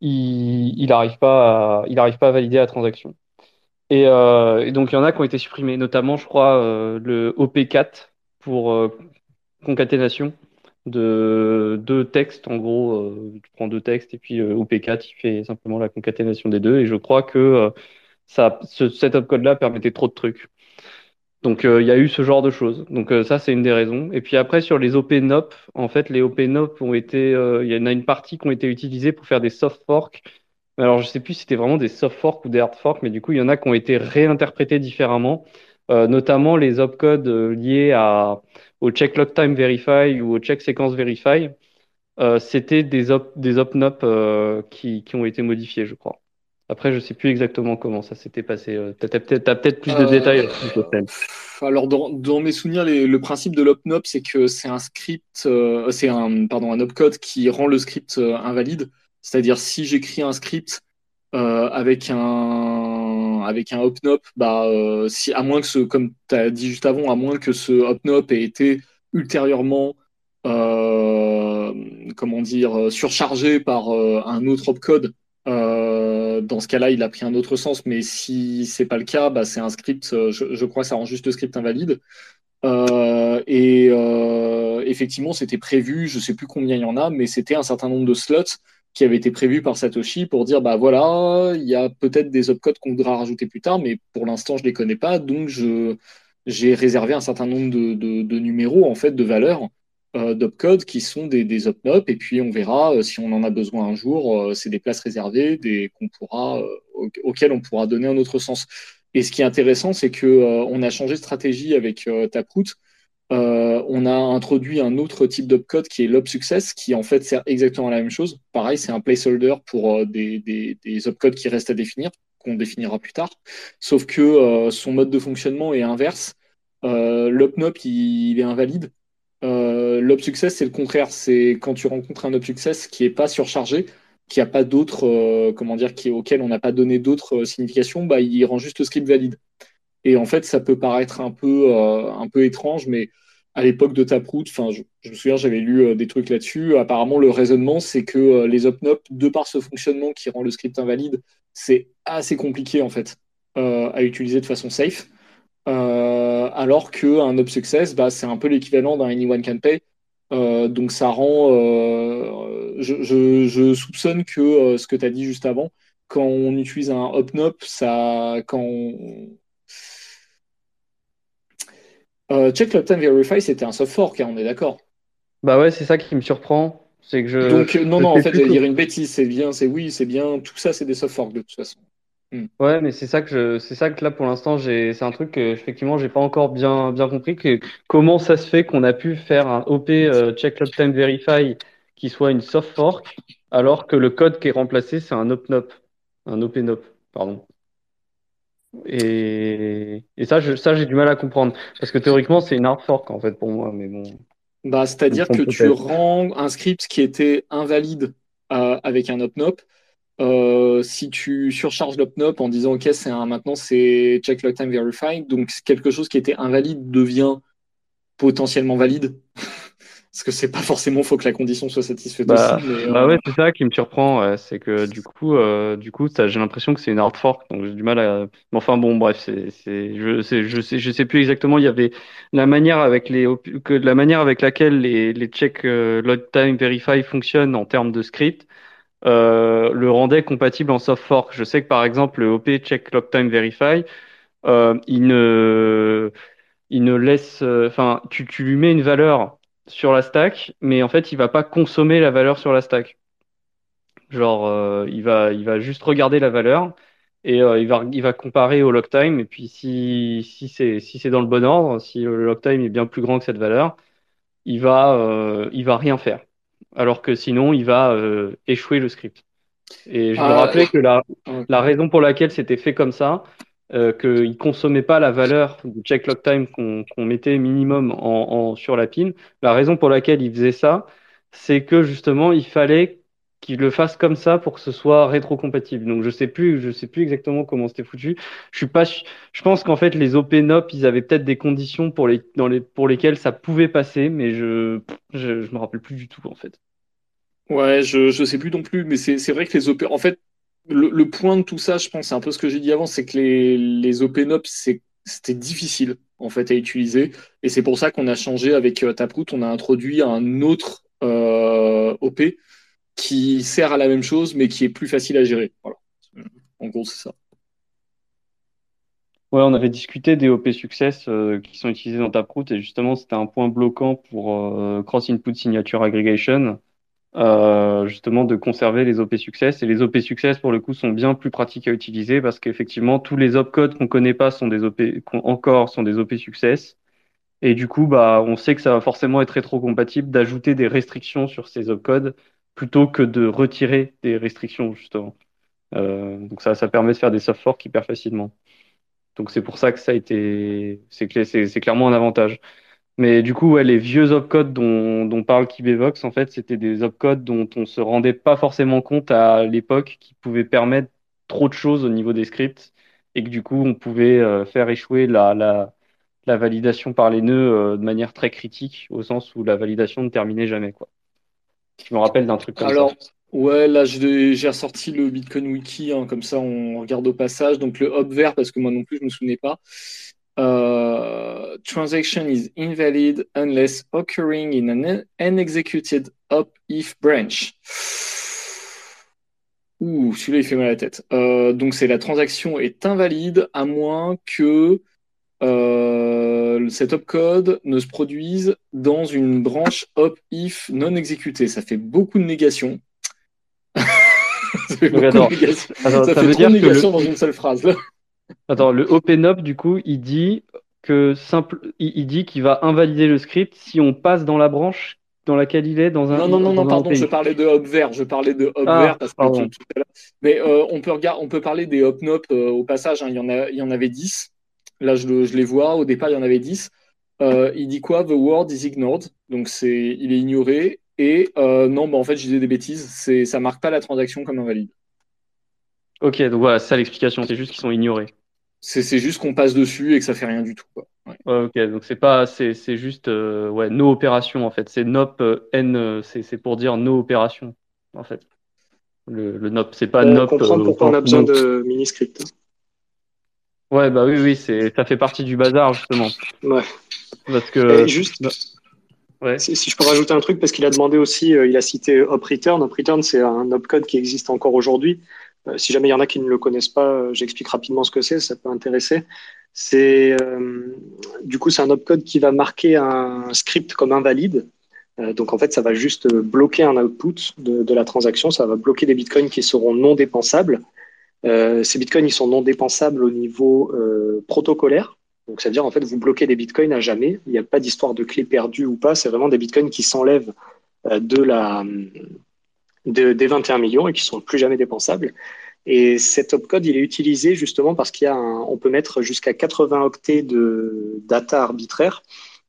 il, il arrive pas à, arrive pas à valider la transaction. Et, euh, et donc, il y en a qui ont été supprimés, notamment, je crois, euh, le OP4 pour euh, concaténation de deux textes. En gros, tu prends deux textes et puis euh, OP4, il fait simplement la concaténation des deux. Et je crois que ce, cet opcode-là permettait trop de trucs. Donc il y a eu ce genre de choses. Donc ça, c'est une des raisons. Et puis après, sur les OP-NOP, en fait, les OP-NOP ont été, il y en a une partie qui ont été utilisées pour faire des soft forks. Alors je sais plus si c'était vraiment des soft forks ou des hard forks, mais du coup, il y en a qui ont été réinterprétés différemment. Euh, notamment les opcodes euh, liés à, au check log time verify ou au check sequence verify. Euh, c'était des op, des opnop euh, qui, qui ont été modifiés, je crois. Après, je sais plus exactement comment ça s'était passé. Tu as peut-être peut plus de détails. Alors, dans, dans, mes souvenirs, les, le principe de l'opnop, c'est que c'est un script, c'est un, pardon, un opcode qui rend le script invalide. C'est-à-dire, si j'écris un script avec un avec un hopnop, bah, euh, si, à moins que ce, comme tu as dit juste avant, à moins que ce hopnop ait été ultérieurement, euh, comment dire, surchargé par euh, un autre opcode, dans ce cas-là, il a pris un autre sens. Mais si c'est pas le cas, bah, c'est un script, je, je, crois, ça rend juste le script invalide. et effectivement, c'était prévu, je sais plus combien il y en a, mais c'était un certain nombre de slots qui avait été prévu par Satoshi pour dire bah voilà, il y a peut-être des opcodes qu'on voudra rajouter plus tard, mais pour l'instant je les connais pas, donc j'ai réservé un certain nombre de, de, de, numéros en fait de valeurs euh, d'opcodes qui sont des, des et puis on verra euh, si on en a besoin un jour, euh, c'est des places réservées, qu'on pourra auxquelles on pourra donner un autre sens. Et ce qui est intéressant, c'est que euh, on a changé de stratégie avec Taproot euh, on a introduit un autre type d'opcode qui est l'opsuccess, qui en fait sert exactement la même chose. Pareil, c'est un placeholder pour des, des, des opcodes qui restent à définir, qu'on définira plus tard. Sauf que son mode de fonctionnement est inverse. Euh, L'opnop, il, est invalide. Euh, L'opsuccess, c'est le contraire. C'est quand tu rencontres un opsuccess qui est pas surchargé, qui a pas d'autres, euh, comment dire, qui, auquel on n'a pas donné d'autres significations, bah, il rend juste le script valide. Et en fait, ça peut paraître un peu, euh, un peu étrange, mais à l'époque de Taproot, je, me souviens, j'avais lu euh, des trucs là-dessus. Apparemment, le raisonnement, c'est que euh, les opnop, de par ce fonctionnement qui rend le script invalide, c'est assez compliqué en fait euh, à utiliser de façon safe. Euh, alors qu'un up success, bah, c'est un peu l'équivalent d'un anyone can pay. donc ça rend. Je, je, je, soupçonne que ce que tu as dit juste avant, quand on utilise un opnop, ça, quand on, euh, check Log Time Verify, c'était un soft fork, hein, on est d'accord. Bah ouais, c'est ça qui me surprend. C'est que je. Donc, non, non, en fait, j'allais dire une bêtise. C'est bien, c'est oui, c'est bien. Tout ça, c'est des soft forks de toute façon. Hmm. Ouais, mais c'est ça que je, c'est ça que là pour l'instant j'ai, c'est un truc que effectivement j'ai pas encore bien bien compris que comment ça se fait qu'on a pu faire un OP euh, check log time verify qui soit une soft fork alors que le code qui est remplacé c'est un opnop, un opnop, pardon. Et, et ça, je, ça, j'ai du mal à comprendre. Parce que théoriquement, c'est une hard fork, en fait, pour moi. Mais bon. Bah, c'est-à-dire que tu rends un script qui était invalide euh, avec un opnop. Euh, si tu surcharges l'opnop en disant OK, c'est un, maintenant c'est check log time verify, donc quelque chose qui était invalide devient potentiellement valide. Parce que c'est pas forcément faut que la condition soit satisfaite bah, aussi. Mais, bah euh... ouais, c'est ça qui me surprend, ouais. c'est que du coup, euh, du coup, j'ai l'impression que c'est une hard fork, donc j'ai du mal à. Mais enfin bon, bref, c'est, je sais, je sais, je sais plus exactement. Il y avait la manière avec les, que la manière avec laquelle les les check load time verify fonctionnent en termes de script. Euh, le rendait compatible en soft fork. Je sais que par exemple le OP check log time verify, euh, il ne, il ne laisse, euh, enfin, tu, tu lui mets une valeur sur la stack, mais en fait, il va pas consommer la valeur sur la stack. Genre, euh, il va, il va juste regarder la valeur et il, va, il va comparer au log time. Et puis si, si c'est si c'est dans le bon ordre, si le log time est bien plus grand que cette valeur, il va, il va rien faire. Alors que sinon, il va échouer le script. Et je me ah, rappelais que la, la raison pour laquelle c'était fait comme ça, euh, qu'il ne consommait pas la valeur du check log time qu'on mettait minimum en, en, sur la pile. La raison pour laquelle il faisait ça, c'est que justement, il fallait qu'il le fasse comme ça pour que ce soit rétrocompatible. Donc je sais plus, je sais plus exactement comment c'était foutu. Je suis pas, je pense qu'en fait les OpenOp, ils avaient peut-être des conditions pour les, dans les, pour lesquelles ça pouvait passer, mais je, je, me rappelle plus du tout en fait. Ouais, je, je sais plus non plus, mais c'est vrai que les OP, en fait, le, point de tout ça, je pense, c'est un peu ce que j'ai dit avant, c'est que les, les OpenOps, c'était difficile en fait à utiliser, et c'est pour ça qu'on a changé avec euh, Taproot, on a introduit un autre euh, OP qui sert à la même chose, mais qui est plus facile à gérer. Voilà. En gros, c'est ça. Ouais, on avait discuté des OP Success euh, qui sont utilisés dans Taproot, et justement, c'était un point bloquant pour Cross Input Signature Aggregation. Euh, justement de conserver les OP Success. Et les OP Success, pour le coup, sont bien plus pratiques à utiliser parce qu'effectivement, tous les opcodes qu'on connaît pas sont des OP, encore sont des OP Success. Et du coup, bah, on sait que ça va forcément être rétro-compatible d'ajouter des restrictions sur ces opcodes plutôt que de retirer des restrictions, justement. Euh, donc ça, ça permet de faire des soft forks hyper facilement. Donc c'est pour ça que ça a été, c'est clairement un avantage. Mais du coup, ouais, les vieux opcodes dont, dont parle Kibevox, en fait, c'était des opcodes dont on se rendait pas forcément compte à l'époque, qui pouvaient permettre trop de choses au niveau des scripts, et que du coup, on pouvait euh, faire échouer la, la, la, validation par les nœuds euh, de manière très critique, au sens où la validation ne terminait jamais. Quoi. Je me rappelle d'un truc comme Alors, ça. Ouais, là, j'ai ressorti le Bitcoin Wiki, hein, comme ça, on regarde au passage. Donc, le hop vert, parce que moi non plus, je me souvenais pas. Uh, transaction is invalid unless occurring in an unexecuted op if branch. Ouh, celui-là il fait mal à la tête. Euh, donc c'est la transaction est invalide à moins que euh, cet opcode ne se produise dans une branche op if non exécutée. Ça fait beaucoup de négations. ça fait beaucoup de négations. ça, fait trop de négations dans une seule phrase. Là. Attends, le OpenOp, du coup, il dit que simple, il, dit qu'il va invalider le script si on passe dans la branche dans laquelle il est dans un. Non, non, non, non pardon, je parlais de hop vert, je parlais de hop ah, vert parce que Mais euh, on peut regarder, on peut parler des hop nop euh, au passage. Hein, il y en a, il y en avait 10. Là, je, les vois. Au départ, il y en avait 10. Euh, il dit quoi? The word is ignored. Donc c'est, il est ignoré. Et non, bah, en fait, je disais des bêtises. C'est, ça marque pas la transaction comme invalide. Ok, donc voilà, c'est ça l'explication. C'est juste qu'ils sont ignorés. C'est juste qu'on passe dessus et que ça fait rien du tout. ok, donc c'est pas, c'est juste euh, ouais, no opération en fait. C'est nop euh, n, euh, c'est pour dire no opération en fait. Le, le nop, c'est pas on nop. comprend pourquoi on a besoin de mini-script. Ouais, bah oui, oui, c'est, ça fait partie du bazar justement. Ouais. Parce que. juste. Ouais. Si, je peux rajouter un truc, parce qu'il a demandé aussi, il a cité OpReturn. OpReturn, c'est un opcode qui existe encore aujourd'hui. Euh, si jamais il y en a qui ne le connaissent pas, euh, j'explique rapidement ce que c'est, ça peut intéresser. C'est euh, du coup c'est un opcode qui va marquer un script comme invalide. donc en fait, ça va juste bloquer un output de, la transaction, ça va bloquer des bitcoins qui seront non dépensables. Ces bitcoins ils sont non dépensables au niveau protocolaire. Donc ça veut dire en fait vous bloquez des bitcoins à jamais. Il n'y a pas d'histoire de clé perdue ou pas. C'est vraiment des bitcoins qui s'enlèvent de la des 21 millions et qui sont plus jamais dépensables. Et cet opcode, il est utilisé justement parce qu'il peut mettre jusqu'à 80 octets de data arbitraire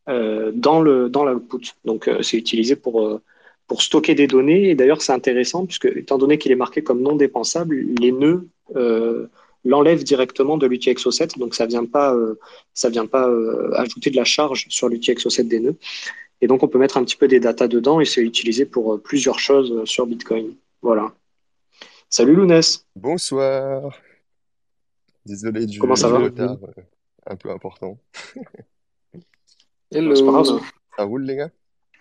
euh, dans le dans l'output. Donc euh, c'est utilisé pour euh, pour stocker des données. Et d'ailleurs c'est intéressant puisque étant donné qu'il est marqué comme non dépensable, les nœuds euh, l'enlèvent directement de l'outil Exo7. Donc ça vient pas ça vient pas ajouter de la charge sur l'outil Exo7 des nœuds. Et donc, on peut mettre un petit peu des datas dedans et c'est utilisé pour euh, plusieurs choses euh, sur Bitcoin. Voilà. Salut Lounès. Bonsoir. Désolé du, Comment ça va? retard euh, un peu important. Hello. Pas grave. Ça roule les gars?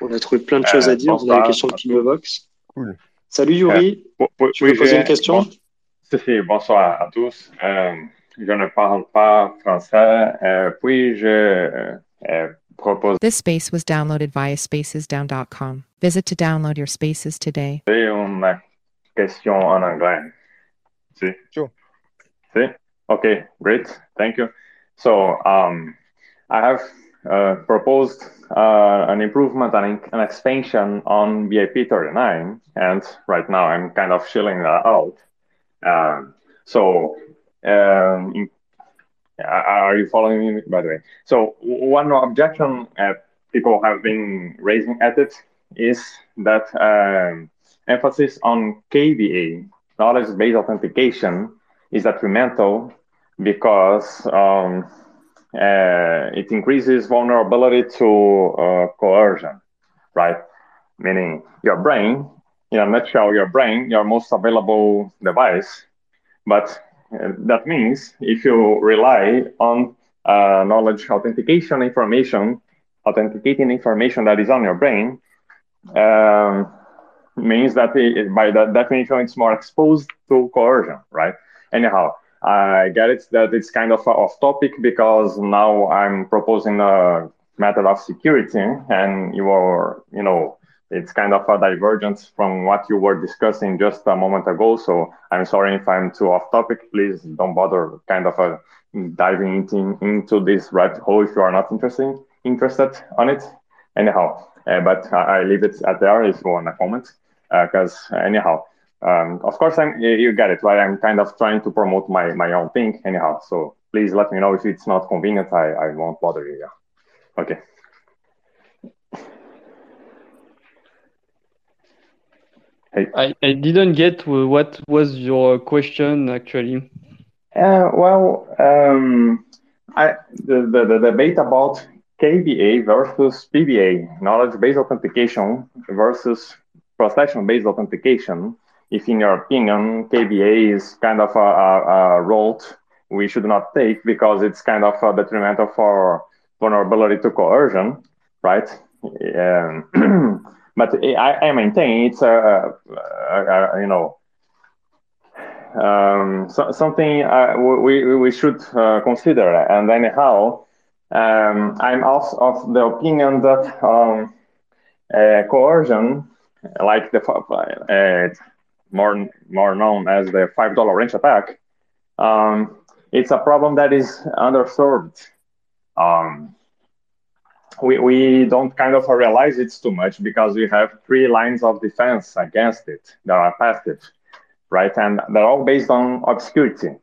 On a trouvé plein de choses à dire. On a des questions de Vox. Cool. Salut Yuri. tu veux poser une question? Bon, Bonsoir à tous. je ne parle pas français. puis-je propose This space was downloaded via spacesdown.com. Visit to download your spaces today. une question en anglais. Si. Sure. See? Okay, great. Thank you. So um, I have uh, proposed uh, an improvement and an expansion on BIP39, and right now I'm kind of shilling that out. Um, so um, in, are you following me, by the way? So one objection uh, people have been raising at it is that um, emphasis on KVA, knowledge-based authentication, is detrimental because um, uh, it increases vulnerability to uh, coercion, right? Meaning your brain, in a nutshell, your brain, your most available device. But uh, that means if you rely on uh, knowledge authentication information, authenticating information that is on your brain, um, means that it, by that definition, it's more exposed to coercion, right? Anyhow, I get it that it's kind of off topic because now I'm proposing a method of security and you are, you know, it's kind of a divergence from what you were discussing just a moment ago. So I'm sorry if I'm too off topic. Please don't bother kind of uh, diving into, into this rabbit hole if you are not interested interested on it. Anyhow, uh, but I, I leave it at there if you want to comment. Because uh, anyhow, um, of course, I'm, you get it, right? I'm kind of trying to promote my, my own thing anyhow. So please let me know if it's not convenient. I, I won't bother you. Yeah. Okay. I, I didn't get what was your question actually. Uh, well, um, I, the, the, the debate about KVA versus PVA, knowledge-based authentication versus procession-based authentication if in your opinion KVA is kind of a, a, a role we should not take because it's kind of detrimental for vulnerability to coercion, right? Um, but I, I, maintain it's a, a, a you know um, so, something uh, we we should uh, consider. And anyhow, um, I'm also of the opinion that um, uh, coercion, like the uh, more more known as the five dollar wrench attack, um, it's a problem that is underserved. We, we don't kind of realize it's too much because we have three lines of defense against it that are passive, right? And they're all based on obscurity.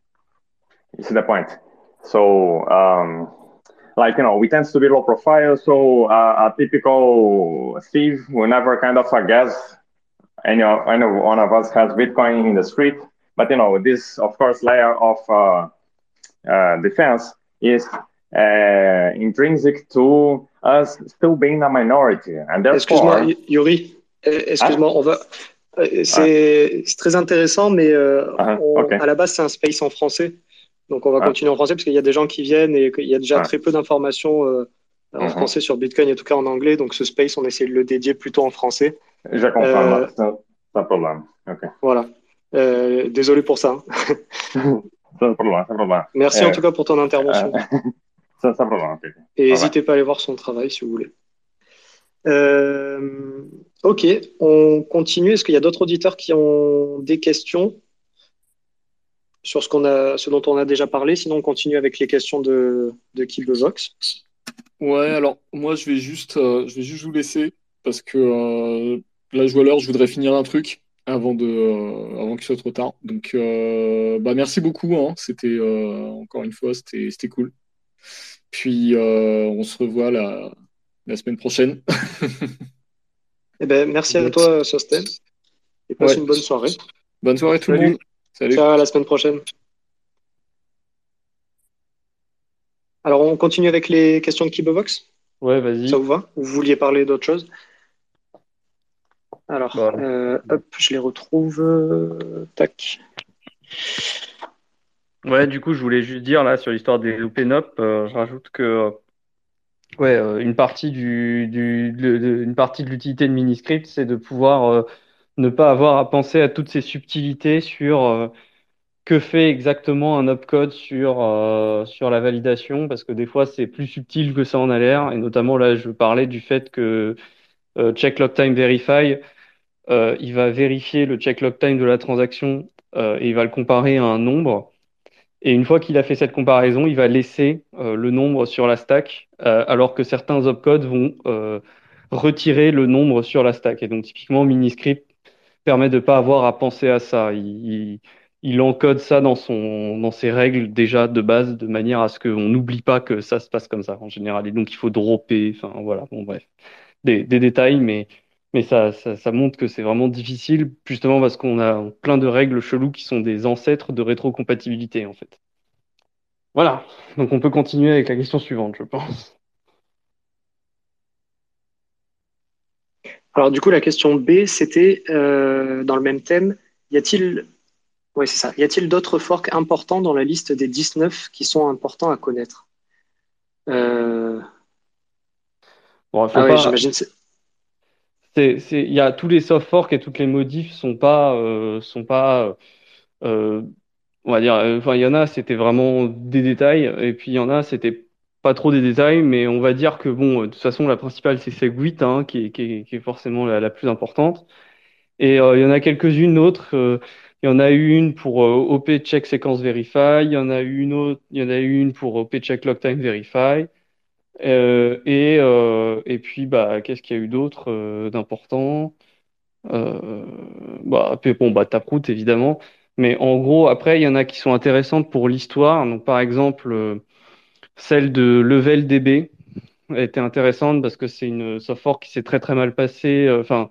You see the point? So, um, like, you know, we tend to be low profile. So uh, a typical thief will never kind of guess any, any one of us has Bitcoin in the street. But you know, this of course layer of uh, uh, defense is uh, intrinsic to still being a minority, and therefore. Excuse-moi, Yuri. Euh, excuse-moi, ah? on va. Euh, c'est ah. très intéressant, mais euh, ah, on, okay. à la base, c'est un space en français. Donc, on va continuer en français parce qu'il y a des gens qui viennent et qu'il y a déjà très peu d'informations euh, en mm -hmm. français sur Bitcoin, et en tout cas en anglais. Donc, ce space, on essaie de le dédier plutôt en français. Je comprends, euh, c'est un problème. Okay. Voilà. Euh, désolé pour ça. c'est c'est problème. Merci en tout cas pour ton intervention. Et n'hésitez pas à aller voir son travail si vous voulez. Euh, ok, on continue. Est-ce qu'il y a d'autres auditeurs qui ont des questions sur ce, qu'on a, ce dont on a déjà parlé? Sinon, on continue avec les questions de, de Vox. Ouais, alors moi, je vais juste, euh, je vais juste vous laisser parce que euh, là, je vois l'heure, je voudrais finir un truc avant, de, euh, avant qu'il soit trop tard. Donc, euh, bah, merci beaucoup. Hein. C'était, euh, encore une fois, c'était, c'était cool. Puis, euh, on se revoit la, la semaine prochaine. eh ben, merci à toi, Sosten. Et passe Ouais. une bonne soirée. Bonne soirée tout le Salut. monde. Salut. Ciao, à la semaine prochaine. Alors, on continue avec les questions de Kibovox Ouais, vas-y. Ça vous va? Ou vous vouliez parler d'autre chose? Alors, Bah. euh, hop, je les retrouve. euh, tac. Ouais, du coup, je voulais juste dire là sur l'histoire des OpenUp, euh, je rajoute que euh, ouais, euh, une partie du, du de, une partie de l'utilité de Miniscript, c'est de pouvoir ne pas avoir à penser à toutes ces subtilités sur que fait exactement un opcode sur euh, sur la validation, parce que des fois c'est plus subtil que ça en a l'air, et notamment là, je parlais du fait que euh, time verify, euh, il va vérifier le check log time de la transaction euh, et il va le comparer à un nombre. Et une fois qu'il a fait cette comparaison, il va laisser le nombre sur la stack, alors que certains opcodes vont retirer le nombre sur la stack. Et donc typiquement, Miniscript permet de ne pas avoir à penser à ça. Il, encode ça dans ses règles déjà de base, de manière à ce qu'on n'oublie pas que ça se passe comme ça en général. Et donc il faut dropper, enfin voilà, bon bref, des, des détails, mais, mais ça, ça, ça montre que c'est vraiment difficile, justement parce qu'on a plein de règles cheloues qui sont des ancêtres de rétrocompatibilité en fait. Voilà, donc on peut continuer avec la question suivante, je pense. Alors du coup, la question B, c'était euh, dans le même thème, y a-t-il c'est ça. Y a-t-il d'autres forks importants dans la liste des 19 qui sont importants à connaître? Euh... bon, ah ouais, j'imagine. C'est, il y a tous les soft forks et toutes les modifs sont pas, euh, sont pas, euh, on va dire, enfin il y en a c'était vraiment des détails et puis il y en a c'était pas trop des détails, mais on va dire que bon, de toute façon, la principale, c'est Segwit, hein, qui, est, forcément la, plus importante. Et euh, il y en a quelques-unes autres. Euh, il y en a eu une pour euh, OP Check Sequence Verify. Il y en a eu une autre. Il y en a eu une pour OP Check Log Time Verify. Et et puis bah, qu'est-ce qu'il y a eu d'autre d'important? Bah, bon, bah, Taproot évidemment. Mais en gros, après, il y en a qui sont intéressantes pour l'histoire. Donc, par exemple, celle de Level DB était intéressante parce que c'est une soft fork qui s'est très très mal passée. Euh, enfin,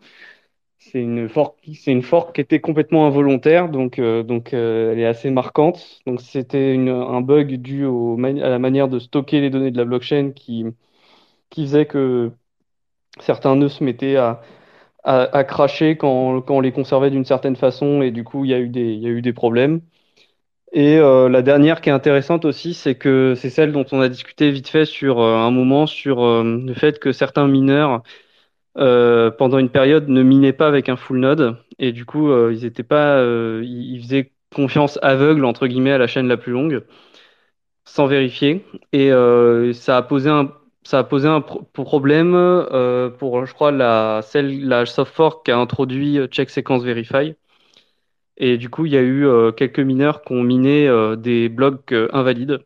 c'est une fork, c'est une qui était complètement involontaire, donc euh, donc euh, elle est assez marquante. Donc c'était un bug dû au, à la manière de stocker les données de la blockchain qui qui faisait que certains nœuds se mettaient à à, cracher quand, quand on les conservait d'une certaine façon et du coup il y a eu des il y a eu des problèmes. Et euh, la dernière qui est intéressante aussi, c'est que c'est celle dont on a discuté vite fait sur un moment sur le fait que certains mineurs pendant une période ne minaient pas avec un full node. Et du coup ils étaient pas, ils faisaient confiance aveugle entre guillemets à la chaîne la plus longue sans vérifier. Et ça a posé un ça a posé un problème pour je crois la celle la soft fork qui a introduit check sequence verify. Et du coup, il y a eu euh, quelques mineurs qui ont miné euh, des blocs euh, invalides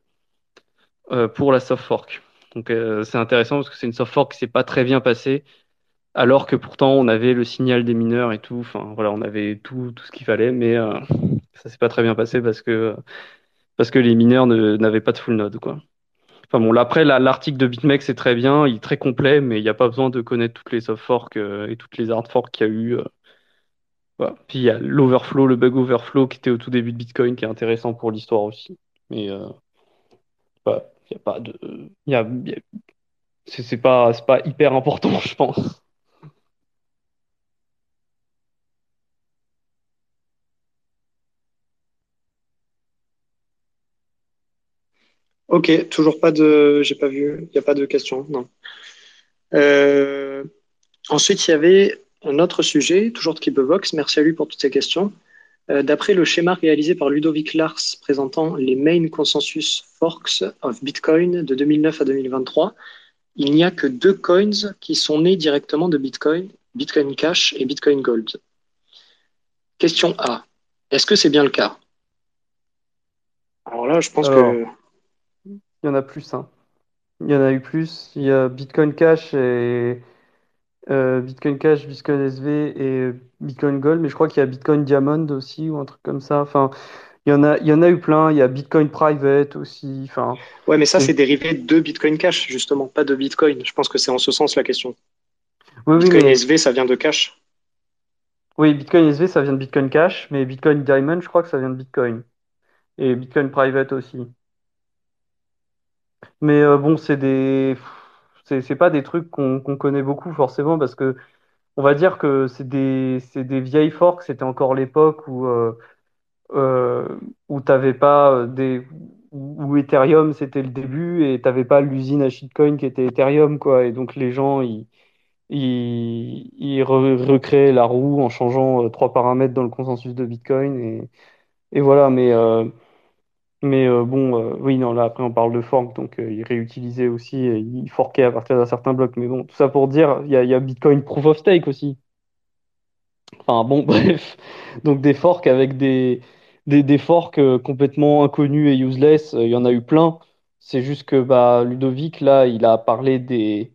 pour la soft fork. Donc c'est intéressant parce que c'est une soft fork qui s'est pas très bien passée, alors que pourtant on avait le signal des mineurs et tout. Enfin voilà, on avait tout, tout ce qu'il fallait, mais ça s'est pas très bien passé parce que parce que les mineurs n'avaient pas de full node quoi. Enfin bon, après l'article de BitMEX c'est très bien, il est très complet, mais il n'y a pas besoin de connaître toutes les soft forks et toutes les hard forks qu'il y a eu. Puis il y a l'overflow, le bug overflow qui était au tout début de Bitcoin, qui est intéressant pour l'histoire aussi. Mais euh, il n'y a pas de. Y a, c'est pas, pas hyper important, je pense. Ok, toujours pas de. J'ai pas vu. Il n'y a pas de questions, non. Euh, ensuite, il y avait un autre sujet, toujours de Keepbox, merci à lui pour toutes ces questions. Euh, d'après le schéma réalisé par Ludovic Lars présentant les main consensus forks of Bitcoin de 2009 à 2023, il n'y a que deux coins qui sont nés directement de Bitcoin, Bitcoin Cash et Bitcoin Gold. Question A. Est-ce que c'est bien le cas? Alors là, je pense que... Il y en a plus. Hein. Il y en a eu plus. Il y a Bitcoin Cash et euh, Bitcoin Cash, Bitcoin SV et Bitcoin Gold, mais je crois qu'il y a Bitcoin Diamond aussi ou un truc comme ça. Enfin, il y en a, il y en a eu plein. Il y a Bitcoin Private aussi. Enfin, ouais, mais ça, c'est dérivé de Bitcoin Cash, justement, pas de Bitcoin. Je pense que c'est en ce sens la question. Bitcoin SV, ça vient de Cash. Oui, Bitcoin SV, ça vient de Bitcoin Cash, mais Bitcoin Diamond, je crois que ça vient de Bitcoin. Et Bitcoin Private aussi. Mais euh, bon, c'est des c'est pas des trucs qu'on connaît beaucoup forcément parce que on va dire que c'est des, des vieilles forks. C'était encore l'époque où, euh, euh, où t'avais pas des où Ethereum c'était le début et t'avais pas l'usine à shitcoin qui était Ethereum quoi. Et donc les gens ils, ils, ils recréaient la roue en changeant trois paramètres dans le consensus de Bitcoin et, et voilà. Mais mais euh, bon, euh, oui, non, là, après, on parle de fork, donc euh, il réutilisait aussi, il forquait à partir d'un certain bloc. Mais bon, tout ça pour dire, il y a, Bitcoin Proof of Stake aussi. Enfin, bon, bref. Donc, des forks avec des, des, forks euh, complètement inconnus et useless, il y en a eu plein. C'est juste que bah, Ludovic, là, il a parlé des,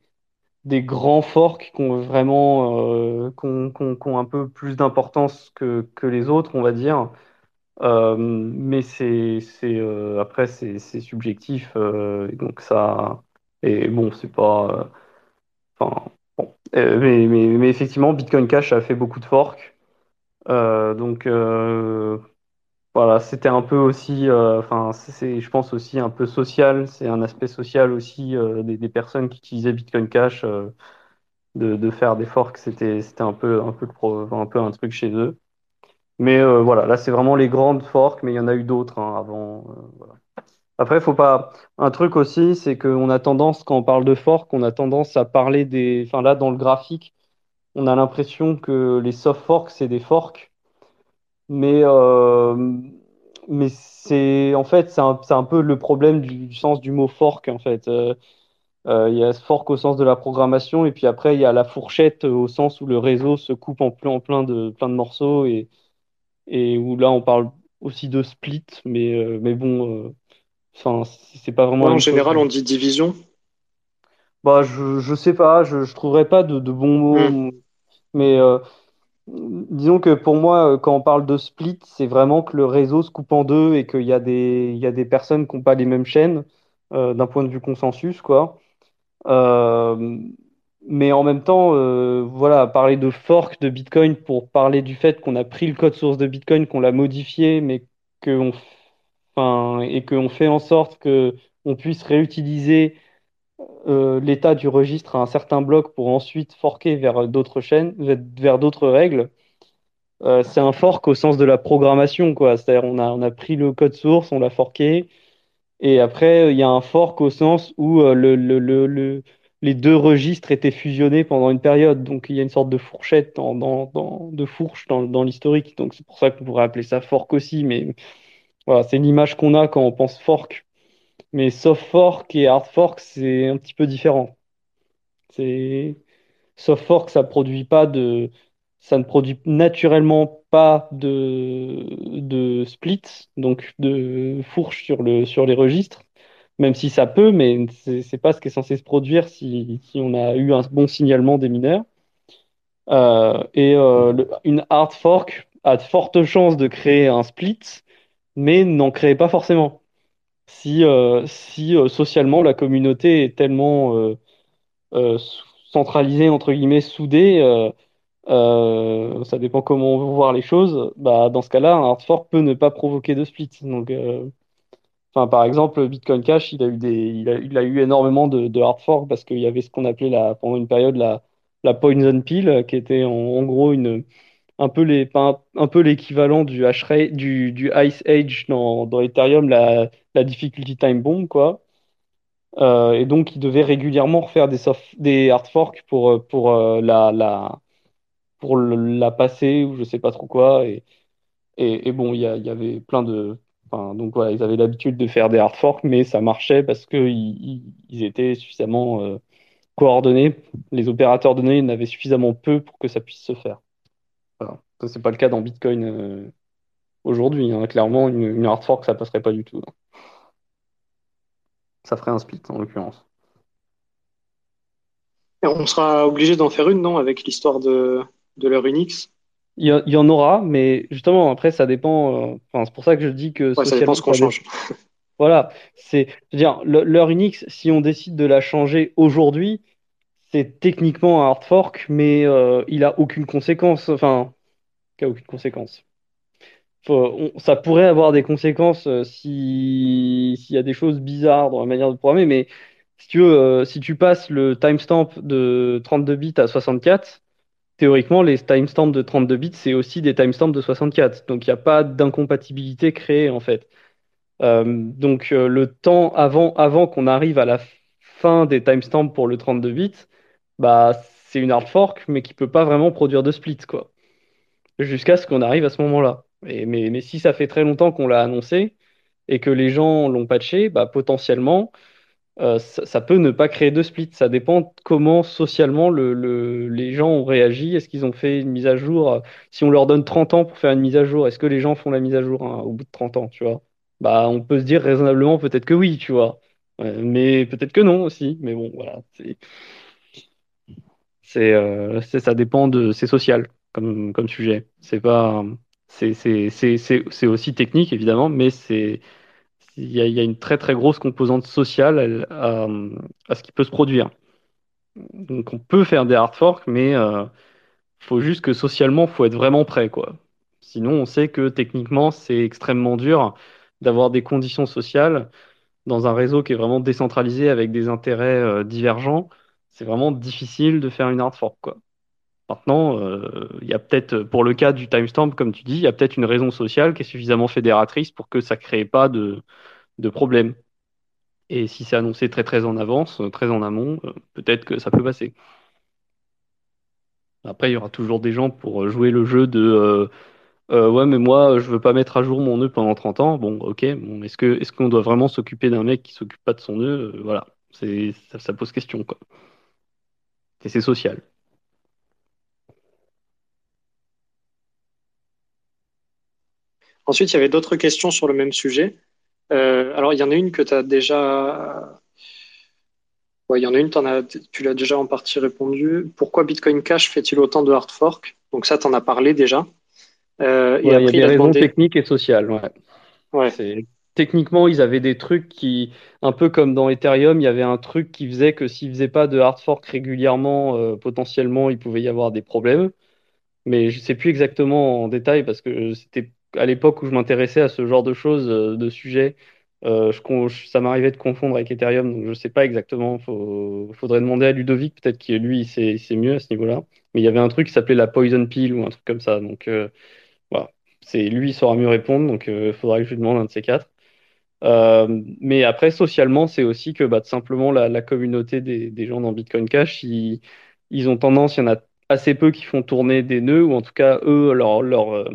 des grands forks qui ont vraiment qui ont un peu plus d'importance que, que les autres, on va dire. Euh, mais c'est, euh, après, c'est subjectif. euh, donc ça. Et bon, c'est pas. euh, Enfin, bon. Mais, mais, mais effectivement, Bitcoin Cash a fait beaucoup de forks. Donc. voilà, c'était un peu aussi, enfin, c'est, je pense aussi un peu social. C'est un aspect social aussi des, personnes qui utilisaient Bitcoin Cash de, de faire des forks. C'était, c'était un peu, un peu, un peu un truc chez eux. Mais euh, voilà, là c'est vraiment les grandes forks, mais il y en a eu d'autres hein, avant. euh, voilà. Après, faut pas. Un truc aussi, c'est qu'on a tendance, quand on parle de fork, on a tendance à parler des. Enfin là, dans le graphique, on a l'impression que les soft forks c'est des forks. Mais, euh, mais c'est en fait, c'est un, un peu le problème du, du sens du mot fork. En fait, euh, il y a ce fork au sens de la programmation, et puis après, il y a la fourchette au sens où le réseau se coupe en plein, en plein de, plein de morceaux, et, et où là, on parle aussi de split, mais, euh, mais bon, euh, enfin, c'est pas vraiment Ouais, en chose. général, on dit division. Bah, je, je sais pas, je, je trouverais pas de, de bons Hmm. mots, mais euh, Disons que pour moi, quand on parle de split, c'est vraiment que le réseau se coupe en deux et qu'il y a des, il y a des personnes qui n'ont pas les mêmes chaînes euh, d'un point de vue consensus, quoi. Euh, mais en même temps, euh, voilà, parler de fork de Bitcoin pour parler du fait qu'on a pris le code source de Bitcoin, qu'on l'a modifié, mais qu'on, enfin, et qu'on fait en sorte que on puisse réutiliser euh, l'état du registre à un certain bloc pour ensuite forker vers d'autres chaînes, vers d'autres règles. Euh, c'est un fork au sens de la programmation, quoi. C'est-à-dire, on a, on a pris le code source, on l'a forqué, et après, il y a un fork au sens où le, le, le- les deux registres étaient fusionnés pendant une période. Donc, il y a une sorte de fourchette, dans, de fourche dans, l'historique. Donc, c'est pour ça qu'on pourrait appeler ça fork aussi. Mais voilà, c'est l'image qu'on a quand on pense fork. Mais soft fork et hard fork, c'est un petit peu différent. C'est soft fork, ça produit pas de, ça ne produit naturellement pas de, split, donc de fourche sur les registres, même si ça peut, mais c'est c'est pas ce qui est censé se produire si, on a eu un bon signalement des mineurs. Euh, et euh, une hard fork a de fortes chances de créer un split, mais n'en crée pas forcément. Si, euh, socialement la communauté est tellement centralisée, entre guillemets, soudée, ça dépend comment on veut voir les choses. Bah, dans ce cas-là, un hard fork peut ne pas provoquer de split. Donc, enfin, par exemple, Bitcoin Cash, il a eu des, il a, eu énormément de, hard fork parce qu'il y avait ce qu'on appelait la, pendant une période la, poison pill, qui était en, gros une, un peu les, un, un peu l'équivalent du du, du Ice Age dans, dans Ethereum, la, difficulty time bomb, quoi. Euh, et donc, il devait régulièrement refaire des, des hard forks pour, pour euh, la, la, pour la passer ou je sais pas trop quoi. Et, et, bon, il y avait plein de. Donc voilà, ils avaient l'habitude de faire des hard forks, mais ça marchait parce qu'ils ils, ils étaient suffisamment euh, coordonnés. Les opérateurs de données n'avaient suffisamment peu pour que ça puisse se faire. Voilà. Ça, c'est pas le cas dans Bitcoin euh, aujourd'hui. hein. Clairement, une, hard fork, ça passerait pas du tout. hein. Ça ferait un split en l'occurrence. On sera obligé d'en faire une, non, avec l'histoire de, de l'heure Unix? Il y, a- il y en aura, mais justement, après, ça dépend. euh, c'est pour ça que je dis que Ouais, ça dépend ce qu'on change. Voilà, c'est, je veux dire, l'heure Unix, si on décide de la changer aujourd'hui, c'est techniquement un hard fork, mais euh, il a aucune conséquence. Enfin, il a aucune conséquence. Faut- on- ça pourrait avoir des conséquences euh, si s'il y a des choses bizarres dans la manière de programmer, mais si tu veux, euh, si tu passes le timestamp de 32 bits à 64, théoriquement, les timestamps de 32 bits, c'est aussi des timestamps de 64. Donc, il n'y a pas d'incompatibilité créée, en fait. Euh, donc euh, le temps avant, qu'on arrive à la fin des timestamps pour le 32 bits, bah c'est une hard fork, mais qui peut pas vraiment produire de split, quoi. Jusqu'à ce qu'on arrive à ce moment-là. Mais si ça fait très longtemps qu'on l'a annoncé et que les gens l'ont patché, bah potentiellement, euh, ça, peut ne pas créer de split. Ça dépend comment socialement le, le- les gens ont réagi. Est-ce qu'ils ont fait une mise à jour? euh, Si on leur donne 30 ans pour faire une mise à jour, est-ce que les gens font la mise à jour hein, au bout de 30 ans, tu vois? Bah, on peut se dire raisonnablement peut-être que oui, tu vois. Mais peut-être que non aussi. Mais bon, voilà. C'est, euh, ça dépend de, c'est social comme, sujet. C'est pas, c'est aussi technique évidemment, mais c'est, il y a, une très très grosse composante sociale à ce qui peut se produire. Donc on peut faire des hard forks, mais euh, faut juste que socialement, faut être vraiment prêt, quoi. Sinon, on sait que techniquement, c'est extrêmement dur d'avoir des conditions sociales dans un réseau qui est vraiment décentralisé avec des intérêts euh, divergents. C'est vraiment difficile de faire une hard fork, quoi. Maintenant, euh, il y a peut-être, pour le cas du timestamp, comme tu dis, il y a peut-être une raison sociale qui est suffisamment fédératrice pour que ça crée pas de, de problème. Et si c'est annoncé très très en avance, euh, très en amont, euh, peut-être que ça peut passer. Après, il y aura toujours des gens pour jouer le jeu de ouais, mais moi, je veux pas mettre à jour mon nœud pendant 30 ans. Bon, ok, bon, est-ce est-ce qu'on doit vraiment s'occuper d'un mec qui s'occupe pas de son nœud? Voilà, ça, ça pose question, quoi. Et c'est social. Ensuite, il y avait d'autres questions sur le même sujet. Euh, alors, il y en a une que tu as déjà. Ouais, il y en a une, as... tu l'as déjà en partie répondu. Pourquoi Bitcoin Cash fait-il autant de hard fork? Donc, ça, tu en as parlé déjà. Euh, et il y a des il a raisons demandé. techniques et sociales, ouais. Ouais. C'est techniquement, ils avaient des trucs qui, un peu comme dans Ethereum, il y avait un truc qui faisait que s'ils faisaient pas de hard fork régulièrement, euh, potentiellement, il pouvait y avoir des problèmes. Mais je sais plus exactement en détail parce que c'était à l'époque où je m'intéressais à ce genre de choses, euh, de sujets. Euh, ça m'arrivait de confondre avec Ethereum, donc je sais pas exactement. Faut, faudrait demander à Ludovic, peut-être qu'il lui, il sait, il mieux à ce niveau-là. Mais il y avait un truc qui s'appelait la poison pill ou un truc comme ça. Donc euh, voilà, c'est lui, il saura mieux répondre. Donc il faudra que je lui demande un de ces quatre. Euh, mais après, socialement, c'est aussi que bah, simplement la, communauté des, gens dans Bitcoin Cash, ils, ont tendance, il y en a assez peu qui font tourner des nœuds, ou en tout cas, eux, leur, euh,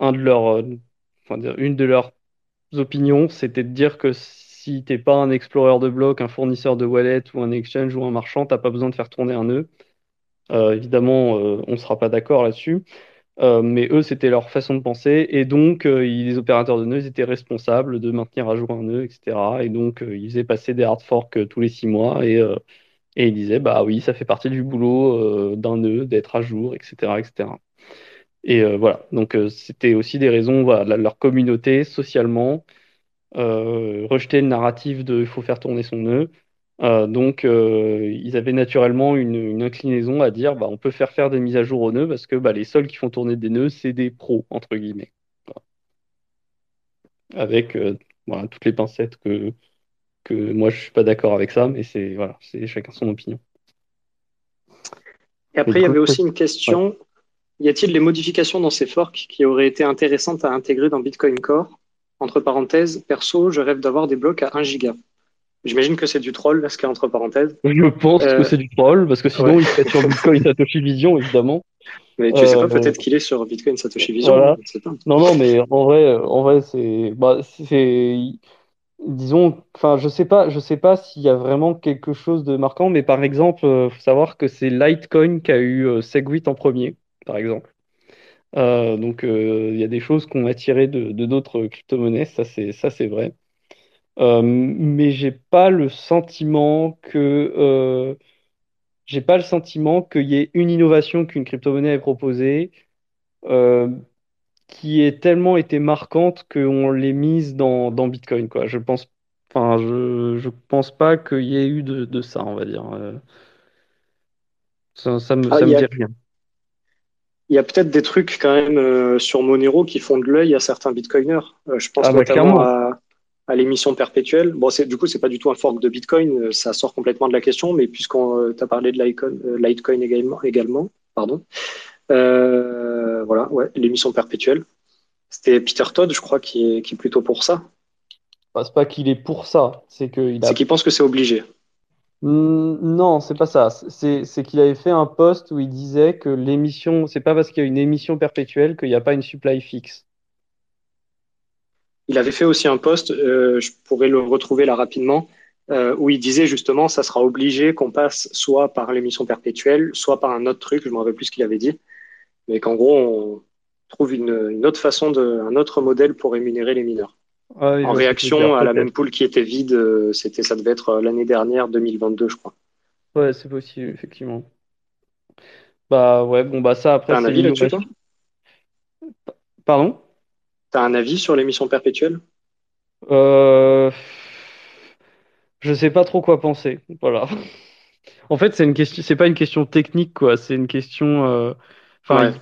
euh, une de leurs opinions, c'était de dire que si t'es pas un explorer de blocs, un fournisseur de wallet ou un exchange ou un marchand, t'as pas besoin de faire tourner un nœud. Euh, évidemment, euh, on sera pas d'accord là-dessus. Mais eux, c'était leur façon de penser. Et donc, les opérateurs de nœuds étaient responsables de maintenir à jour un nœud, etc. Et donc, ils faisaient passer des hard forks tous les six mois. Et, et ils disaient, bah oui, ça fait partie du boulot d'un nœud, d'être à jour, etc., etc. Et euh, voilà. Donc, euh, c'était aussi des raisons, voilà, de leur communauté, socialement, euh, rejeter le narratif de il faut faire tourner son nœud. Euh, donc, euh, ils avaient naturellement une, une inclinaison à dire bah, on peut faire faire des mises à jour aux nœuds parce que bah, les seuls qui font tourner des nœuds, c'est des pros, entre guillemets. Voilà. Avec euh, voilà, toutes les pincettes que, que moi je suis pas d'accord avec ça, mais c'est voilà, c'est chacun son opinion. Et après, il y avait aussi une question. Y a-t-il des modifications dans ces forks qui auraient été intéressantes à intégrer dans Bitcoin Core? Entre parenthèses, perso, je rêve d'avoir des blocs à 1 giga. J'imagine que c'est du troll, là, ce qu'il y a entre parenthèses. Je pense Euh, que c'est du troll, parce que sinon ouais. il serait sur Bitcoin Satoshi Vision, évidemment. Mais tu sais Euh, pas, peut-être qu'il est sur Bitcoin Satoshi Vision. Voilà. je sais pas. Non, non, mais en vrai, en vrai, c'est, bah, c'est, disons, enfin, je sais pas, je sais pas s'il y a vraiment quelque chose de marquant, mais par exemple, euh, faut savoir que c'est Litecoin qui a eu euh, Segwit en premier, par exemple. Euh, donc, euh, il y a des choses qu'on a tirées de, d'autres crypto-monnaies, ça c'est, ça c'est vrai. Euh, mais j'ai pas le sentiment que, j'ai pas le sentiment qu'il y ait une innovation qu'une crypto-monnaie ait proposée. qui est tellement été marquante qu'on l'ait mise dans, dans Bitcoin, quoi. Je pense, enfin, je, je pense pas qu'il y ait eu de, de ça, on va dire. Ça, ça me, Ah, ça me dit rien. Il y a peut-être des trucs quand même euh, sur Monero qui font de l'œil à certains Bitcoiners. Euh, je pense Ah bah notamment à, à l'émission perpétuelle. Bon, c'est, du coup, c'est pas du tout un fork de Bitcoin, euh, ça sort complètement de la question, mais puisqu'on t'a parlé de Litecoin, également, également, pardon. Voilà, ouais, l'émission perpétuelle. C'était Peter Todd, je crois, qui est, qui est plutôt pour ça. Enfin, c'est pas qu'il est pour ça, c'est qu'il C'est a. qu'il pense que c'est obligé. Non, c'est pas ça. C'est, qu'il avait fait un post où il disait que l'émission, c'est pas parce qu'il y a une émission perpétuelle qu'il n'y a pas une supply fixe. Il avait fait aussi un post, euh, je pourrais le retrouver là rapidement, euh, où il disait justement ça sera obligé qu'on passe soit par l'émission perpétuelle, soit par un autre truc, je me rappelle plus ce qu'il avait dit, mais qu'en gros on trouve une, une, autre façon, de, un autre modèle pour rémunérer les mineurs. Ah en réaction à la même poule qui était vide, euh, c'était, ça devait être euh, l'année dernière, 2022, je crois. Ouais, c'est possible, effectivement. Bah ouais, bon bah ça après T'as un avis là-dessus, toi? Pardon? T'as un avis sur l'émission perpétuelle? Euh... Je sais pas trop quoi penser. Voilà. En fait, c'est une question, c'est pas une question technique, quoi. C'est une question. euh, Enfin, Ouais.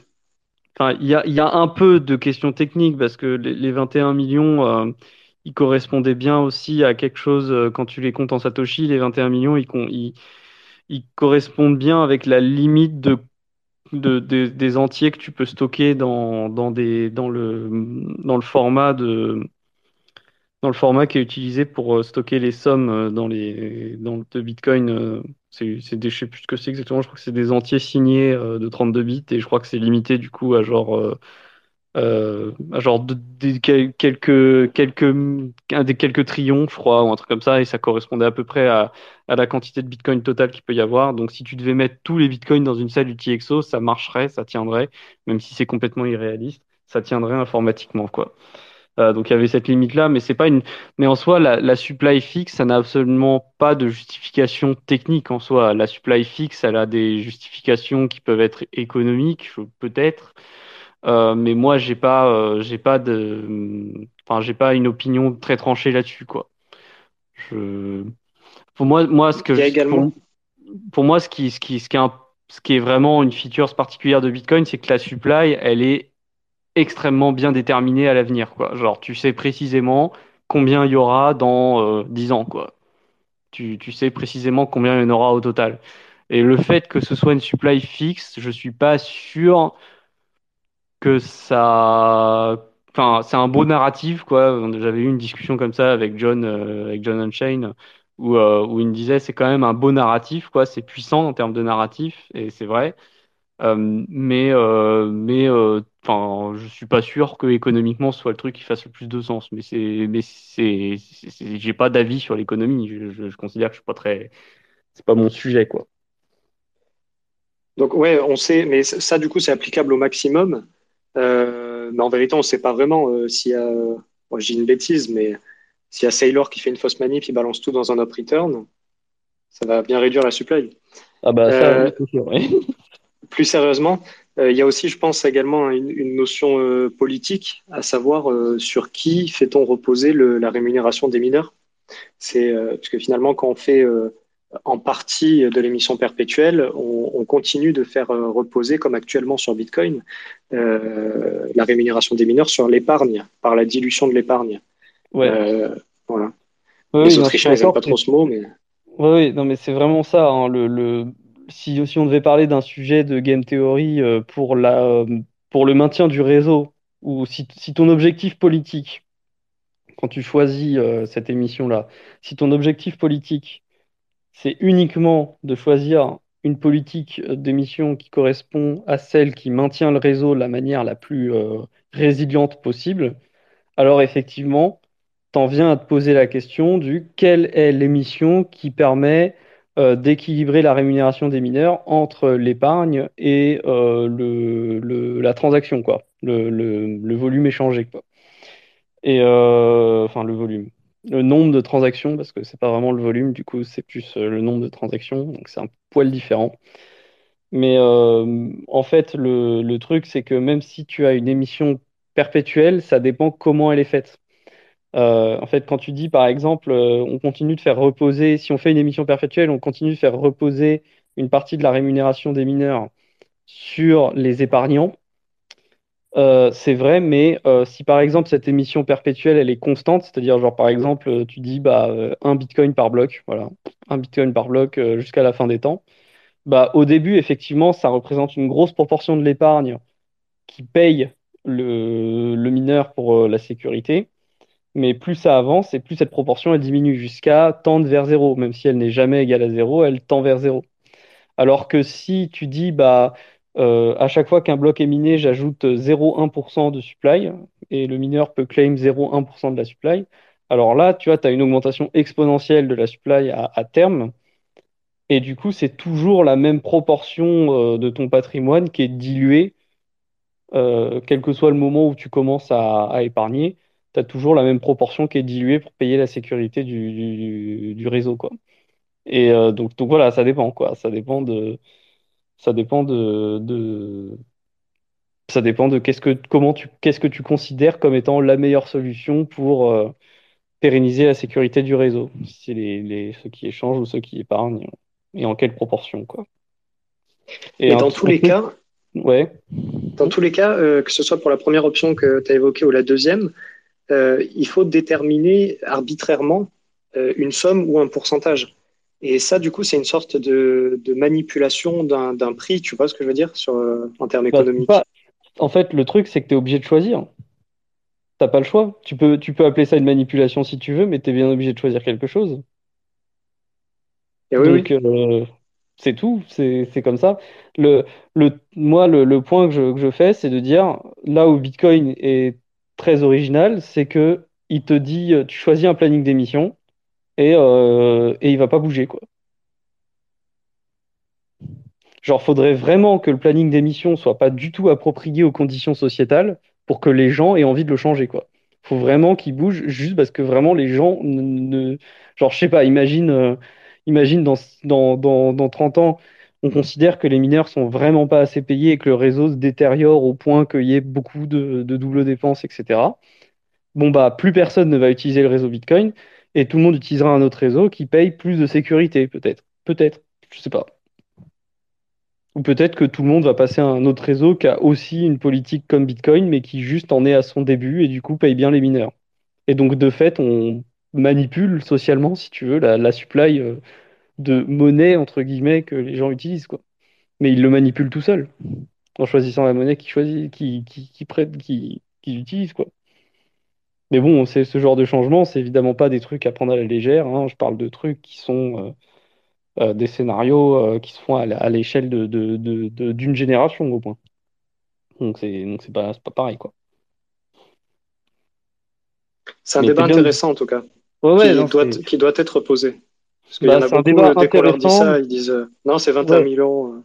Enfin, il y a, un peu de questions techniques parce que les, les 21 millions, euh, ils correspondaient bien aussi à quelque chose euh, quand tu les comptes en Satoshi. Les 21 millions, ils, ils, correspondent bien avec la limite de, de- de- des entiers que tu peux stocker dans, dans des, dans le, dans le format de dans le format qui est utilisé pour euh, stocker les sommes dans les dans le Bitcoin. C'est des, je sais plus ce que c'est exactement. Je crois que c'est des entiers signés euh, de 32 bits et je crois que c'est limité du coup à genre euh, euh, à genre de- quelques quelques un des quelques trillions, je crois, ou un truc comme ça. Et ça correspondait à peu près à, à la quantité de Bitcoin totale qu'il peut y avoir. Donc si tu devais mettre tous les Bitcoins dans une salle UTXO, ça marcherait, ça tiendrait, même si c'est complètement irréaliste. Ça tiendrait informatiquement, quoi. Euh, donc il y avait cette limite-là, mais c'est pas une. Mais en soi, la, la supply fixe, ça n'a absolument pas de justification technique en soi. La supply fixe, elle a des justifications qui peuvent être économiques, peut-être, Euh, mais moi, j'ai pas, euh, j'ai pas de, enfin, j'ai pas une opinion très tranchée là-dessus, quoi. Je... Pour moi, moi, ce que Il y a je- également. pour, pour moi, ce qui, ce qui, ce qui est un- ce qui est vraiment une feature particulière de Bitcoin, c'est que la supply, elle est extrêmement bien déterminé à l'avenir, quoi. Genre, tu sais précisément combien il y aura dans euh, 10 ans, quoi. Tu, tu sais précisément combien il y en aura au total. Et le fait que ce soit une supply fixe, je suis pas sûr que ça. Enfin, c'est un beau narratif, quoi. J'avais eu une discussion comme ça avec John, euh, avec John Unchained, où, euh, où il me disait c'est quand même un beau narratif, quoi. C'est puissant en termes de narratif, et c'est vrai. Euh, mais euh, mais euh, enfin, je suis pas sûr que économiquement ce soit le truc qui fasse le plus de sens. Mais c'est mais c'est j'ai pas d'avis sur l'économie. Je, je, je considère que je suis pas très c'est pas mon sujet quoi. Donc, ouais, on sait, mais ça, du coup, c'est applicable au maximum. Euh, mais en vérité, on ne sait pas vraiment euh, s'il y a. Bon, dis une bêtise, mais s'il y a Sailor qui fait une fausse manip, il balance tout dans un up return, ça va bien réduire la supply. Ah bah ça Euh, oui, c'est sûr. ouais. plus sérieusement, euh, il y a aussi, je pense, également une, une notion euh, politique, à savoir euh, sur qui fait-on reposer le- la rémunération des mineurs. C'est parce que finalement, quand on fait en partie de l'émission perpétuelle, on, on continue de faire reposer, comme actuellement sur Bitcoin, euh, la rémunération des mineurs sur l'épargne, par la dilution de l'épargne. Ouais. Euh, voilà. Ouais, Les oui, Autrichiens, ils n'aiment pas trop ce mot, mais Oui, oui, non, mais c'est vraiment ça. hein, le, le... Si, on devait parler d'un sujet de game theory euh, euh, pour le maintien du réseau, ou si, ton objectif politique, quand tu choisis euh, cette émission-là, si ton objectif politique, c'est uniquement de choisir une politique d'émission qui correspond à celle qui maintient le réseau de la manière la plus résiliente possible, alors effectivement, t'en viens à te poser la question du quelle est l'émission qui permet d'équilibrer la rémunération des mineurs entre l'épargne et euh, la transaction, le, volume échangé. Et euh, enfin le volume, le nombre de transactions, parce que c'est pas vraiment le volume, du coup c'est plus euh, le nombre de transactions, donc c'est un poil différent. Mais euh, en fait, le truc, c'est que même si tu as une émission perpétuelle, ça dépend comment elle est faite. Euh, en fait, quand tu dis, par exemple, euh, on continue de faire reposer, si on fait une émission perpétuelle, on continue de faire reposer une partie de la rémunération des mineurs sur les épargnants, euh, c'est vrai, mais si par exemple cette émission perpétuelle, elle est constante, c'est-à-dire genre par exemple, tu dis bah, un bitcoin par bloc, voilà, un bitcoin par bloc jusqu'à la fin des temps, bah, au début, effectivement, ça représente une grosse proportion de l'épargne qui paye le, mineur pour la sécurité. Mais plus ça avance et plus cette proportion elle diminue jusqu'à tendre vers zéro. Même si elle n'est jamais égale à zéro, elle tend vers zéro. Alors que si tu dis bah euh, à chaque fois qu'un bloc est miné, j'ajoute 0,1% de supply et le mineur peut claim 0,1% de la supply, Alors là, tu as une augmentation exponentielle de la supply à, terme. Et du coup, c'est toujours la même proportion euh, de ton patrimoine qui est diluée, euh, quel que soit le moment où tu commences à épargner. Tu as toujours la même proportion qui est diluée pour payer la sécurité du, du, du réseau, quoi. Et euh, donc, donc voilà, ça dépend, quoi. Ça dépend de, ça dépend de, de, ça dépend de qu'est-ce que, comment tu, qu'est-ce que tu considères comme étant la meilleure solution pour euh, pérenniser la sécurité du réseau. Si c'est les, les, ceux qui échangent ou ceux qui épargnent, et en quelle proportion, quoi. Et, dans tous les cas, Ouais. Dans tous les cas, euh, que ce soit pour la première option que tu as évoquée ou la deuxième, euh, il faut déterminer arbitrairement euh, une somme ou un pourcentage. Et ça, du coup, c'est une sorte de, de manipulation d'un prix, tu vois ce que je veux dire, sur, euh, en termes Bah, économiques. pas- En fait, le truc, c'est que tu es obligé de choisir. T'as pas le choix. Tu peux, tu peux appeler ça une manipulation si tu veux, mais tu es bien obligé de choisir quelque chose. Et oui, oui. Donc, euh, c'est tout, c'est c'est comme ça. Le, le, moi, le, le point que je, que je fais, c'est de dire, là où Bitcoin est très original, c'est que il te dit, euh, tu choisis un planning d'émission et, euh, et il va pas bouger, quoi. Genre, faudrait vraiment que le planning d'émission soit pas du tout approprié aux conditions sociétales pour que les gens aient envie de le changer, quoi. Faut vraiment qu'il bouge juste parce que vraiment les gens ne, genre, je sais pas, imagine, euh, imagine dans, dans, dans, dans 30 ans, on considère que les mineurs sont vraiment pas assez payés et que le réseau se détériore au point qu'il y ait beaucoup de, de doubles dépenses, etc. Bon, bah, plus personne ne va utiliser le réseau Bitcoin et tout le monde utilisera un autre réseau qui paye plus de sécurité, peut-être. Peut-être, je sais pas. Ou peut-être que tout le monde va passer à un autre réseau qui a aussi une politique comme Bitcoin, mais qui juste en est à son début et du coup paye bien les mineurs. Et donc, de fait, on manipule socialement, si tu veux, la, supply euh, de monnaie, entre guillemets, que les gens utilisent, quoi. Mais ils le manipulent tout seuls, en choisissant la monnaie qu'ils choisissent, qui, qui, qui, prêtent- qui, qu'ils utilisent, quoi. Mais bon, c'est ce genre de changement, c'est évidemment pas des trucs à prendre à la légère, hein. Je parle de trucs qui sont euh, euh, des scénarios euh, qui se font à l'échelle de, de, de- de- d'une génération, au point. Donc c'est donc c'est pas, c'est pas pareil, quoi. C'est un Mais débat intéressant, en tout cas, Ouais, ouais, qui, non, doit, qui doit être posé. Parce qu'il Bah, y en a c'est un beaucoup, débat dès qu'on leur dit ça, ils disent euh, non, c'est 21 Ouais. millions, euh,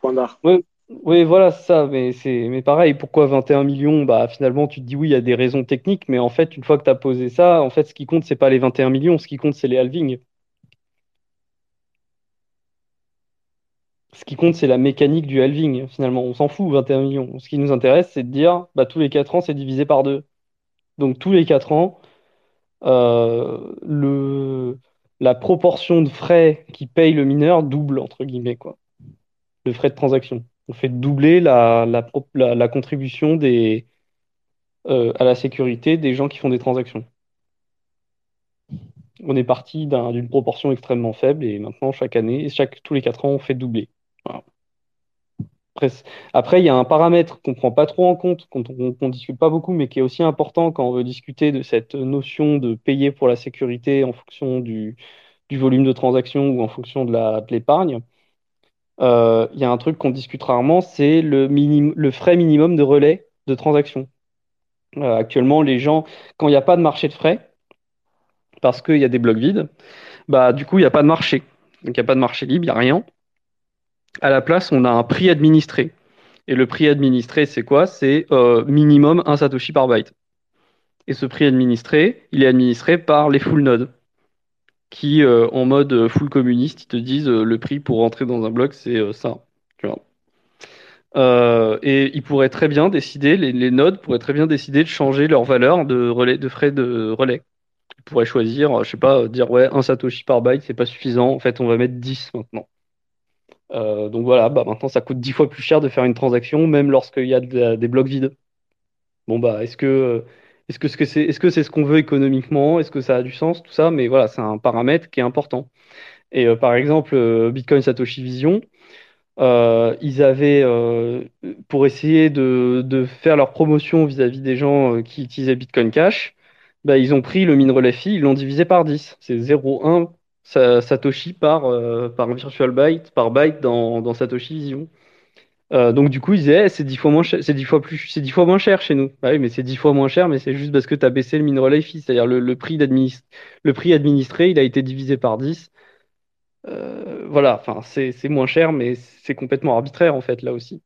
point barre. Oui, voilà, c'est ça, mais c'est mais pareil, pourquoi 21 millions? Bah finalement tu te dis oui, il y a des raisons techniques, mais en fait, une fois que tu as posé ça, en fait, ce qui compte, c'est pas les 21 millions, ce qui compte, c'est les halvings. Ce qui compte, c'est la mécanique du halving, finalement. On s'en fout, 21 millions. Ce qui nous intéresse, c'est de dire bah tous les 4 ans, c'est divisé par deux. Donc tous les 4 ans, euh, le la proportion de frais qui paye le mineur double, entre guillemets, quoi. Le frais de transaction. On fait doubler la, contribution euh, à la sécurité des gens qui font des transactions. On est parti d'un- d'une proportion extrêmement faible et maintenant, chaque année, chaque, tous les 4 ans, on fait doubler. Après, il y a un paramètre qu'on ne prend pas trop en compte, qu'on ne discute pas beaucoup, mais qui est aussi important quand on veut discuter de cette notion de payer pour la sécurité en fonction du, volume de transaction ou en fonction de l'épargne. Euh, il y a un truc qu'on discute rarement, c'est le frais minimum de relais de transaction. Euh, actuellement, les gens, quand il n'y a pas de marché de frais, parce qu'il y a des blocs vides, bah, du coup, il n'y a pas de marché. Donc, il n'y a pas de marché libre, il n'y a rien. À la place, on a un prix administré. Et le prix administré, c'est quoi? C'est euh, minimum un Satoshi par byte. Et ce prix administré, il est administré par les full nodes, qui, euh, en mode full communiste, ils te disent euh, le prix pour rentrer dans un bloc, c'est euh, ça. Tu vois. Euh, et ils pourraient très bien décider, les, nodes pourraient très bien décider de changer leur valeur de relais, de frais de relais. Ils pourraient choisir, euh, je sais pas, euh, dire ouais, un Satoshi par byte, c'est pas suffisant. En fait, on va mettre 10 maintenant. Euh, donc voilà, bah maintenant ça coûte 10 fois plus cher de faire une transaction, même lorsqu'il y a de- des blocs vides. Bon bah est-ce que euh, est-ce que ce c'est que c'est ce qu'on veut économiquement? Est-ce que ça a du sens, tout ça? Mais voilà, c'est un paramètre qui est important. Et euh, par exemple, Bitcoin Satoshi Vision, ils avaient, pour essayer de, faire leur promotion vis-à-vis des gens qui utilisaient Bitcoin Cash, bah, ils ont pris le min relais ils l'ont divisé par 10. C'est 0,1 sa- Satoshi par, euh, par virtual byte, par byte dans, dans Satoshi Vision. Euh, donc du coup, ils disaient, eh, c'est dix fois moins cher, c'est dix fois plus, c'est dix fois moins cher chez nous. Bah oui, mais c'est dix fois moins cher, mais c'est juste parce que tu as baissé le min relay fee, c'est-à-dire le, le prix le prix administré, il a été divisé par 10. Euh, voilà, enfin, c'est moins cher, mais c'est complètement arbitraire en fait là aussi.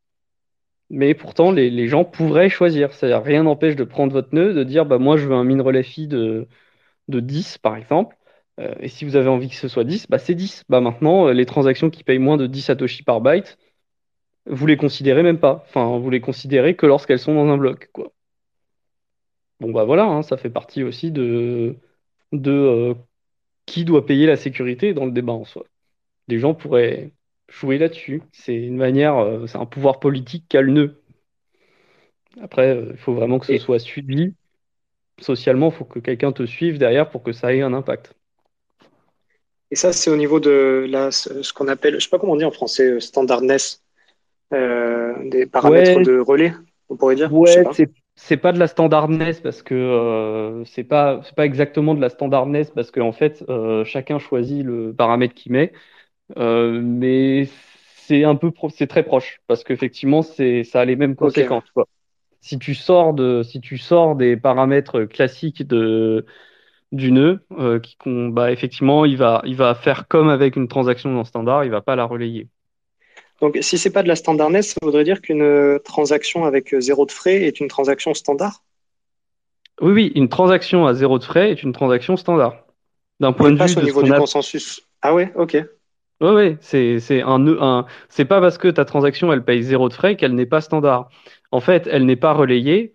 Mais pourtant, les, les gens pourraient choisir. C'est-à-dire, rien n'empêche de prendre votre nœud, de dire, bah moi, je veux un min relay fee de, de 10, par exemple. Euh, et si vous avez envie que ce soit 10, bah c'est 10. Bah maintenant, euh, les transactions qui payent moins de 10 satoshi par byte, vous les considérez même pas. Enfin, vous les considérez que lorsqu'elles sont dans un bloc, quoi. Bon, bah voilà, hein, ça fait partie aussi de, de euh, qui doit payer la sécurité dans le débat en soi. Les gens pourraient jouer là-dessus. C'est une manière, euh, c'est un pouvoir politique qu'a le nœud. Après, il faut vraiment que ce Et- soit suivi. Socialement, il faut que quelqu'un te suive derrière pour que ça ait un impact. Et ça, c'est au niveau de la, ce qu'on appelle, je sais pas comment on dit en français, euh, standardness, euh, des paramètres Ouais. de relais, on pourrait dire. Ouais, c'est c'est pas de la standardness parce que euh, c'est pas c'est pas exactement de la standardness parce que en fait euh, chacun choisit le paramètre qu'il met, Euh, mais c'est un peu pro- c'est très proche parce qu'effectivement c'est ça a les mêmes conséquences quoi. Si tu sors de si tu sors des paramètres classiques de du nœud, euh, qui bah effectivement il va il va faire comme avec une transaction non standard, il va pas la relayer. Donc, si c'est pas de la standardness, ça voudrait dire qu'une euh, transaction avec euh, zéro de frais est une transaction standard? Oui oui, une transaction à zéro de frais est une transaction standard. D'un point de vue au de niveau du a consensus. Ah ouais, ok. Ouais, ouais, c'est, c'est un, nœud- un, c'est pas parce que ta transaction, elle paye zéro de frais qu'elle n'est pas standard. En fait, elle n'est pas relayée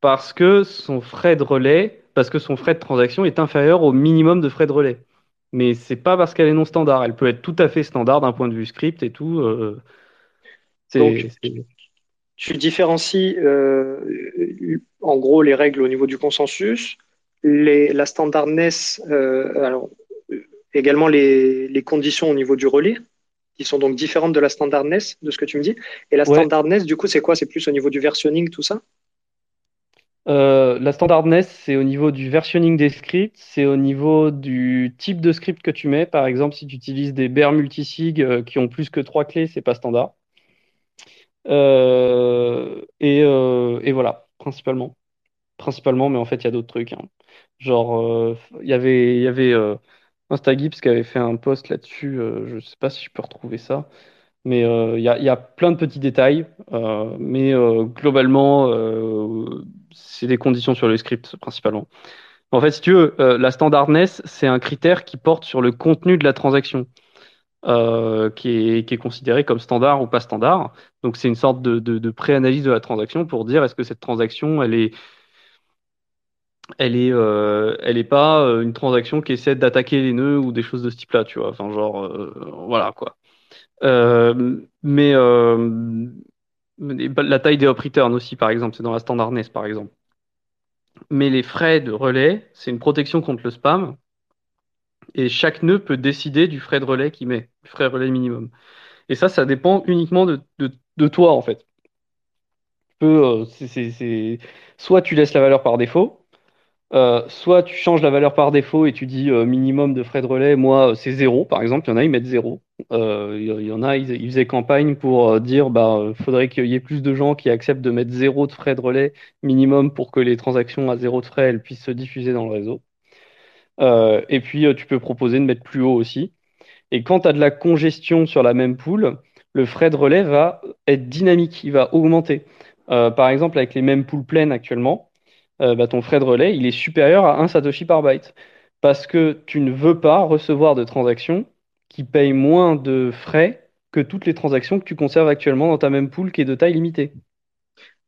parce que son frais de relais, parce que son frais de transaction est inférieur au minimum de frais de relais. Mais c'est pas parce qu'elle est non standard. Elle peut être tout à fait standard d'un point de vue script et tout. euh, Donc, tu différencies euh, en gros les règles au niveau du consensus, les, la standardness, euh, alors, également les, les conditions au niveau du relais, qui sont donc différentes de la standardness, de ce que tu me dis. Et la Ouais. standardness, du coup, c'est quoi? C'est plus au niveau du versionning, tout ça? Euh, la standardness, c'est au niveau du versionning des scripts, c'est au niveau du type de script que tu mets. Par exemple, si tu utilises des bear multisig euh, qui ont plus que trois clés, c'est pas standard. Euh, et, voilà, principalement. Principalement, mais en fait, il y a d'autres trucs. hein. Genre, il y avait, y avait Instagips qui avait fait un post là-dessus. je sais pas si je peux retrouver ça. Mais il y a, plein de petits détails. mais globalement, c'est des conditions sur le script, principalement. En fait, si tu veux, euh, la standardness, c'est un critère qui porte sur le contenu de la transaction euh, qui est, considéré comme standard ou pas standard. Donc, c'est une sorte de, de, de pré-analyse de la transaction pour dire est-ce que cette transaction, elle est, elle est, euh, elle est pas une transaction qui essaie d'attaquer les nœuds ou des choses de ce type-là, tu vois. Enfin, genre, voilà, quoi. Mais la taille des up return aussi, par exemple, c'est dans la standardness, par exemple. Mais les frais de relais, c'est une protection contre le spam. Et chaque nœud peut décider du frais de relais qu'il met, du frais relais minimum. Et ça, ça dépend uniquement de, de, de toi, en fait. Euh, Soit tu laisses la valeur par défaut, euh, soit tu changes la valeur par défaut et tu dis euh, minimum de frais de relais. Moi, euh, c'est zéro, par exemple. Il y en a, ils mettent zéro. Il y en a, ils, faisaient campagne pour dire bah, faudrait qu'il y ait plus de gens qui acceptent de mettre zéro de frais de relais minimum pour que les transactions à zéro de frais elles puissent se diffuser dans le réseau. Et puis, tu peux proposer de mettre plus haut aussi. Et quand tu as de la congestion sur la même pool, le frais de relais va être dynamique, il va augmenter. Par exemple, avec les mêmes pools pleines actuellement, euh, bah, ton frais de relais, il est supérieur à 1 Satoshi par byte. Parce que tu ne veux pas recevoir de transactions qui payent moins de frais que toutes les transactions que tu conserves actuellement dans ta même pool qui est de taille limitée.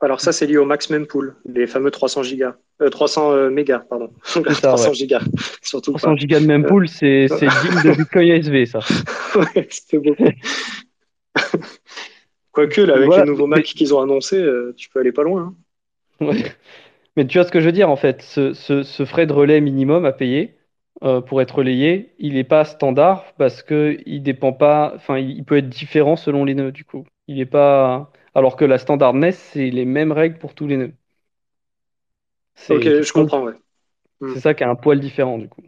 Alors ça, c'est lié au max mempool, les fameux 300 gigas, euh, 300 euh, mégas, pardon. ça, 300 ouais. gigas, surtout 300 pas. gigas de même pool, c'est digne de Bitcoin ASV, ça. Ouais, c'était beaucoup. Quoique, là, avec Voilà, les nouveaux Macs qu'ils ont annoncés, euh, tu peux aller pas loin. hein. Ouais. Mais tu vois ce que je veux dire, en fait, ce, ce- ce frais de relais minimum à payer euh, pour être relayé, il n'est pas standard parce que il dépend pas, enfin, il, il peut être différent selon les nœuds, du coup. Il est pas, alors que la standardness, c'est les mêmes règles pour tous les nœuds. C'est Ok, je comprends, ouais. c'est ça qui a un poil différent, du coup.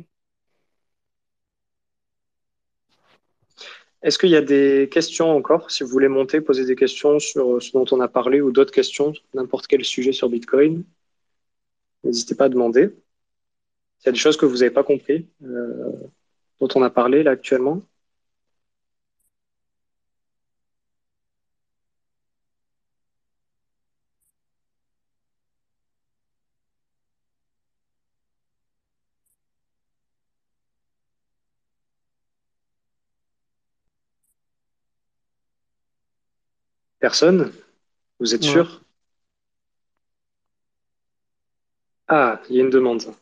Est-ce qu'il y a des questions encore? Si vous voulez monter, poser des questions sur ce dont on a parlé ou d'autres questions, n'importe quel sujet sur Bitcoin, n'hésitez pas à demander. S'il y a des choses que vous n'avez pas compris, euh, dont on a parlé là actuellement. Personne? Vous êtes Ouais. sûr? Ah, il y a une demande.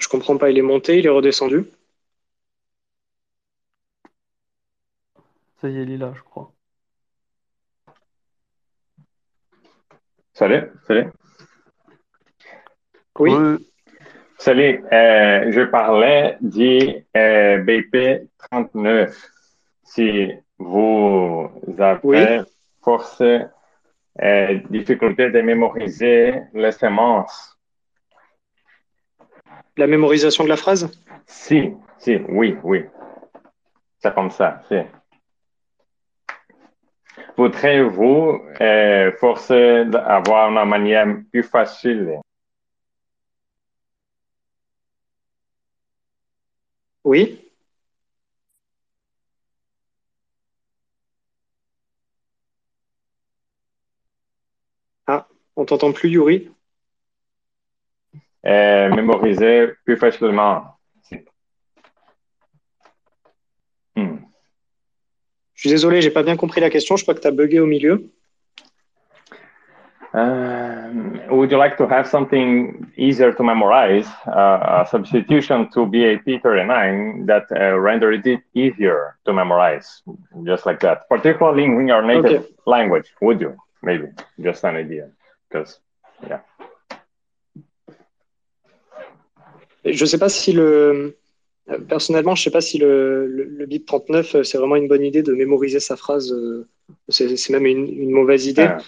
Je comprends pas, il est monté, il est redescendu. Ça y est, il est là, je crois. Salut, salut. Oui. Salut, euh, je parlais du euh, BP 39. Si vous avez Oui. force, euh, difficulté de mémoriser les semences. La mémorisation de la phrase? Si, si, oui, oui. C'est comme ça, si. Voudrez-vous euh, forcer d'avoir une manière plus facile? Oui. Ah, on t'entend plus, Yuri? Euh, mémoriser plus facilement. Hmm. Je suis désolé, j'ai pas bien compris la question. Je crois que tu as bugué au milieu. Um, would you like to have something easier to memorize, uh, a substitution to BAP39 that uh, rendered it easier to memorize, just like that, particularly in your native Okay. language? Would you? Maybe, just an idea, because yeah. Et Je sais pas si le. Personnellement, je sais pas si le, le, le BIP 39, euh, c'est vraiment une bonne idée de mémoriser sa phrase. euh, C'est même une, une mauvaise idée. Uh,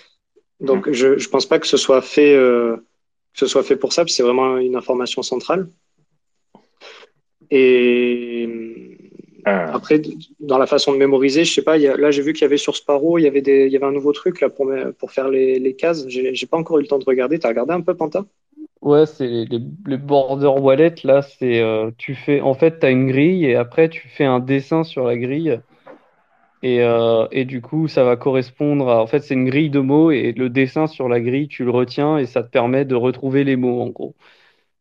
Donc, je je pense pas que ce soit fait, euh, que ce soit fait pour ça, c'est vraiment une information centrale. Et uh, après, dans la façon de mémoriser, je sais pas, il y a- là, j'ai vu qu'il y avait sur Sparrow, il y avait un nouveau truc là pour, pour faire les, les cases. J'ai pas encore eu le temps de regarder. T'as regardé un peu, Panta? Ouais, c'est les, border wallet, là, c'est euh, tu fais en fait tu as une grille et après tu fais un dessin sur la grille et, euh, et du coup ça va correspondre à en fait c'est une grille de mots et le dessin sur la grille tu le retiens et ça te permet de retrouver les mots en gros.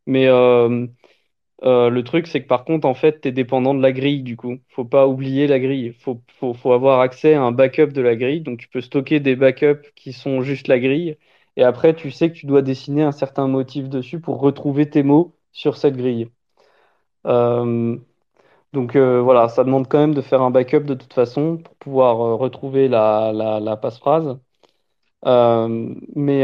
Mais euh, le truc c'est que par contre en fait tu es dépendant de la grille du coup. Faut pas oublier la grille. Faut, faut avoir accès à un backup de la grille donc tu peux stocker des backups qui sont juste la grille. Et après, tu sais que tu dois dessiner un certain motif dessus pour retrouver tes mots sur cette grille. Euh, donc euh, voilà, ça demande quand même de faire un backup de toute façon pour pouvoir euh, retrouver la, la. Euh, mais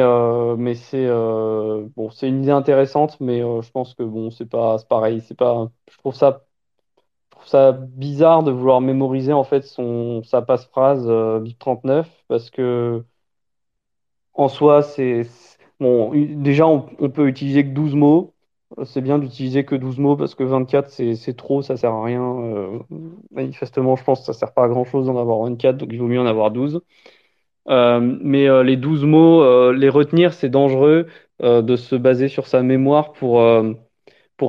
mais c'est bon, c'est une idée intéressante, mais je pense que bon, c'est pas pareil, c'est pas. Je trouve ça ça bizarre de vouloir mémoriser en fait son sa passphrase euh, BIP 39 parce que En soi, c'est bon. Déjà, on, on peut utiliser que 12 mots. C'est bien d'utiliser que 12 mots parce que 24, c'est trop, ça sert à rien. Euh, manifestement, je pense que ça sert pas à grand-chose d'en avoir 24, donc il vaut mieux en avoir 12. Euh, mais euh, les 12 mots, les retenir, c'est dangereux de se baser sur sa mémoire pour,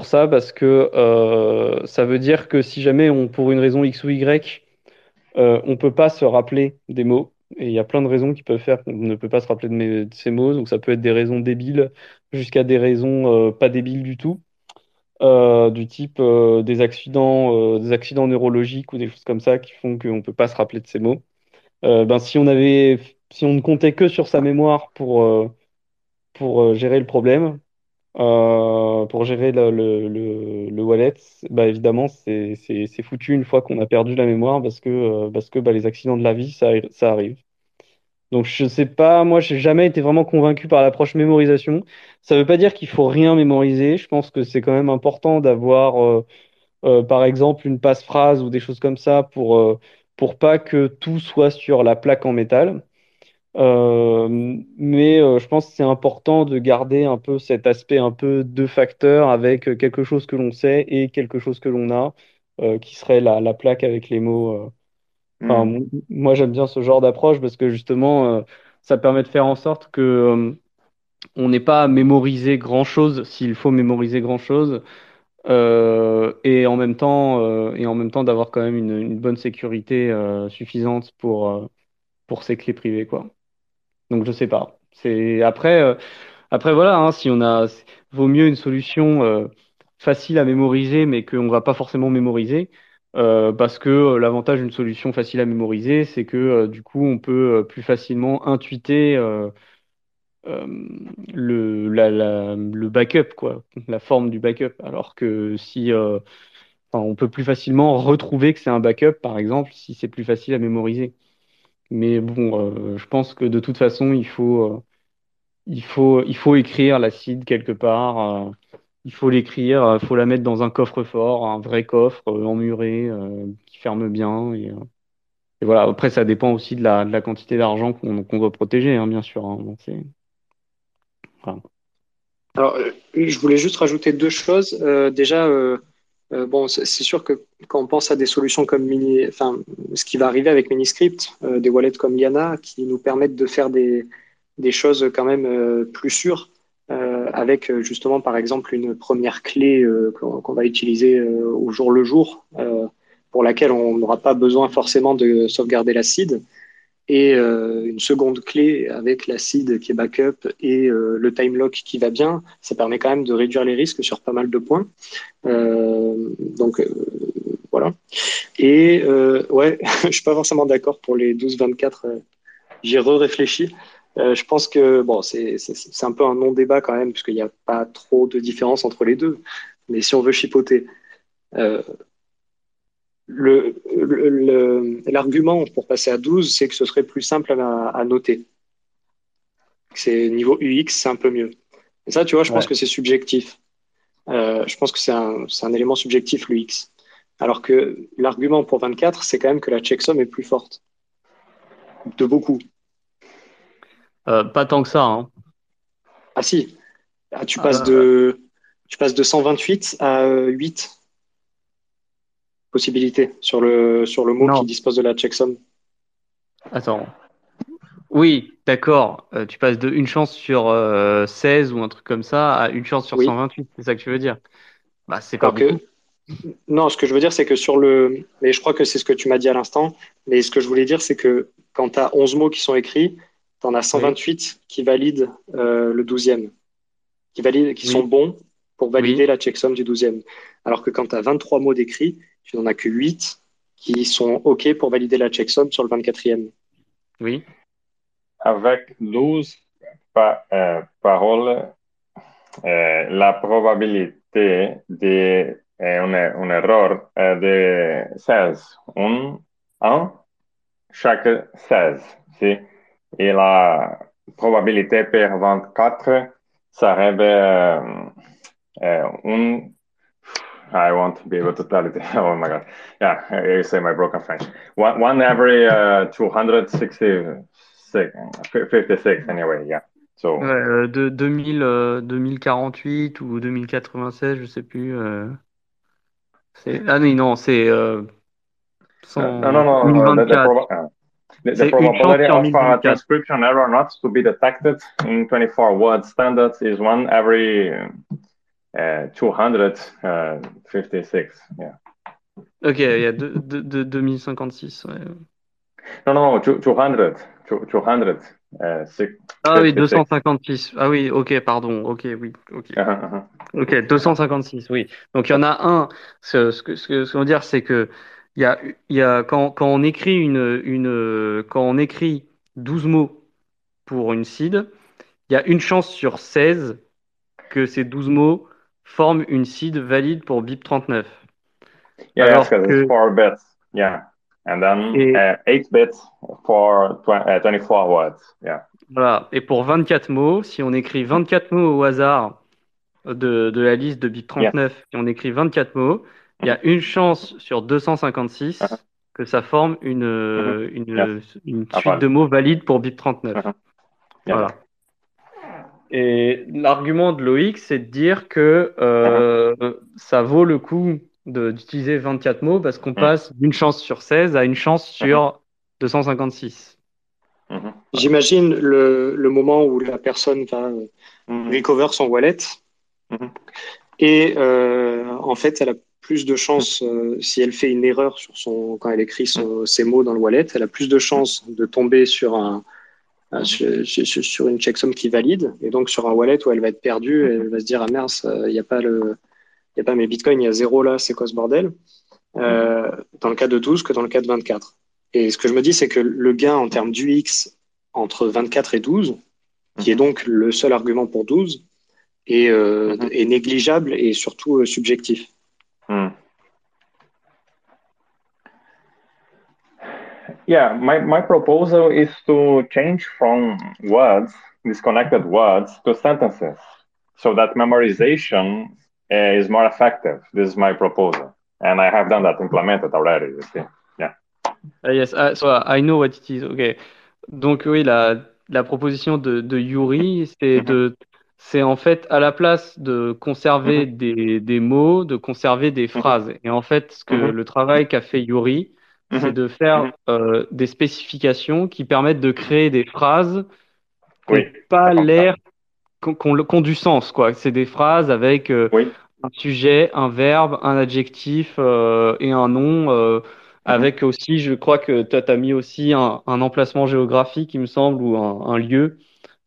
ça parce que ça veut dire que si jamais pour une raison X ou Y, on peut pas se rappeler des mots. Et il y a plein de raisons qui peuvent faire qu'on ne peut pas se rappeler de, mes- de ces mots. Donc ça peut être des raisons débiles jusqu'à des raisons euh, pas débiles du tout, Euh, du type euh, des accidents, des accidents neurologiques ou des choses comme ça qui font qu'on ne peut pas se rappeler de ces mots. Ben, si on avait, si on ne comptait que sur sa mémoire pour, pour gérer le problème, Euh, pour gérer le, le, le, le wallet, bah évidemment, c'est c'est- c'est foutu une fois qu'on a perdu la mémoire parce que, euh, parce que bah, les accidents de la vie, ça, ça arrive. Donc je sais pas, moi j'ai jamais été vraiment convaincu par l'approche mémorisation. Ça veut pas dire qu'il faut rien mémoriser. Je pense que c'est quand même important d'avoir, euh, par exemple, une passe-phrase ou des choses comme ça pour, euh, pour pas que tout soit sur la plaque en métal. Euh, mais euh, je pense que c'est important de garder un peu cet aspect un peu deux facteurs avec euh, quelque chose que l'on sait et quelque chose que l'on a, euh, qui serait la, la plaque avec les mots. Enfin, Mm. m- moi j'aime bien ce genre d'approche parce que justement, ça permet de faire en sorte que on n'ait pas à mémoriser grand-chose s'il faut mémoriser grand-chose, et en même temps, et en même temps d'avoir quand même une, une bonne sécurité suffisante pour, pour ses clés privées, quoi. Donc je sais pas. C'est après, euh, après voilà, hein, si on a, vaut mieux une solution euh, facile à mémoriser, mais qu'on va pas forcément mémoriser, euh, parce que l'avantage d'une solution facile à mémoriser, c'est que du coup on peut plus facilement intuiter le, backup, la forme du backup. Alors que si, on peut plus facilement retrouver que c'est un backup, par exemple, si c'est plus facile à mémoriser. Mais bon, euh, je pense que de toute façon, il faut euh, il faut, il faut écrire l'acide quelque part. euh, il faut l'écrire, il faut la mettre dans un coffre-fort, un vrai coffre emmuré qui ferme bien. Et, voilà. Après, ça dépend aussi de la, quantité d'argent qu'on doit protéger, hein, bien sûr. hein. Alors, je voulais juste rajouter deux choses. Déjà, euh, bon, c'est sûr que quand on pense à des solutions comme Mini, enfin, ce qui va arriver avec Miniscript, euh, des wallets comme Liana, qui nous permettent de faire des, choses quand même euh, plus sûres, avec justement, par exemple, une première clé qu'on va utiliser au jour le jour, pour laquelle on n'aura pas besoin forcément de sauvegarder la seed et euh, une seconde clé avec l'acide qui est backup et euh, le time lock qui va bien, ça permet quand même de réduire les risques sur pas mal de points. Euh, donc voilà. Et ouais, je suis pas forcément d'accord pour les 12-24. euh, J'y re-réfléchi. Euh, je pense que bon, c'est un peu un non-débat quand même, puisqu'il n'y a pas trop de différence entre les deux. Mais si on veut chipoter, euh, le, le- le- l'argument pour passer à 12, c'est que ce serait plus simple à, à noter. C'est niveau UX, c'est un peu mieux. Et ça, tu vois, je pense que c'est subjectif. Euh, je pense que c'est un, c'est un élément subjectif, l'UX. Alors que l'argument pour 24, c'est quand même que la checksum est plus forte. De beaucoup. Euh, pas tant que ça. Hein. Ah si, Ah, tu Euh, passes de, tu passes de 128 à euh, 8 possibilités sur le, sur le mot Non. qui dispose de la checksum. Attends. Oui, d'accord. Euh, tu passes de une chance sur euh, 16 ou un truc comme ça à une chance sur Oui. 128. C'est ça que tu veux dire? Bah, c'est pas que, non, ce que je veux dire, c'est que sur le, mais je crois que c'est ce que tu m'as dit à l'instant, mais ce que je voulais dire, c'est que quand tu as 11 mots qui sont écrits, tu en as 128 qui valident euh, le 12e, qui, valident, qui Oui. sont bons pour valider la checksum du 12e. Alors que quand tu as 23 mots décrits, tu n'en as que 8 qui sont OK pour valider la checksum sur le 24e. Oui. Avec 12 pa- euh, paroles, euh, la probabilité de euh, une, une erreur est de 16. Un, un chaque 16. Si? Et la probabilité per 24 serait euh, euh, un I won't be able to tell it. Oh my god. Yeah, you say my broken French. One, one every uh, 266, 56 anyway, yeah. So, Ouais, euh, de 2000, euh, 2048 ou 2096, je sais plus. euh, c'est... Ah oui, non, c'est euh, no, 100 no, no, no, the, the, 1024. uh, the, the C'est une chance probability of a 1024. transcription error not to be detected in 24 word standards is one every 256. Yeah. Ok, il y a deux- deux- deux- 2056. ouais. No, no, two- 200. two- 200. Uh, six, Ah oui, 56. 256. Ah oui, ok, pardon. Ok, oui, ok. Uh-huh, uh-huh. Ok, 256, oui. Donc il y en a un. Ce, ce que ce ce qu'on veut dire, c'est que il y a il y a quand quand on écrit une une quand on écrit 12 mots pour une seed, il y a une chance sur 16 que ces 12 mots forment une seed valide pour BIP39. Yeah, Alors yes, que- it's four bits. Yeah. And then Et- uh, eight bits for tw- uh, 24 words. Yeah. Voilà. Et pour 24 mots, si on écrit 24 mots au hasard de, de la liste de BIP39, et on écrit 24 mots, il y a une chance sur 256 Uh-huh. que ça forme une, euh, une, Yes. une Ah, suite de mots valide pour BIP39. Uh-huh. Yeah. Voilà. Et l'argument de Loïc, c'est de dire que euh, ça vaut le coup d'utiliser 24 mots parce qu'on Mhm. passe d'une chance sur 16 à une chance sur 256. Mhm. J'imagine le, le moment où la personne va euh, Mhm. recover son wallet et euh, en fait, elle a plus de chances, euh, si elle fait une erreur sur son, quand elle écrit son- ses mots dans le wallet, elle a plus de chances de tomber sur un, un- sur, sur- une checksum qui valide et donc sur un wallet où elle va être perdue elle va se dire ah merde, il n'y a pas le, il y a pas mes bitcoins, il y a zéro là, c'est quoi ce bordel? Euh, Dans le cas de 12 que dans le cas de 24. Et ce que je me dis, c'est que le gain en termes d'UX entre 24 et 12, qui est donc le seul argument pour 12, est, euh, Mhm. est négligeable et surtout euh, subjectif. Mm. Yeah, my, my proposal is to change from words, disconnected words, to sentences so that memorization uh, is more effective. This is my proposal. And I have done that, implemented already, you see. Ah, yes, ah, so I know what it is. Ok. Donc oui, la, la proposition de, de Yuri, c'est Mhm. de, c'est en fait à la place de conserver des, des mots, de conserver des phrases. Et en fait, ce que le travail qu'a fait Yuri, c'est Mhm. de faire Mhm. euh, des spécifications qui permettent de créer des phrases qui n'ont Oui, pas l'air, qui ont du sens, quoi. C'est des phrases avec euh, Oui. un sujet, un verbe, un adjectif euh, et un nom. euh, avec aussi, je crois que tu as mis aussi un, un emplacement géographique, il me semble, ou un, un lieu,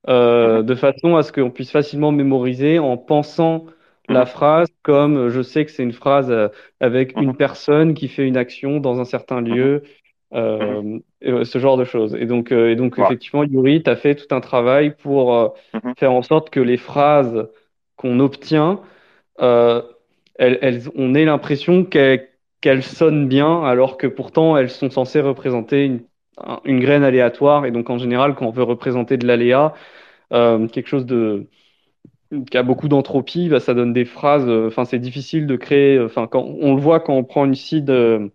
de façon à ce qu'on puisse facilement mémoriser en pensant la Mhm. phrase comme euh, je sais que c'est une phrase euh, avec une Mhm. personne qui fait une action dans un certain lieu, euh, euh, ce genre de choses. Et donc, et donc Ouais. effectivement, Yuri, tu as fait tout un travail pour Mhm. faire en sorte que les phrases qu'on obtient, euh, elles, elles- on ait l'impression qu'elles sonnent bien, alors que pourtant elles sont censées représenter une, un- une graine aléatoire. Et donc en général, quand on veut représenter de l'aléa, euh, quelque chose de qui a beaucoup d'entropie, bah, ça donne des phrases. euh, Enfin, c'est difficile de créer. euh, Enfin, quand on le voit quand on prend une seed, euh,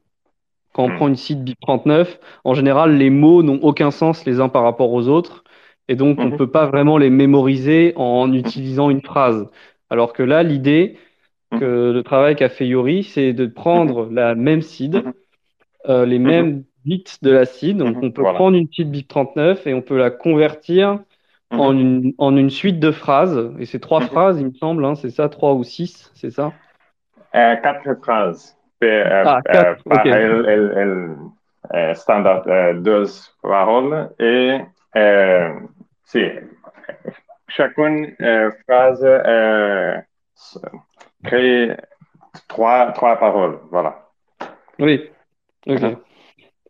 quand on Mm. prend une seed BIP 39, en général, les mots n'ont aucun sens les uns par rapport aux autres, et donc on ne Mhm. peut pas vraiment les mémoriser en utilisant une phrase. Alors que là, l'idée que le travail qu'a fait Yori, c'est de prendre la même seed, Mhm. euh, les Mhm. mêmes bits de la seed. Donc, Mhm. on peut Voilà. prendre une seed BIP 39 et on peut la convertir en Mhm. une, en une suite de phrases. Et c'est trois Mhm. phrases, il me semble, hein, c'est ça, trois ou six, c'est ça? Euh, quatre phrases. Euh, Ah, euh, quatre, par- ok. elle, elle- elle, standard euh, deux paroles et si, chacune phrase crée trois, trois paroles. Voilà. Oui, ok.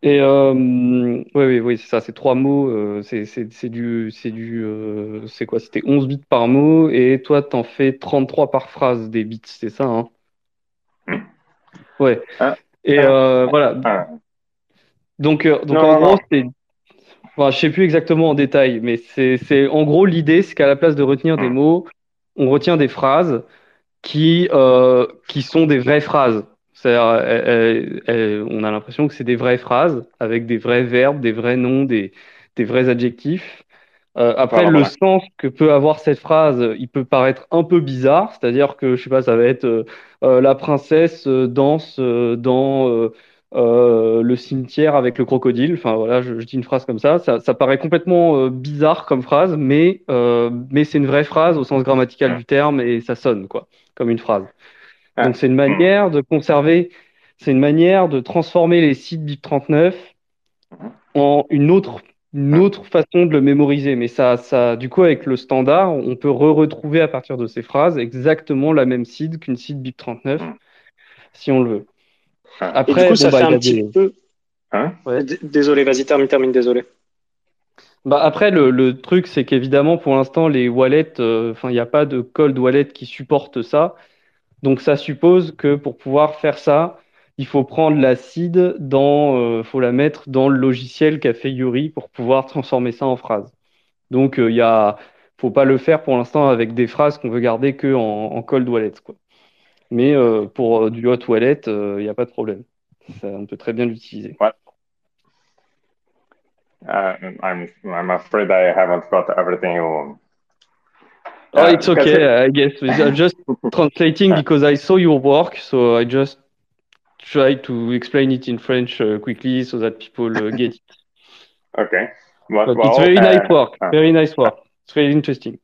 Et euh, oui, oui, oui, c'est ça, c'est trois mots, euh, c'est c'est- c'est du, c'est du, euh, c'est quoi? C'était 11 bits par mot, et toi, t'en fais 33 par phrase des bits, c'est ça, hein? Ouais. Ah. Et euh, voilà. Ah, Donc, euh, donc Non, en non, gros, non. c'est, enfin, je sais plus exactement en détail, mais c'est, c'est, en gros, l'idée, c'est qu'à la place de retenir des mots, on retient des phrases qui, euh, qui sont des vraies phrases. Elles- elles- elles- on a l'impression que c'est des vraies phrases avec des vrais verbes, des vrais noms, des, des vrais adjectifs. Euh, après, Voilà, le voilà. sens que peut avoir cette phrase, il peut paraître un peu bizarre, c'est-à-dire que, je sais pas, ça va être euh, euh, la princesse euh, danse euh, dans euh, euh, le cimetière avec le crocodile. Enfin voilà, je, je dis une phrase comme ça. Ça, ça paraît complètement euh, bizarre comme phrase, mais, euh, mais c'est une vraie phrase au sens grammatical du terme et ça sonne quoi, comme une phrase. Ah. Donc c'est une manière de conserver, c'est une manière de transformer les sites BIP39 en une autre, une autre façon de le mémoriser. Mais ça, ça, du coup, avec le standard, on peut re-retrouver à partir de ces phrases exactement la même seed qu'une seed BIP39, si on le veut. Ah. Et Après, du coup, ça bah, fait un petit des- peu. Hein? Ouais. Désolé, vas-y, termine, termine, désolé. Bah après, le, le truc, c'est qu'évidemment, pour l'instant, les wallets, euh, enfin, il n'y a pas de cold wallet qui supporte ça. Donc, ça suppose que pour pouvoir faire ça, il faut prendre la seed dans, euh, faut la mettre dans le logiciel qu'a fait Yuri pour pouvoir transformer ça en phrase. Donc, euh, il y a, faut pas le faire pour l'instant avec des phrases qu'on veut garder que en, en cold wallet, quoi. Mais euh, pour du hot wallet, il n'y a pas de problème. On peut très bien l'utiliser. Uh, I'm afraid I haven't got. Oh, Uh, it's okay, I guess. I'm just translating because I saw your work, so I just try to explain it in French uh, quickly so that people uh, get it. Okay. But, But well, it's very uh, nice work, uh, very nice work. It's very interesting.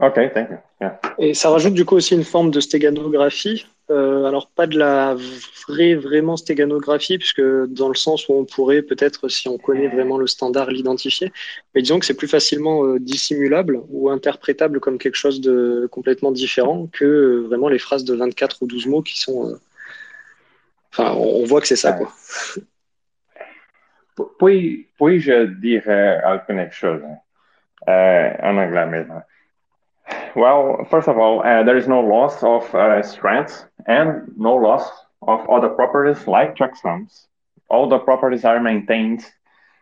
Okay, thank you. Yeah. Et ça rajoute du coup aussi une forme de stéganographie. Euh, alors pas de la vraie vraiment stéganographie, puisque dans le sens où on pourrait peut-être, si on connaît vraiment le standard, l'identifier. Mais disons que c'est plus facilement euh, dissimulable ou interprétable comme quelque chose de complètement différent que euh, vraiment les phrases de 24 ou 12 mots qui sont. Enfin, on voit que c'est ça, quoi. Puis, puis-je dire euh, quelque chose en anglais maintenant? Well, first of all, uh, there is no loss of uh, strength and no loss of other properties like checksums. All the properties are maintained.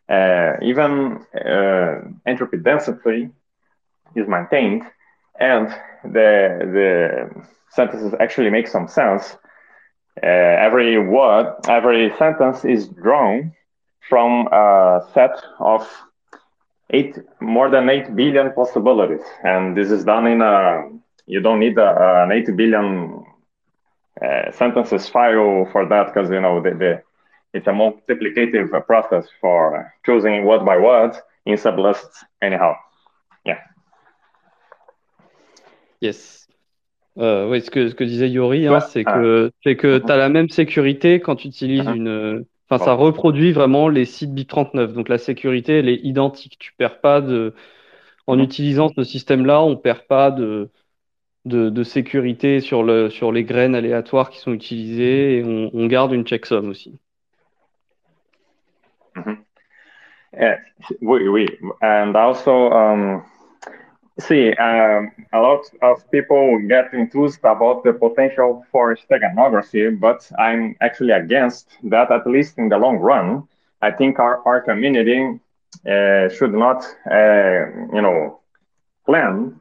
Uh, even uh, entropy density is maintained, and the the sentences actually make some sense. Uh, every word, every sentence is drawn from a set of eight more than eight billion possibilities, and this is done in a. You don't need a, an eight billion uh, sentences file for that because you know the, the it's a multiplicative process for choosing word by word in sublists. Anyhow, Yes. Euh, oui, ce que, ce que disait Yori, hein, c'est ah. que, c'est que Mhm. tu as la même sécurité quand tu utilises Mhm. une. Enfin, ça Bon. reproduit vraiment les sites BIP39. Donc la sécurité, elle est identique. Tu perds pas de. En Mhm. utilisant ce système-là, on perd pas de, de, de sécurité sur le, sur les graines aléatoires qui sont utilisées et on, on garde une checksum aussi. Yeah, we, we and also um, see um, a lot of people get enthused about the potential for steganography, but I'm actually against that. At least in the long run, I think our our community uh, should not, uh, you know, plan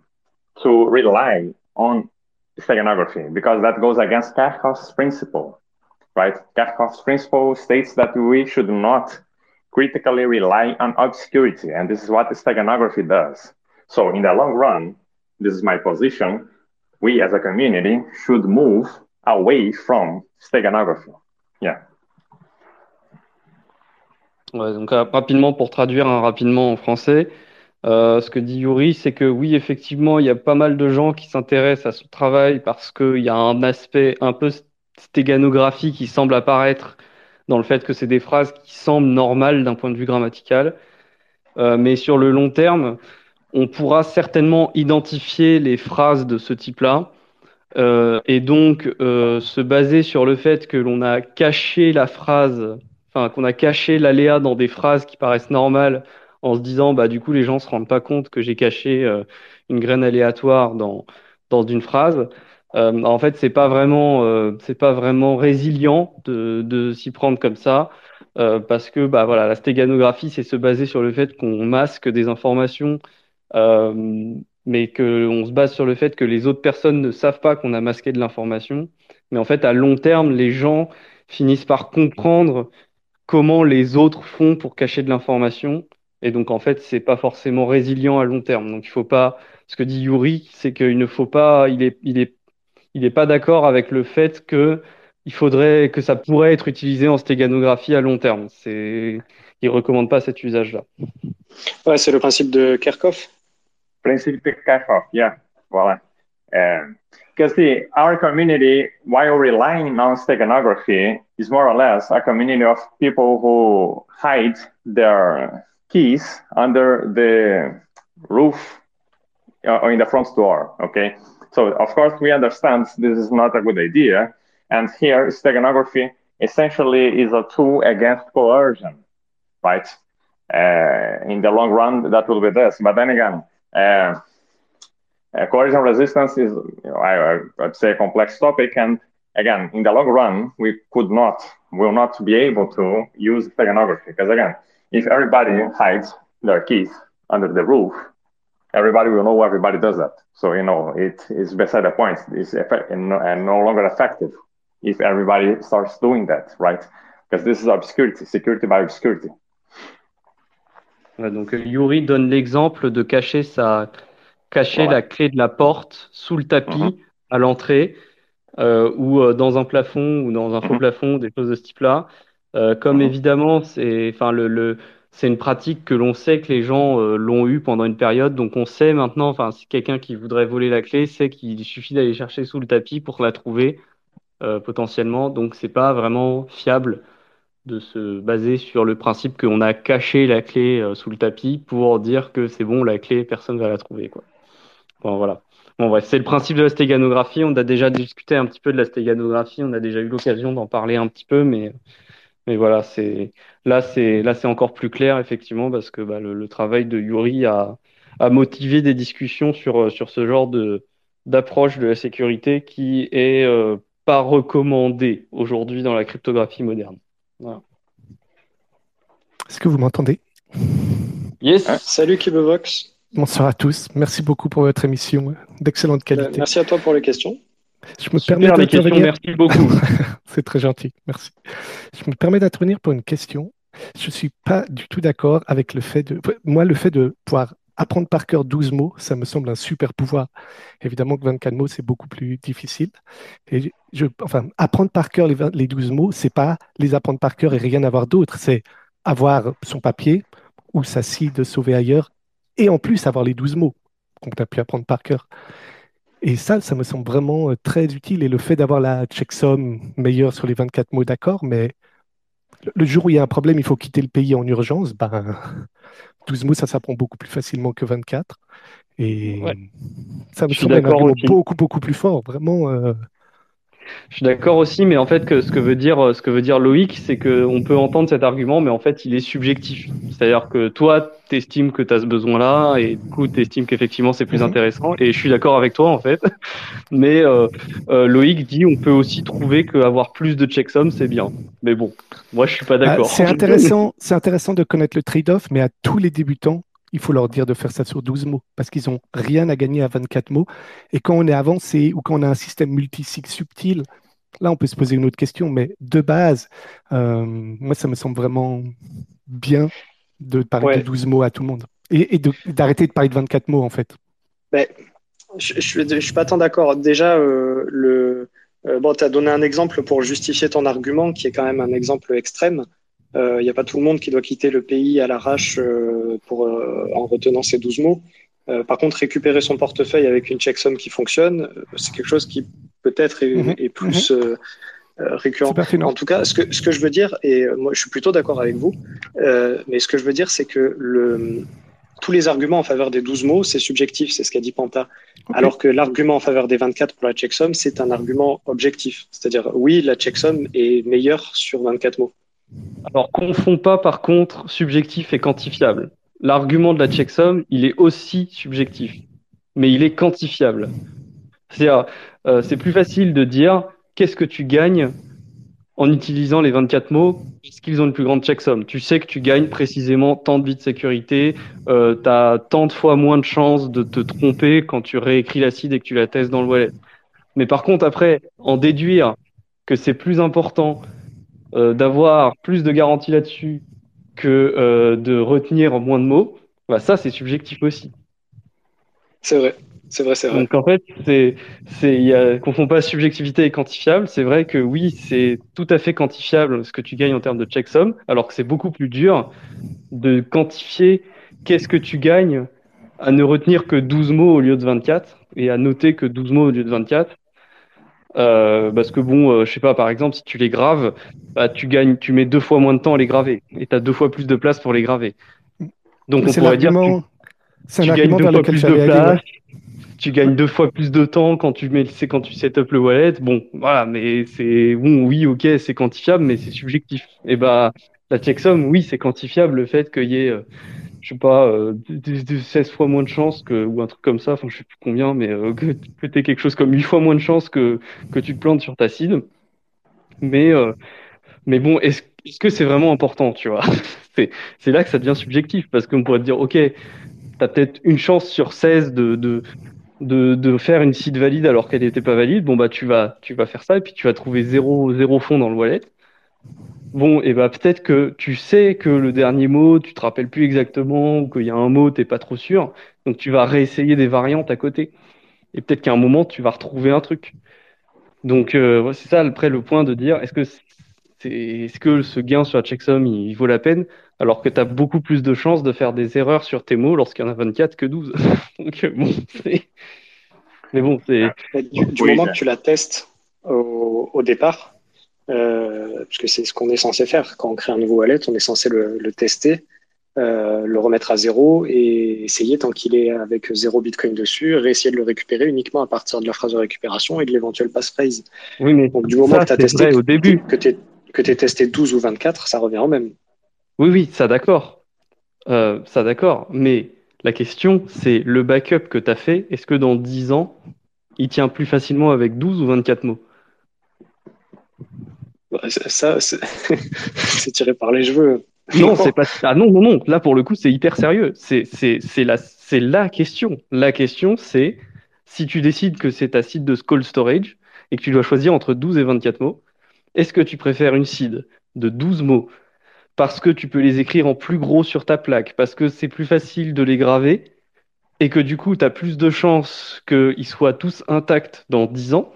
to rely on steganography because that goes against Kerckhoff's principle, right? Kerckhoff's principle states that we should not critically rely on obscurity, and this is what steganography does. So, in the long run, this is my position. We as a community should move away from steganography. Yeah. Ouais, donc euh, rapidement, pour traduire hein, rapidement en français, euh, ce que dit Yuri, c'est que oui, effectivement, il y a pas mal de gens qui s'intéressent à ce travail parce qu'il y a un aspect un peu stéganographie qui semble apparaître dans le fait que c'est des phrases qui semblent normales d'un point de vue grammatical. Euh, mais sur le long terme, on pourra certainement identifier les phrases de ce type-là. Euh, et donc se baser sur le fait que l'on a caché la phrase, enfin qu'on a caché l'aléa dans des phrases qui paraissent normales, en se disant bah du coup les gens se rendent pas compte que j'ai caché euh, une graine aléatoire dans dans une phrase. Euh, en fait, c'est pas vraiment euh, c'est pas vraiment résilient de de s'y prendre comme ça. parce que bah voilà, la stéganographie, c'est se baser sur le fait qu'on masque des informations mais qu'on se base sur le fait que les autres personnes ne savent pas qu'on a masqué de l'information. Mais en fait, à long terme, les gens finissent par comprendre comment les autres font pour cacher de l'information. Et donc, en fait, c'est pas forcément résilient à long terme. Donc, il faut pas. Ce que dit Yuri, c'est qu'il ne faut pas. Il est, il est, il est pas d'accord avec le fait que il faudrait que ça pourrait être utilisé en stéganographie à long terme. C'est, il recommande pas cet usage-là. Ouais, c'est le principe de Kerckhoff. Principe Kerckhoff, yeah. Voilà. Because the our community, while relying on steganography, is more or less a community of people who hide their keys under the roof uh, or in the front door. Okay. So of course we understand this is not a good idea. And here steganography essentially is a tool against coercion, right? uh, in the long run, that will be this. But then again, uh, uh, coercion resistance is, you know, I, would say, a complex topic. And again, in the long run, we could not, will not be able to use steganography. Because again, if everybody hides their keys under the roof, everybody will know everybody does that. So, you know, it is beside the point. It's effect- and, no, and no longer effective if everybody starts doing that, right? Because this is obscurity, security by obscurity. Ouais, donc Yuri donne l'exemple de cacher sa cacher Ouais. la clé de la porte sous le tapis Mhm. à l'entrée euh, ou euh, dans un plafond ou dans un faux Mhm. plafond, des choses de ce type-là. Euh, comme évidemment, c'est enfin le, le c'est une pratique que l'on sait que les gens euh, l'ont eu pendant une période, donc on sait maintenant, enfin si quelqu'un qui voudrait voler la clé sait qu'il suffit d'aller chercher sous le tapis pour la trouver euh, potentiellement, donc c'est pas vraiment fiable de se baser sur le principe qu'on a caché la clé sous le tapis pour dire que c'est bon, la clé, personne va la trouver, quoi. Bon, voilà. Bon, bref, c'est le principe de la stéganographie. On a déjà discuté un petit peu de la stéganographie. On a déjà eu l'occasion d'en parler un petit peu, mais, mais voilà, c'est, là, c'est, là, c'est encore plus clair, effectivement, parce que bah, le, le travail de Yuri a, a motivé des discussions sur, euh, sur ce genre de, d'approche de la sécurité qui est euh, pas recommandée aujourd'hui dans la cryptographie moderne. Voilà. Est-ce que vous m'entendez? Yes. Salut Kibovox. Bonsoir à tous. Merci beaucoup pour votre émission d'excellente Euh, qualité. merci à toi pour les questions. Je me Super, permets les merci beaucoup. C'est très gentil, merci. Je me permets d'intervenir pour une question. Je ne suis pas du tout d'accord avec le fait de. Moi, le fait de pouvoir apprendre par cœur 12 mots, ça me semble un super pouvoir. Évidemment que 24 mots, c'est beaucoup plus difficile. Et je, enfin, apprendre par cœur les, 20 les 12 mots, c'est pas les apprendre par cœur et rien avoir d'autre. C'est avoir son papier ou sa scie de sauver ailleurs et en plus avoir les 12 mots qu'on a pu apprendre par cœur. Et ça, ça me semble vraiment euh, très utile. Et le fait d'avoir la checksum meilleure sur les 24 mots, d'accord, mais le- jour où il y a un problème, il faut quitter le pays en urgence, ben, 12 mots, ça s'apprend beaucoup plus facilement que 24. Et Ouais. ça me semble un argument beaucoup, beaucoup plus fort. Vraiment, euh, Je suis d'accord aussi, mais en fait, que ce que veut dire, ce que veut dire Loïc, c'est que on peut entendre cet argument, mais en fait, il est subjectif. C'est-à-dire que toi, t'estimes que tu as ce besoin-là, et du coup, t'estimes qu'effectivement, c'est plus Mhm. intéressant. Et je suis d'accord avec toi, en fait. Mais euh, euh, Loïc dit, on peut aussi trouver qu'avoir plus de checksum, c'est bien. Mais bon, moi, je suis pas ah, d'accord. c'est intéressant, c'est intéressant de connaître le trade-off, mais à tous les débutants, il faut leur dire de faire ça sur 12 mots parce qu'ils n'ont rien à gagner à 24 mots. Et quand on est avancé ou quand on a un système multisig subtil, là, on peut se poser une autre question. Mais de base, euh, moi, ça me semble vraiment bien de parler Ouais. de 12 mots à tout le monde et, d'arrêter de parler de 24 mots, en fait. Je, je, suis- je suis pas tant d'accord. Déjà, euh, le, euh, bon, tu as donné un exemple pour justifier ton argument, qui est quand même un exemple extrême. Il n'y a pas tout le monde qui doit quitter le pays à l'arrache euh, pour, euh, en retenant ces 12 mots. Euh, par contre, récupérer son portefeuille avec une checksum qui fonctionne, euh, c'est quelque chose qui peut-être est, Mhm, est plus euh, euh, récurrent. En tout cas, ce que, ce que je veux dire, et euh, moi je suis plutôt d'accord avec vous, euh, mais ce que je veux dire, c'est que le, tous les arguments en faveur des 12 mots, c'est subjectif, c'est ce qu'a dit Panta. Alors que l'argument en faveur des 24 pour la checksum, c'est un argument objectif. C'est-à-dire, oui, la checksum est meilleure sur 24 mots. Alors, confond pas par contre subjectif et quantifiable. L'argument de la checksum, il est aussi subjectif, mais il est quantifiable. Euh, c'est plus facile de dire qu'est-ce que tu gagnes en utilisant les 24 mots parce qu'ils ont une plus grande checksum. Tu sais que tu gagnes précisément tant de bits de sécurité, euh, tu as tant de fois moins de chances de te tromper quand tu réécris l'acide et que tu la testes dans le wallet. Mais par contre, après, en déduire que c'est plus important euh, d'avoir plus de garanties là-dessus que euh, de retenir moins de mots, bah ça c'est subjectif aussi. C'est vrai, c'est vrai, c'est vrai. Donc en fait, c'est, c'est, il y a, confond pas subjectivité et quantifiable. C'est vrai que oui, c'est tout à fait quantifiable ce que tu gagnes en termes de checksum, alors que c'est beaucoup plus dur de quantifier qu'est-ce que tu gagnes à ne retenir que 12 mots au lieu de 24 et à noter que 12 mots au lieu de 24. Euh, parce que bon, euh, je sais pas, par exemple, si tu les graves, bah, tu gagnes, tu mets deux fois moins de temps à les graver et tu as deux fois plus de place pour les graver. Donc on C'est pourrait dire que tu- gagnes deux fois plus de place, tu gagnes deux fois plus de temps quand tu mets, c'est quand tu set up le wallet. Bon, voilà, mais c'est bon, oui, ok, c'est quantifiable, mais c'est subjectif. Et bah, la checksum, oui, c'est quantifiable le fait qu'il y ait, euh, je sais pas, euh, de, de 16 fois moins de chances que, ou un truc comme ça, enfin, je sais plus combien, mais euh, que, tu quelque chose comme 8 fois moins de chances que, que tu te plantes sur ta seed. Mais, euh, mais bon, est-ce que c'est vraiment important, tu vois? C'est là que ça devient subjectif, parce qu'on pourrait te dire, OK, tu as peut-être une chance sur 16 de, de, de, de faire une seed valide alors qu'elle n'était pas valide. Bon, bah, tu vas, tu vas faire ça, et puis tu vas trouver zéro, zéro fond dans le wallet. Bon, et bah peut-être que tu sais que le dernier mot, tu te rappelles plus exactement, ou qu'il y a un mot, t'es pas trop sûr, donc tu vas réessayer des variantes à côté. Et peut-être qu'à un moment, tu vas retrouver un truc. Donc euh, c'est ça après le point de dire est-ce que c'est est-ce que ce gain sur la checksum il, il vaut la peine? Alors que tu as beaucoup plus de chances de faire des erreurs sur tes mots lorsqu'il y en a 24 que 12. Donc euh, bon, c'est mais bon, c'est Du, du Oui, moment que tu la testes au, au départ, euh, parce que c'est ce qu'on est censé faire quand on crée un nouveau wallet, on est censé le, le tester, euh, le remettre à zéro et essayer tant qu'il est avec zéro bitcoin dessus, réessayer de le récupérer uniquement à partir de la phrase de récupération et de l'éventuel passphrase. oui mais Donc du moment ça que tu as testé, vrai au début. que tu t'aies testé 12 ou 24, ça revient au même. Oui oui, ça d'accord. Euh, ça d'accord, mais la question c'est le backup que tu as fait, est-ce que dans 10 ans, il tient plus facilement avec 12 ou 24 mots? Bah, Ça, c'est tiré par les cheveux. Non, c'est pas. Ah non, non, non. Là, pour le coup, c'est hyper sérieux. La, c'est la question. La question, c'est si tu décides que c'est ta seed de cold storage et que tu dois choisir entre 12 et 24 mots, est-ce que tu préfères une seed de 12 mots parce que tu peux les écrire en plus gros sur ta plaque, parce que c'est plus facile de les graver et que du coup, tu as plus de chances qu'ils soient tous intacts dans 10 ans,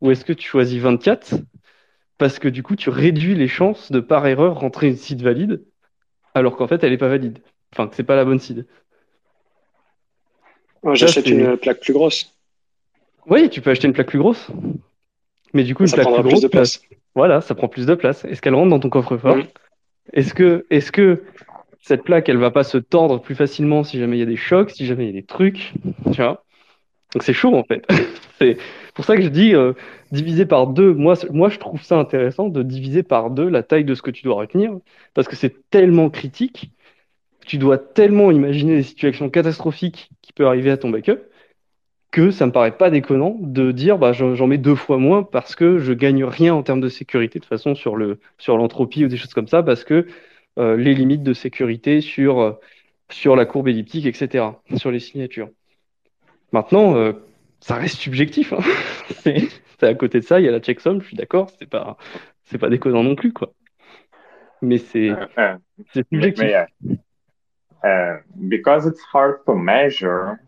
ou est-ce que tu choisis 24 parce que du coup, tu réduis les chances de par erreur rentrer une seed valide alors qu'en fait, elle n'est pas valide. Enfin, que c'est pas la bonne seed. Moi, J'achète une plaque plus grosse. Oui, tu peux acheter une plaque plus grosse. Mais du coup, une Ça plaque plus plus grosse, de place. bah, voilà, ça prend plus de place. Est-ce qu'elle rentre dans ton coffre-fort? Est-ce que, est-ce que cette plaque, elle va pas se tordre plus facilement si jamais il y a des chocs, si jamais il y a des trucs, tu vois? Donc c'est chaud en fait. C'est pour ça que je dis euh, diviser par deux. Moi, moi, je trouve ça intéressant de diviser par deux la taille de ce que tu dois retenir parce que c'est tellement critique. Tu dois tellement imaginer des situations catastrophiques qui peuvent arriver à ton backup que ça me paraît pas déconnant de dire bah j'en j'en mets deux fois moins parce que je gagne rien en termes de sécurité de toute façon sur le sur l'entropie ou des choses comme ça parce que euh, les limites de sécurité sur euh, sur la courbe elliptique etc sur les signatures. Maintenant euh, ça reste subjectif hein. C'est à côté de ça il y a la checksum je suis d'accord c'est pas c'est pas déconnant non plus quoi. Mais c'est Uh, uh, c'est may, subjectif. may I? Uh, because it's hard to measure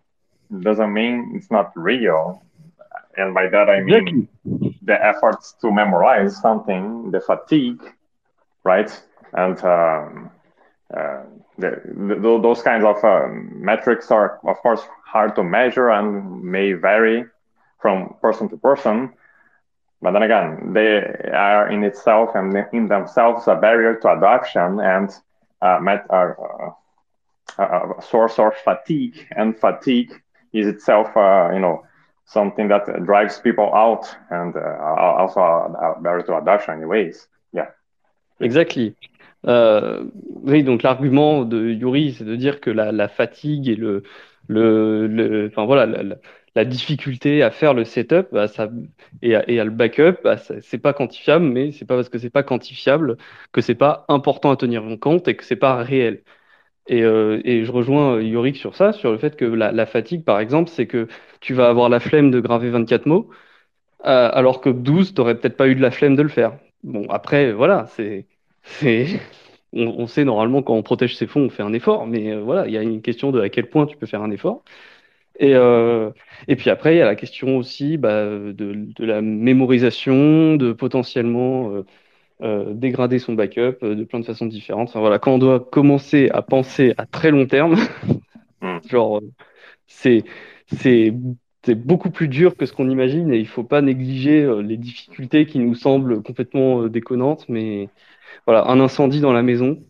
doesn't mean it's not real. And by that I mean Exactly. the efforts to memorize something, the fatigue, right? And um, uh, the, the, those kinds of um, metrics are, of course, hard to measure and may vary from person to person. But then again, they are in itself and in themselves a barrier to adoption and uh, uh, uh, a source of fatigue. And fatigue is itself, you know, something that drives people out and also a, a barrier to adoption, anyways. Yeah. Exactly. Euh, oui, donc l'argument de Yuri, c'est de dire que la, la fatigue et le, le, le, enfin voilà, la, la- difficulté à faire le setup, bah, ça, et, à, et à le backup, bah, c'est pas quantifiable, mais c'est pas parce que c'est pas quantifiable que c'est pas important à tenir en compte et que c'est pas réel. Et, euh, et je rejoins euh, Yorick sur ça, sur le fait que la, la fatigue, par exemple, c'est que tu vas avoir la flemme de graver 24 mots, euh, alors que 12, t'aurais peut-être pas eu de la flemme de le faire. Bon, après, voilà, c'est, on, on sait normalement quand on protège ses fonds, on fait un effort, mais euh, voilà, il y a une question de à quel point tu peux faire un effort. Et, euh, et puis après, il y a la question aussi bah, de, de la mémorisation, de potentiellement euh, dégrader son backup de plein de façons différentes. Enfin, voilà, quand on doit commencer à penser à très long terme, genre, c'est, c'est, c'est beaucoup plus dur que ce qu'on imagine et il faut pas négliger les difficultés qui nous semblent complètement déconnantes, mais voilà, un incendie dans la maison,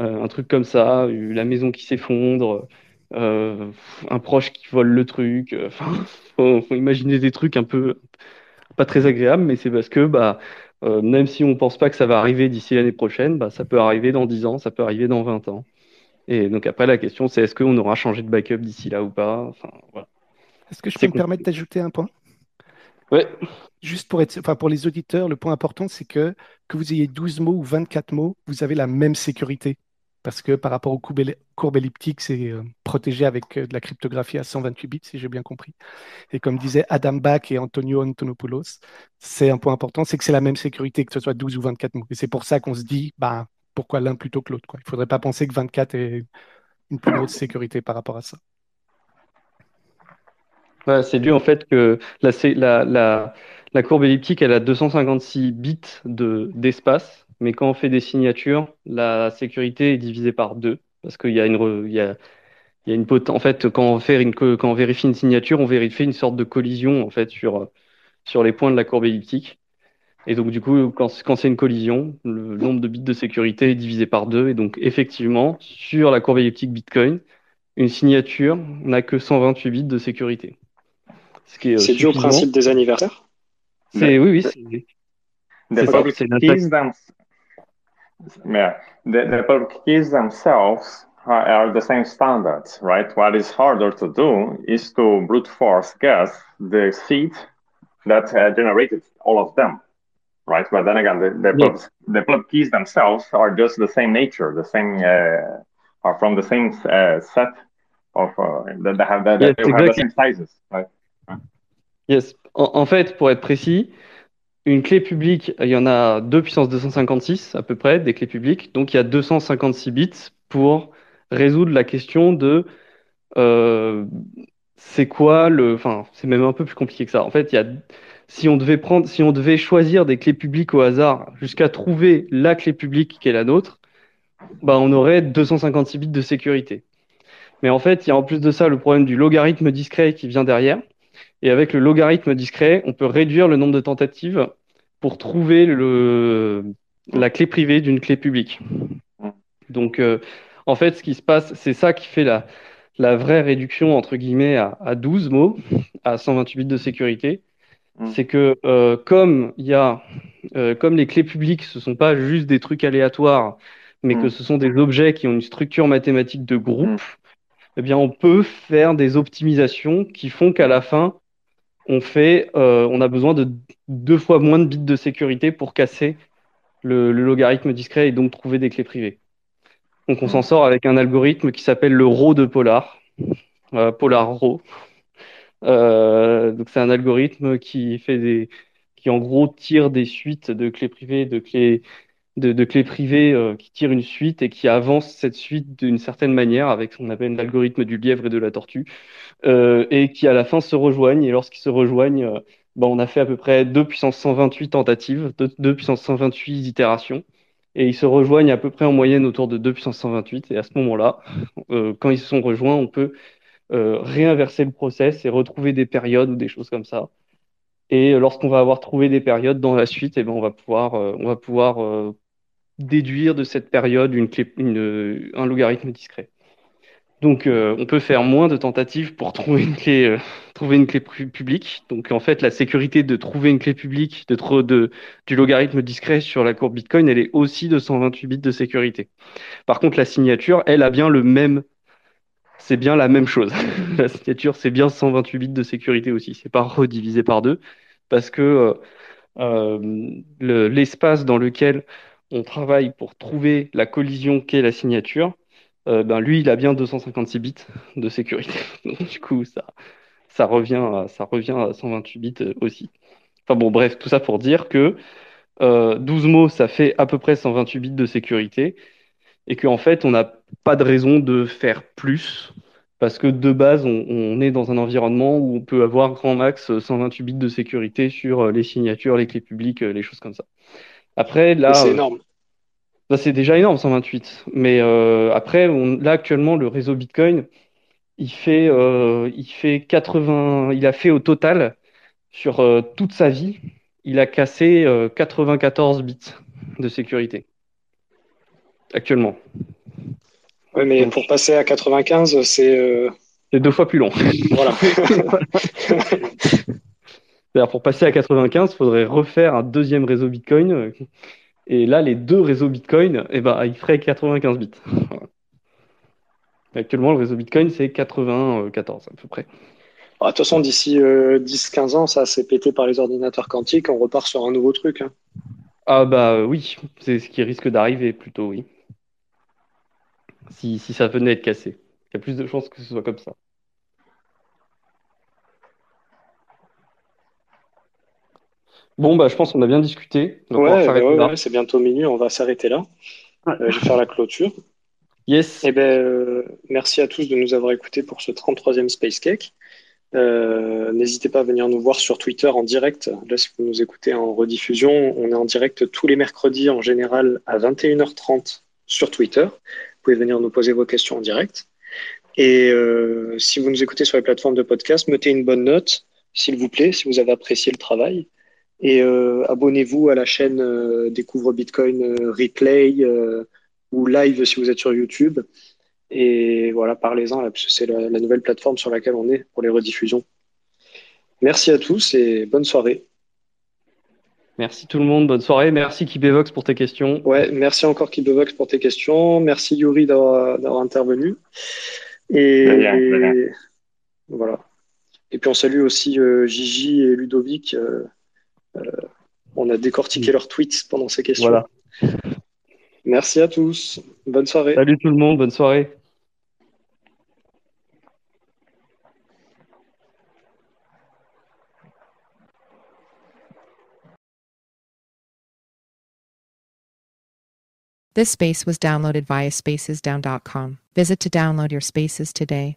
euh, un truc comme ça, euh, la maison qui s'effondre, euh, un proche qui vole le truc, enfin, faut, faut imaginer des trucs un peu pas très agréables, mais c'est parce que bah Euh, même si on pense pas que ça va arriver d'ici l'année prochaine, bah, ça peut arriver dans 10 ans, ça peut arriver dans 20 ans. Et donc après, la question, c'est est-ce qu'on aura changé de backup d'ici là ou pas? Enfin, voilà. Est-ce que je peux me permettre d'ajouter un point? Juste pour être, pour les auditeurs, le point important, c'est que que vous ayez 12 mots ou 24 mots, vous avez la même sécurité. Parce que par rapport aux courbes, elli- courbes elliptiques, c'est euh, protégé avec euh, de la cryptographie à 128 bits, si j'ai bien compris. Et comme disaient Adam Back et Antonio Antonopoulos, c'est un point important, c'est que c'est la même sécurité, que ce soit 12 ou 24 mots. Et c'est pour ça qu'on se dit, bah, pourquoi l'un plutôt que l'autre. Il ne faudrait pas penser que 24 est une plus grosse sécurité par rapport à ça. Ouais, c'est dû en fait que la, courbe elliptique, elle a 256 bits de, d'espace, mais quand on fait des signatures, la sécurité est divisée par deux, parce qu'il y a une, il y a, une en fait, quand on vérifie une signature, on vérifie une sorte de collision en fait sur, sur les points de la courbe elliptique. Et donc du coup, quand, quand c'est une collision, le nombre de bits de sécurité est divisé par deux. Et donc effectivement, sur la courbe elliptique Bitcoin, une signature n'a que 128 bits de sécurité. Ce qui est C'est dû au principe des anniversaires. C'est oui, oui, c'est The C'est ça, public keys them, yeah, the, the public keys themselves are, are the same standards, right? What is harder to do is to brute force guess the seed that uh, generated all of them, right? But then again, the, the, Yeah. pub, the pub keys themselves are just the same nature, the same, uh, are from the same uh, set of, uh, that they have, that Yes, they have the same sizes, right? Yes. En, fait, pour être précis, une clé publique, il y en a 2 puissance 256 à peu près, des clés publiques. Donc il y a 256 bits pour résoudre la question de euh, c'est quoi le. Enfin, c'est même un peu plus compliqué que ça. En fait, il y a, si on devait prendre, si on devait choisir des clés publiques au hasard jusqu'à trouver la clé publique qui est la nôtre, bah, on aurait 256 bits de sécurité. Mais en fait, il y a en plus de ça le problème du logarithme discret qui vient derrière. Et avec le logarithme discret, on peut réduire le nombre de tentatives pour trouver le, la clé privée d'une clé publique. Donc, euh, en fait, ce qui se passe, c'est ça qui fait la, la vraie réduction, entre guillemets, à, à 12 mots, à 128 bits de sécurité. Mm. C'est que euh, comme y a, euh, comme les clés publiques, ce sont pas juste des trucs aléatoires, mais Mm. que ce sont des objets qui ont une structure mathématique de groupe, Mm. eh bien, on peut faire des optimisations qui font qu'à la fin, on fait, euh, on a besoin de deux fois moins de bits de sécurité pour casser le, le logarithme discret et donc trouver des clés privées. Donc, on s'en sort avec un algorithme qui s'appelle le RAW de Polar, euh, Polar RAW. Euh, donc, c'est un algorithme qui fait des, qui en gros tire des suites de clés privées, de clés, de, clés privées euh, qui tirent une suite et qui avance cette suite d'une certaine manière avec ce qu'on appelle l'algorithme du lièvre et de la tortue, euh, et qui à la fin se rejoignent. Et lorsqu'ils se rejoignent, euh, ben, on a fait à peu près 2 puissance 128 tentatives, 2, puissance 128 itérations, et ils se rejoignent à peu près en moyenne autour de 2 puissance 128. Et à ce moment-là, quand ils se sont rejoints, on peut réinverser le process et retrouver des périodes ou des choses comme ça. Et lorsqu'on va avoir trouvé des périodes dans la suite, eh ben, on va pouvoir, on va pouvoir déduire de cette période une, un logarithme discret. Donc, euh, on peut faire moins de tentatives pour trouver une clé, euh, publique. Donc, en fait, la sécurité de trouver une clé publique de, du logarithme discret sur la courbe Bitcoin, elle est aussi de 128 bits de sécurité. Par contre, la signature, elle a bien le même, c'est bien la même chose. la signature, c'est bien 128 bits de sécurité aussi. C'est pas redivisé par deux parce que euh, euh, le- l'espace dans lequel on travaille pour trouver la collision qu'est la signature, euh, ben lui, il a bien 256 bits de sécurité. Du coup, ça, revient à, ça revient à 128 bits euh, aussi. Enfin bon, bref, tout ça pour dire que euh, 12 mots, ça fait à peu près 128 bits de sécurité et qu'en fait, on n'a pas de raison de faire plus parce que de base, on, est dans un environnement où on peut avoir grand max euh, 128 bits de sécurité sur euh, les signatures, les clés publiques, euh, les choses comme ça. Après, là, c'est euh, énorme. Bah, c'est déjà énorme, 128. Mais euh, après, on- là, actuellement, le réseau Bitcoin, il fait, euh, il fait 80, il a fait au total, sur euh, toute sa vie, il a cassé euh, 94 bits de sécurité. Actuellement. Ouais, mais pour passer à 95, c'est C'est deux fois plus long. voilà. pour passer à 95, il faudrait refaire un deuxième réseau Bitcoin. Et là, les deux réseaux Bitcoin, eh ben, ils feraient 95 bits. Actuellement, le réseau Bitcoin, c'est 94 à peu près. Bah, de toute façon, d'ici 10-15 ans, ça s'est pété par les ordinateurs quantiques, on repart sur un nouveau truc. Hein. Ah bah oui, c'est ce qui risque d'arriver plutôt, oui. Si, si ça venait à être cassé. Il y a plus de chances que ce soit comme ça. Bon, bah, je pense qu'on a bien discuté. ouais, c'est bientôt minuit, on va s'arrêter là. Euh, je vais faire la clôture. Yes. Eh ben, euh, merci à tous de nous avoir écoutés pour ce 33e Space Cake. Euh, n'hésitez pas à venir nous voir sur Twitter en direct. Là, si vous nous écoutez en rediffusion, on est en direct tous les mercredis en général à 21h30 sur Twitter. Vous pouvez venir nous poser vos questions en direct. Et euh, si vous nous écoutez sur les plateformes de podcast, mettez une bonne note, s'il vous plaît, si vous avez apprécié le travail. Et euh, abonnez-vous à la chaîne Découvre Bitcoin Replay ou Live si vous êtes sur YouTube. Et voilà, parlez-en, parce que c'est la, nouvelle plateforme sur laquelle on est pour les rediffusions. Merci à tous et bonne soirée. Merci tout le monde, bonne soirée. Merci Kibevox pour tes questions. Ouais, merci encore Kibevox pour tes questions. Merci Yuri d'avoir intervenu. Et, voilà. Et puis on salue aussi euh, Gigi et Ludovic. Euh, euh, on a décortiqué leurs tweets pendant ces questions. Voilà. Merci à tous. Bonne soirée. Salut tout le monde, bonne soirée. This space was downloaded via spacesdown.com. Visit to download your spaces today.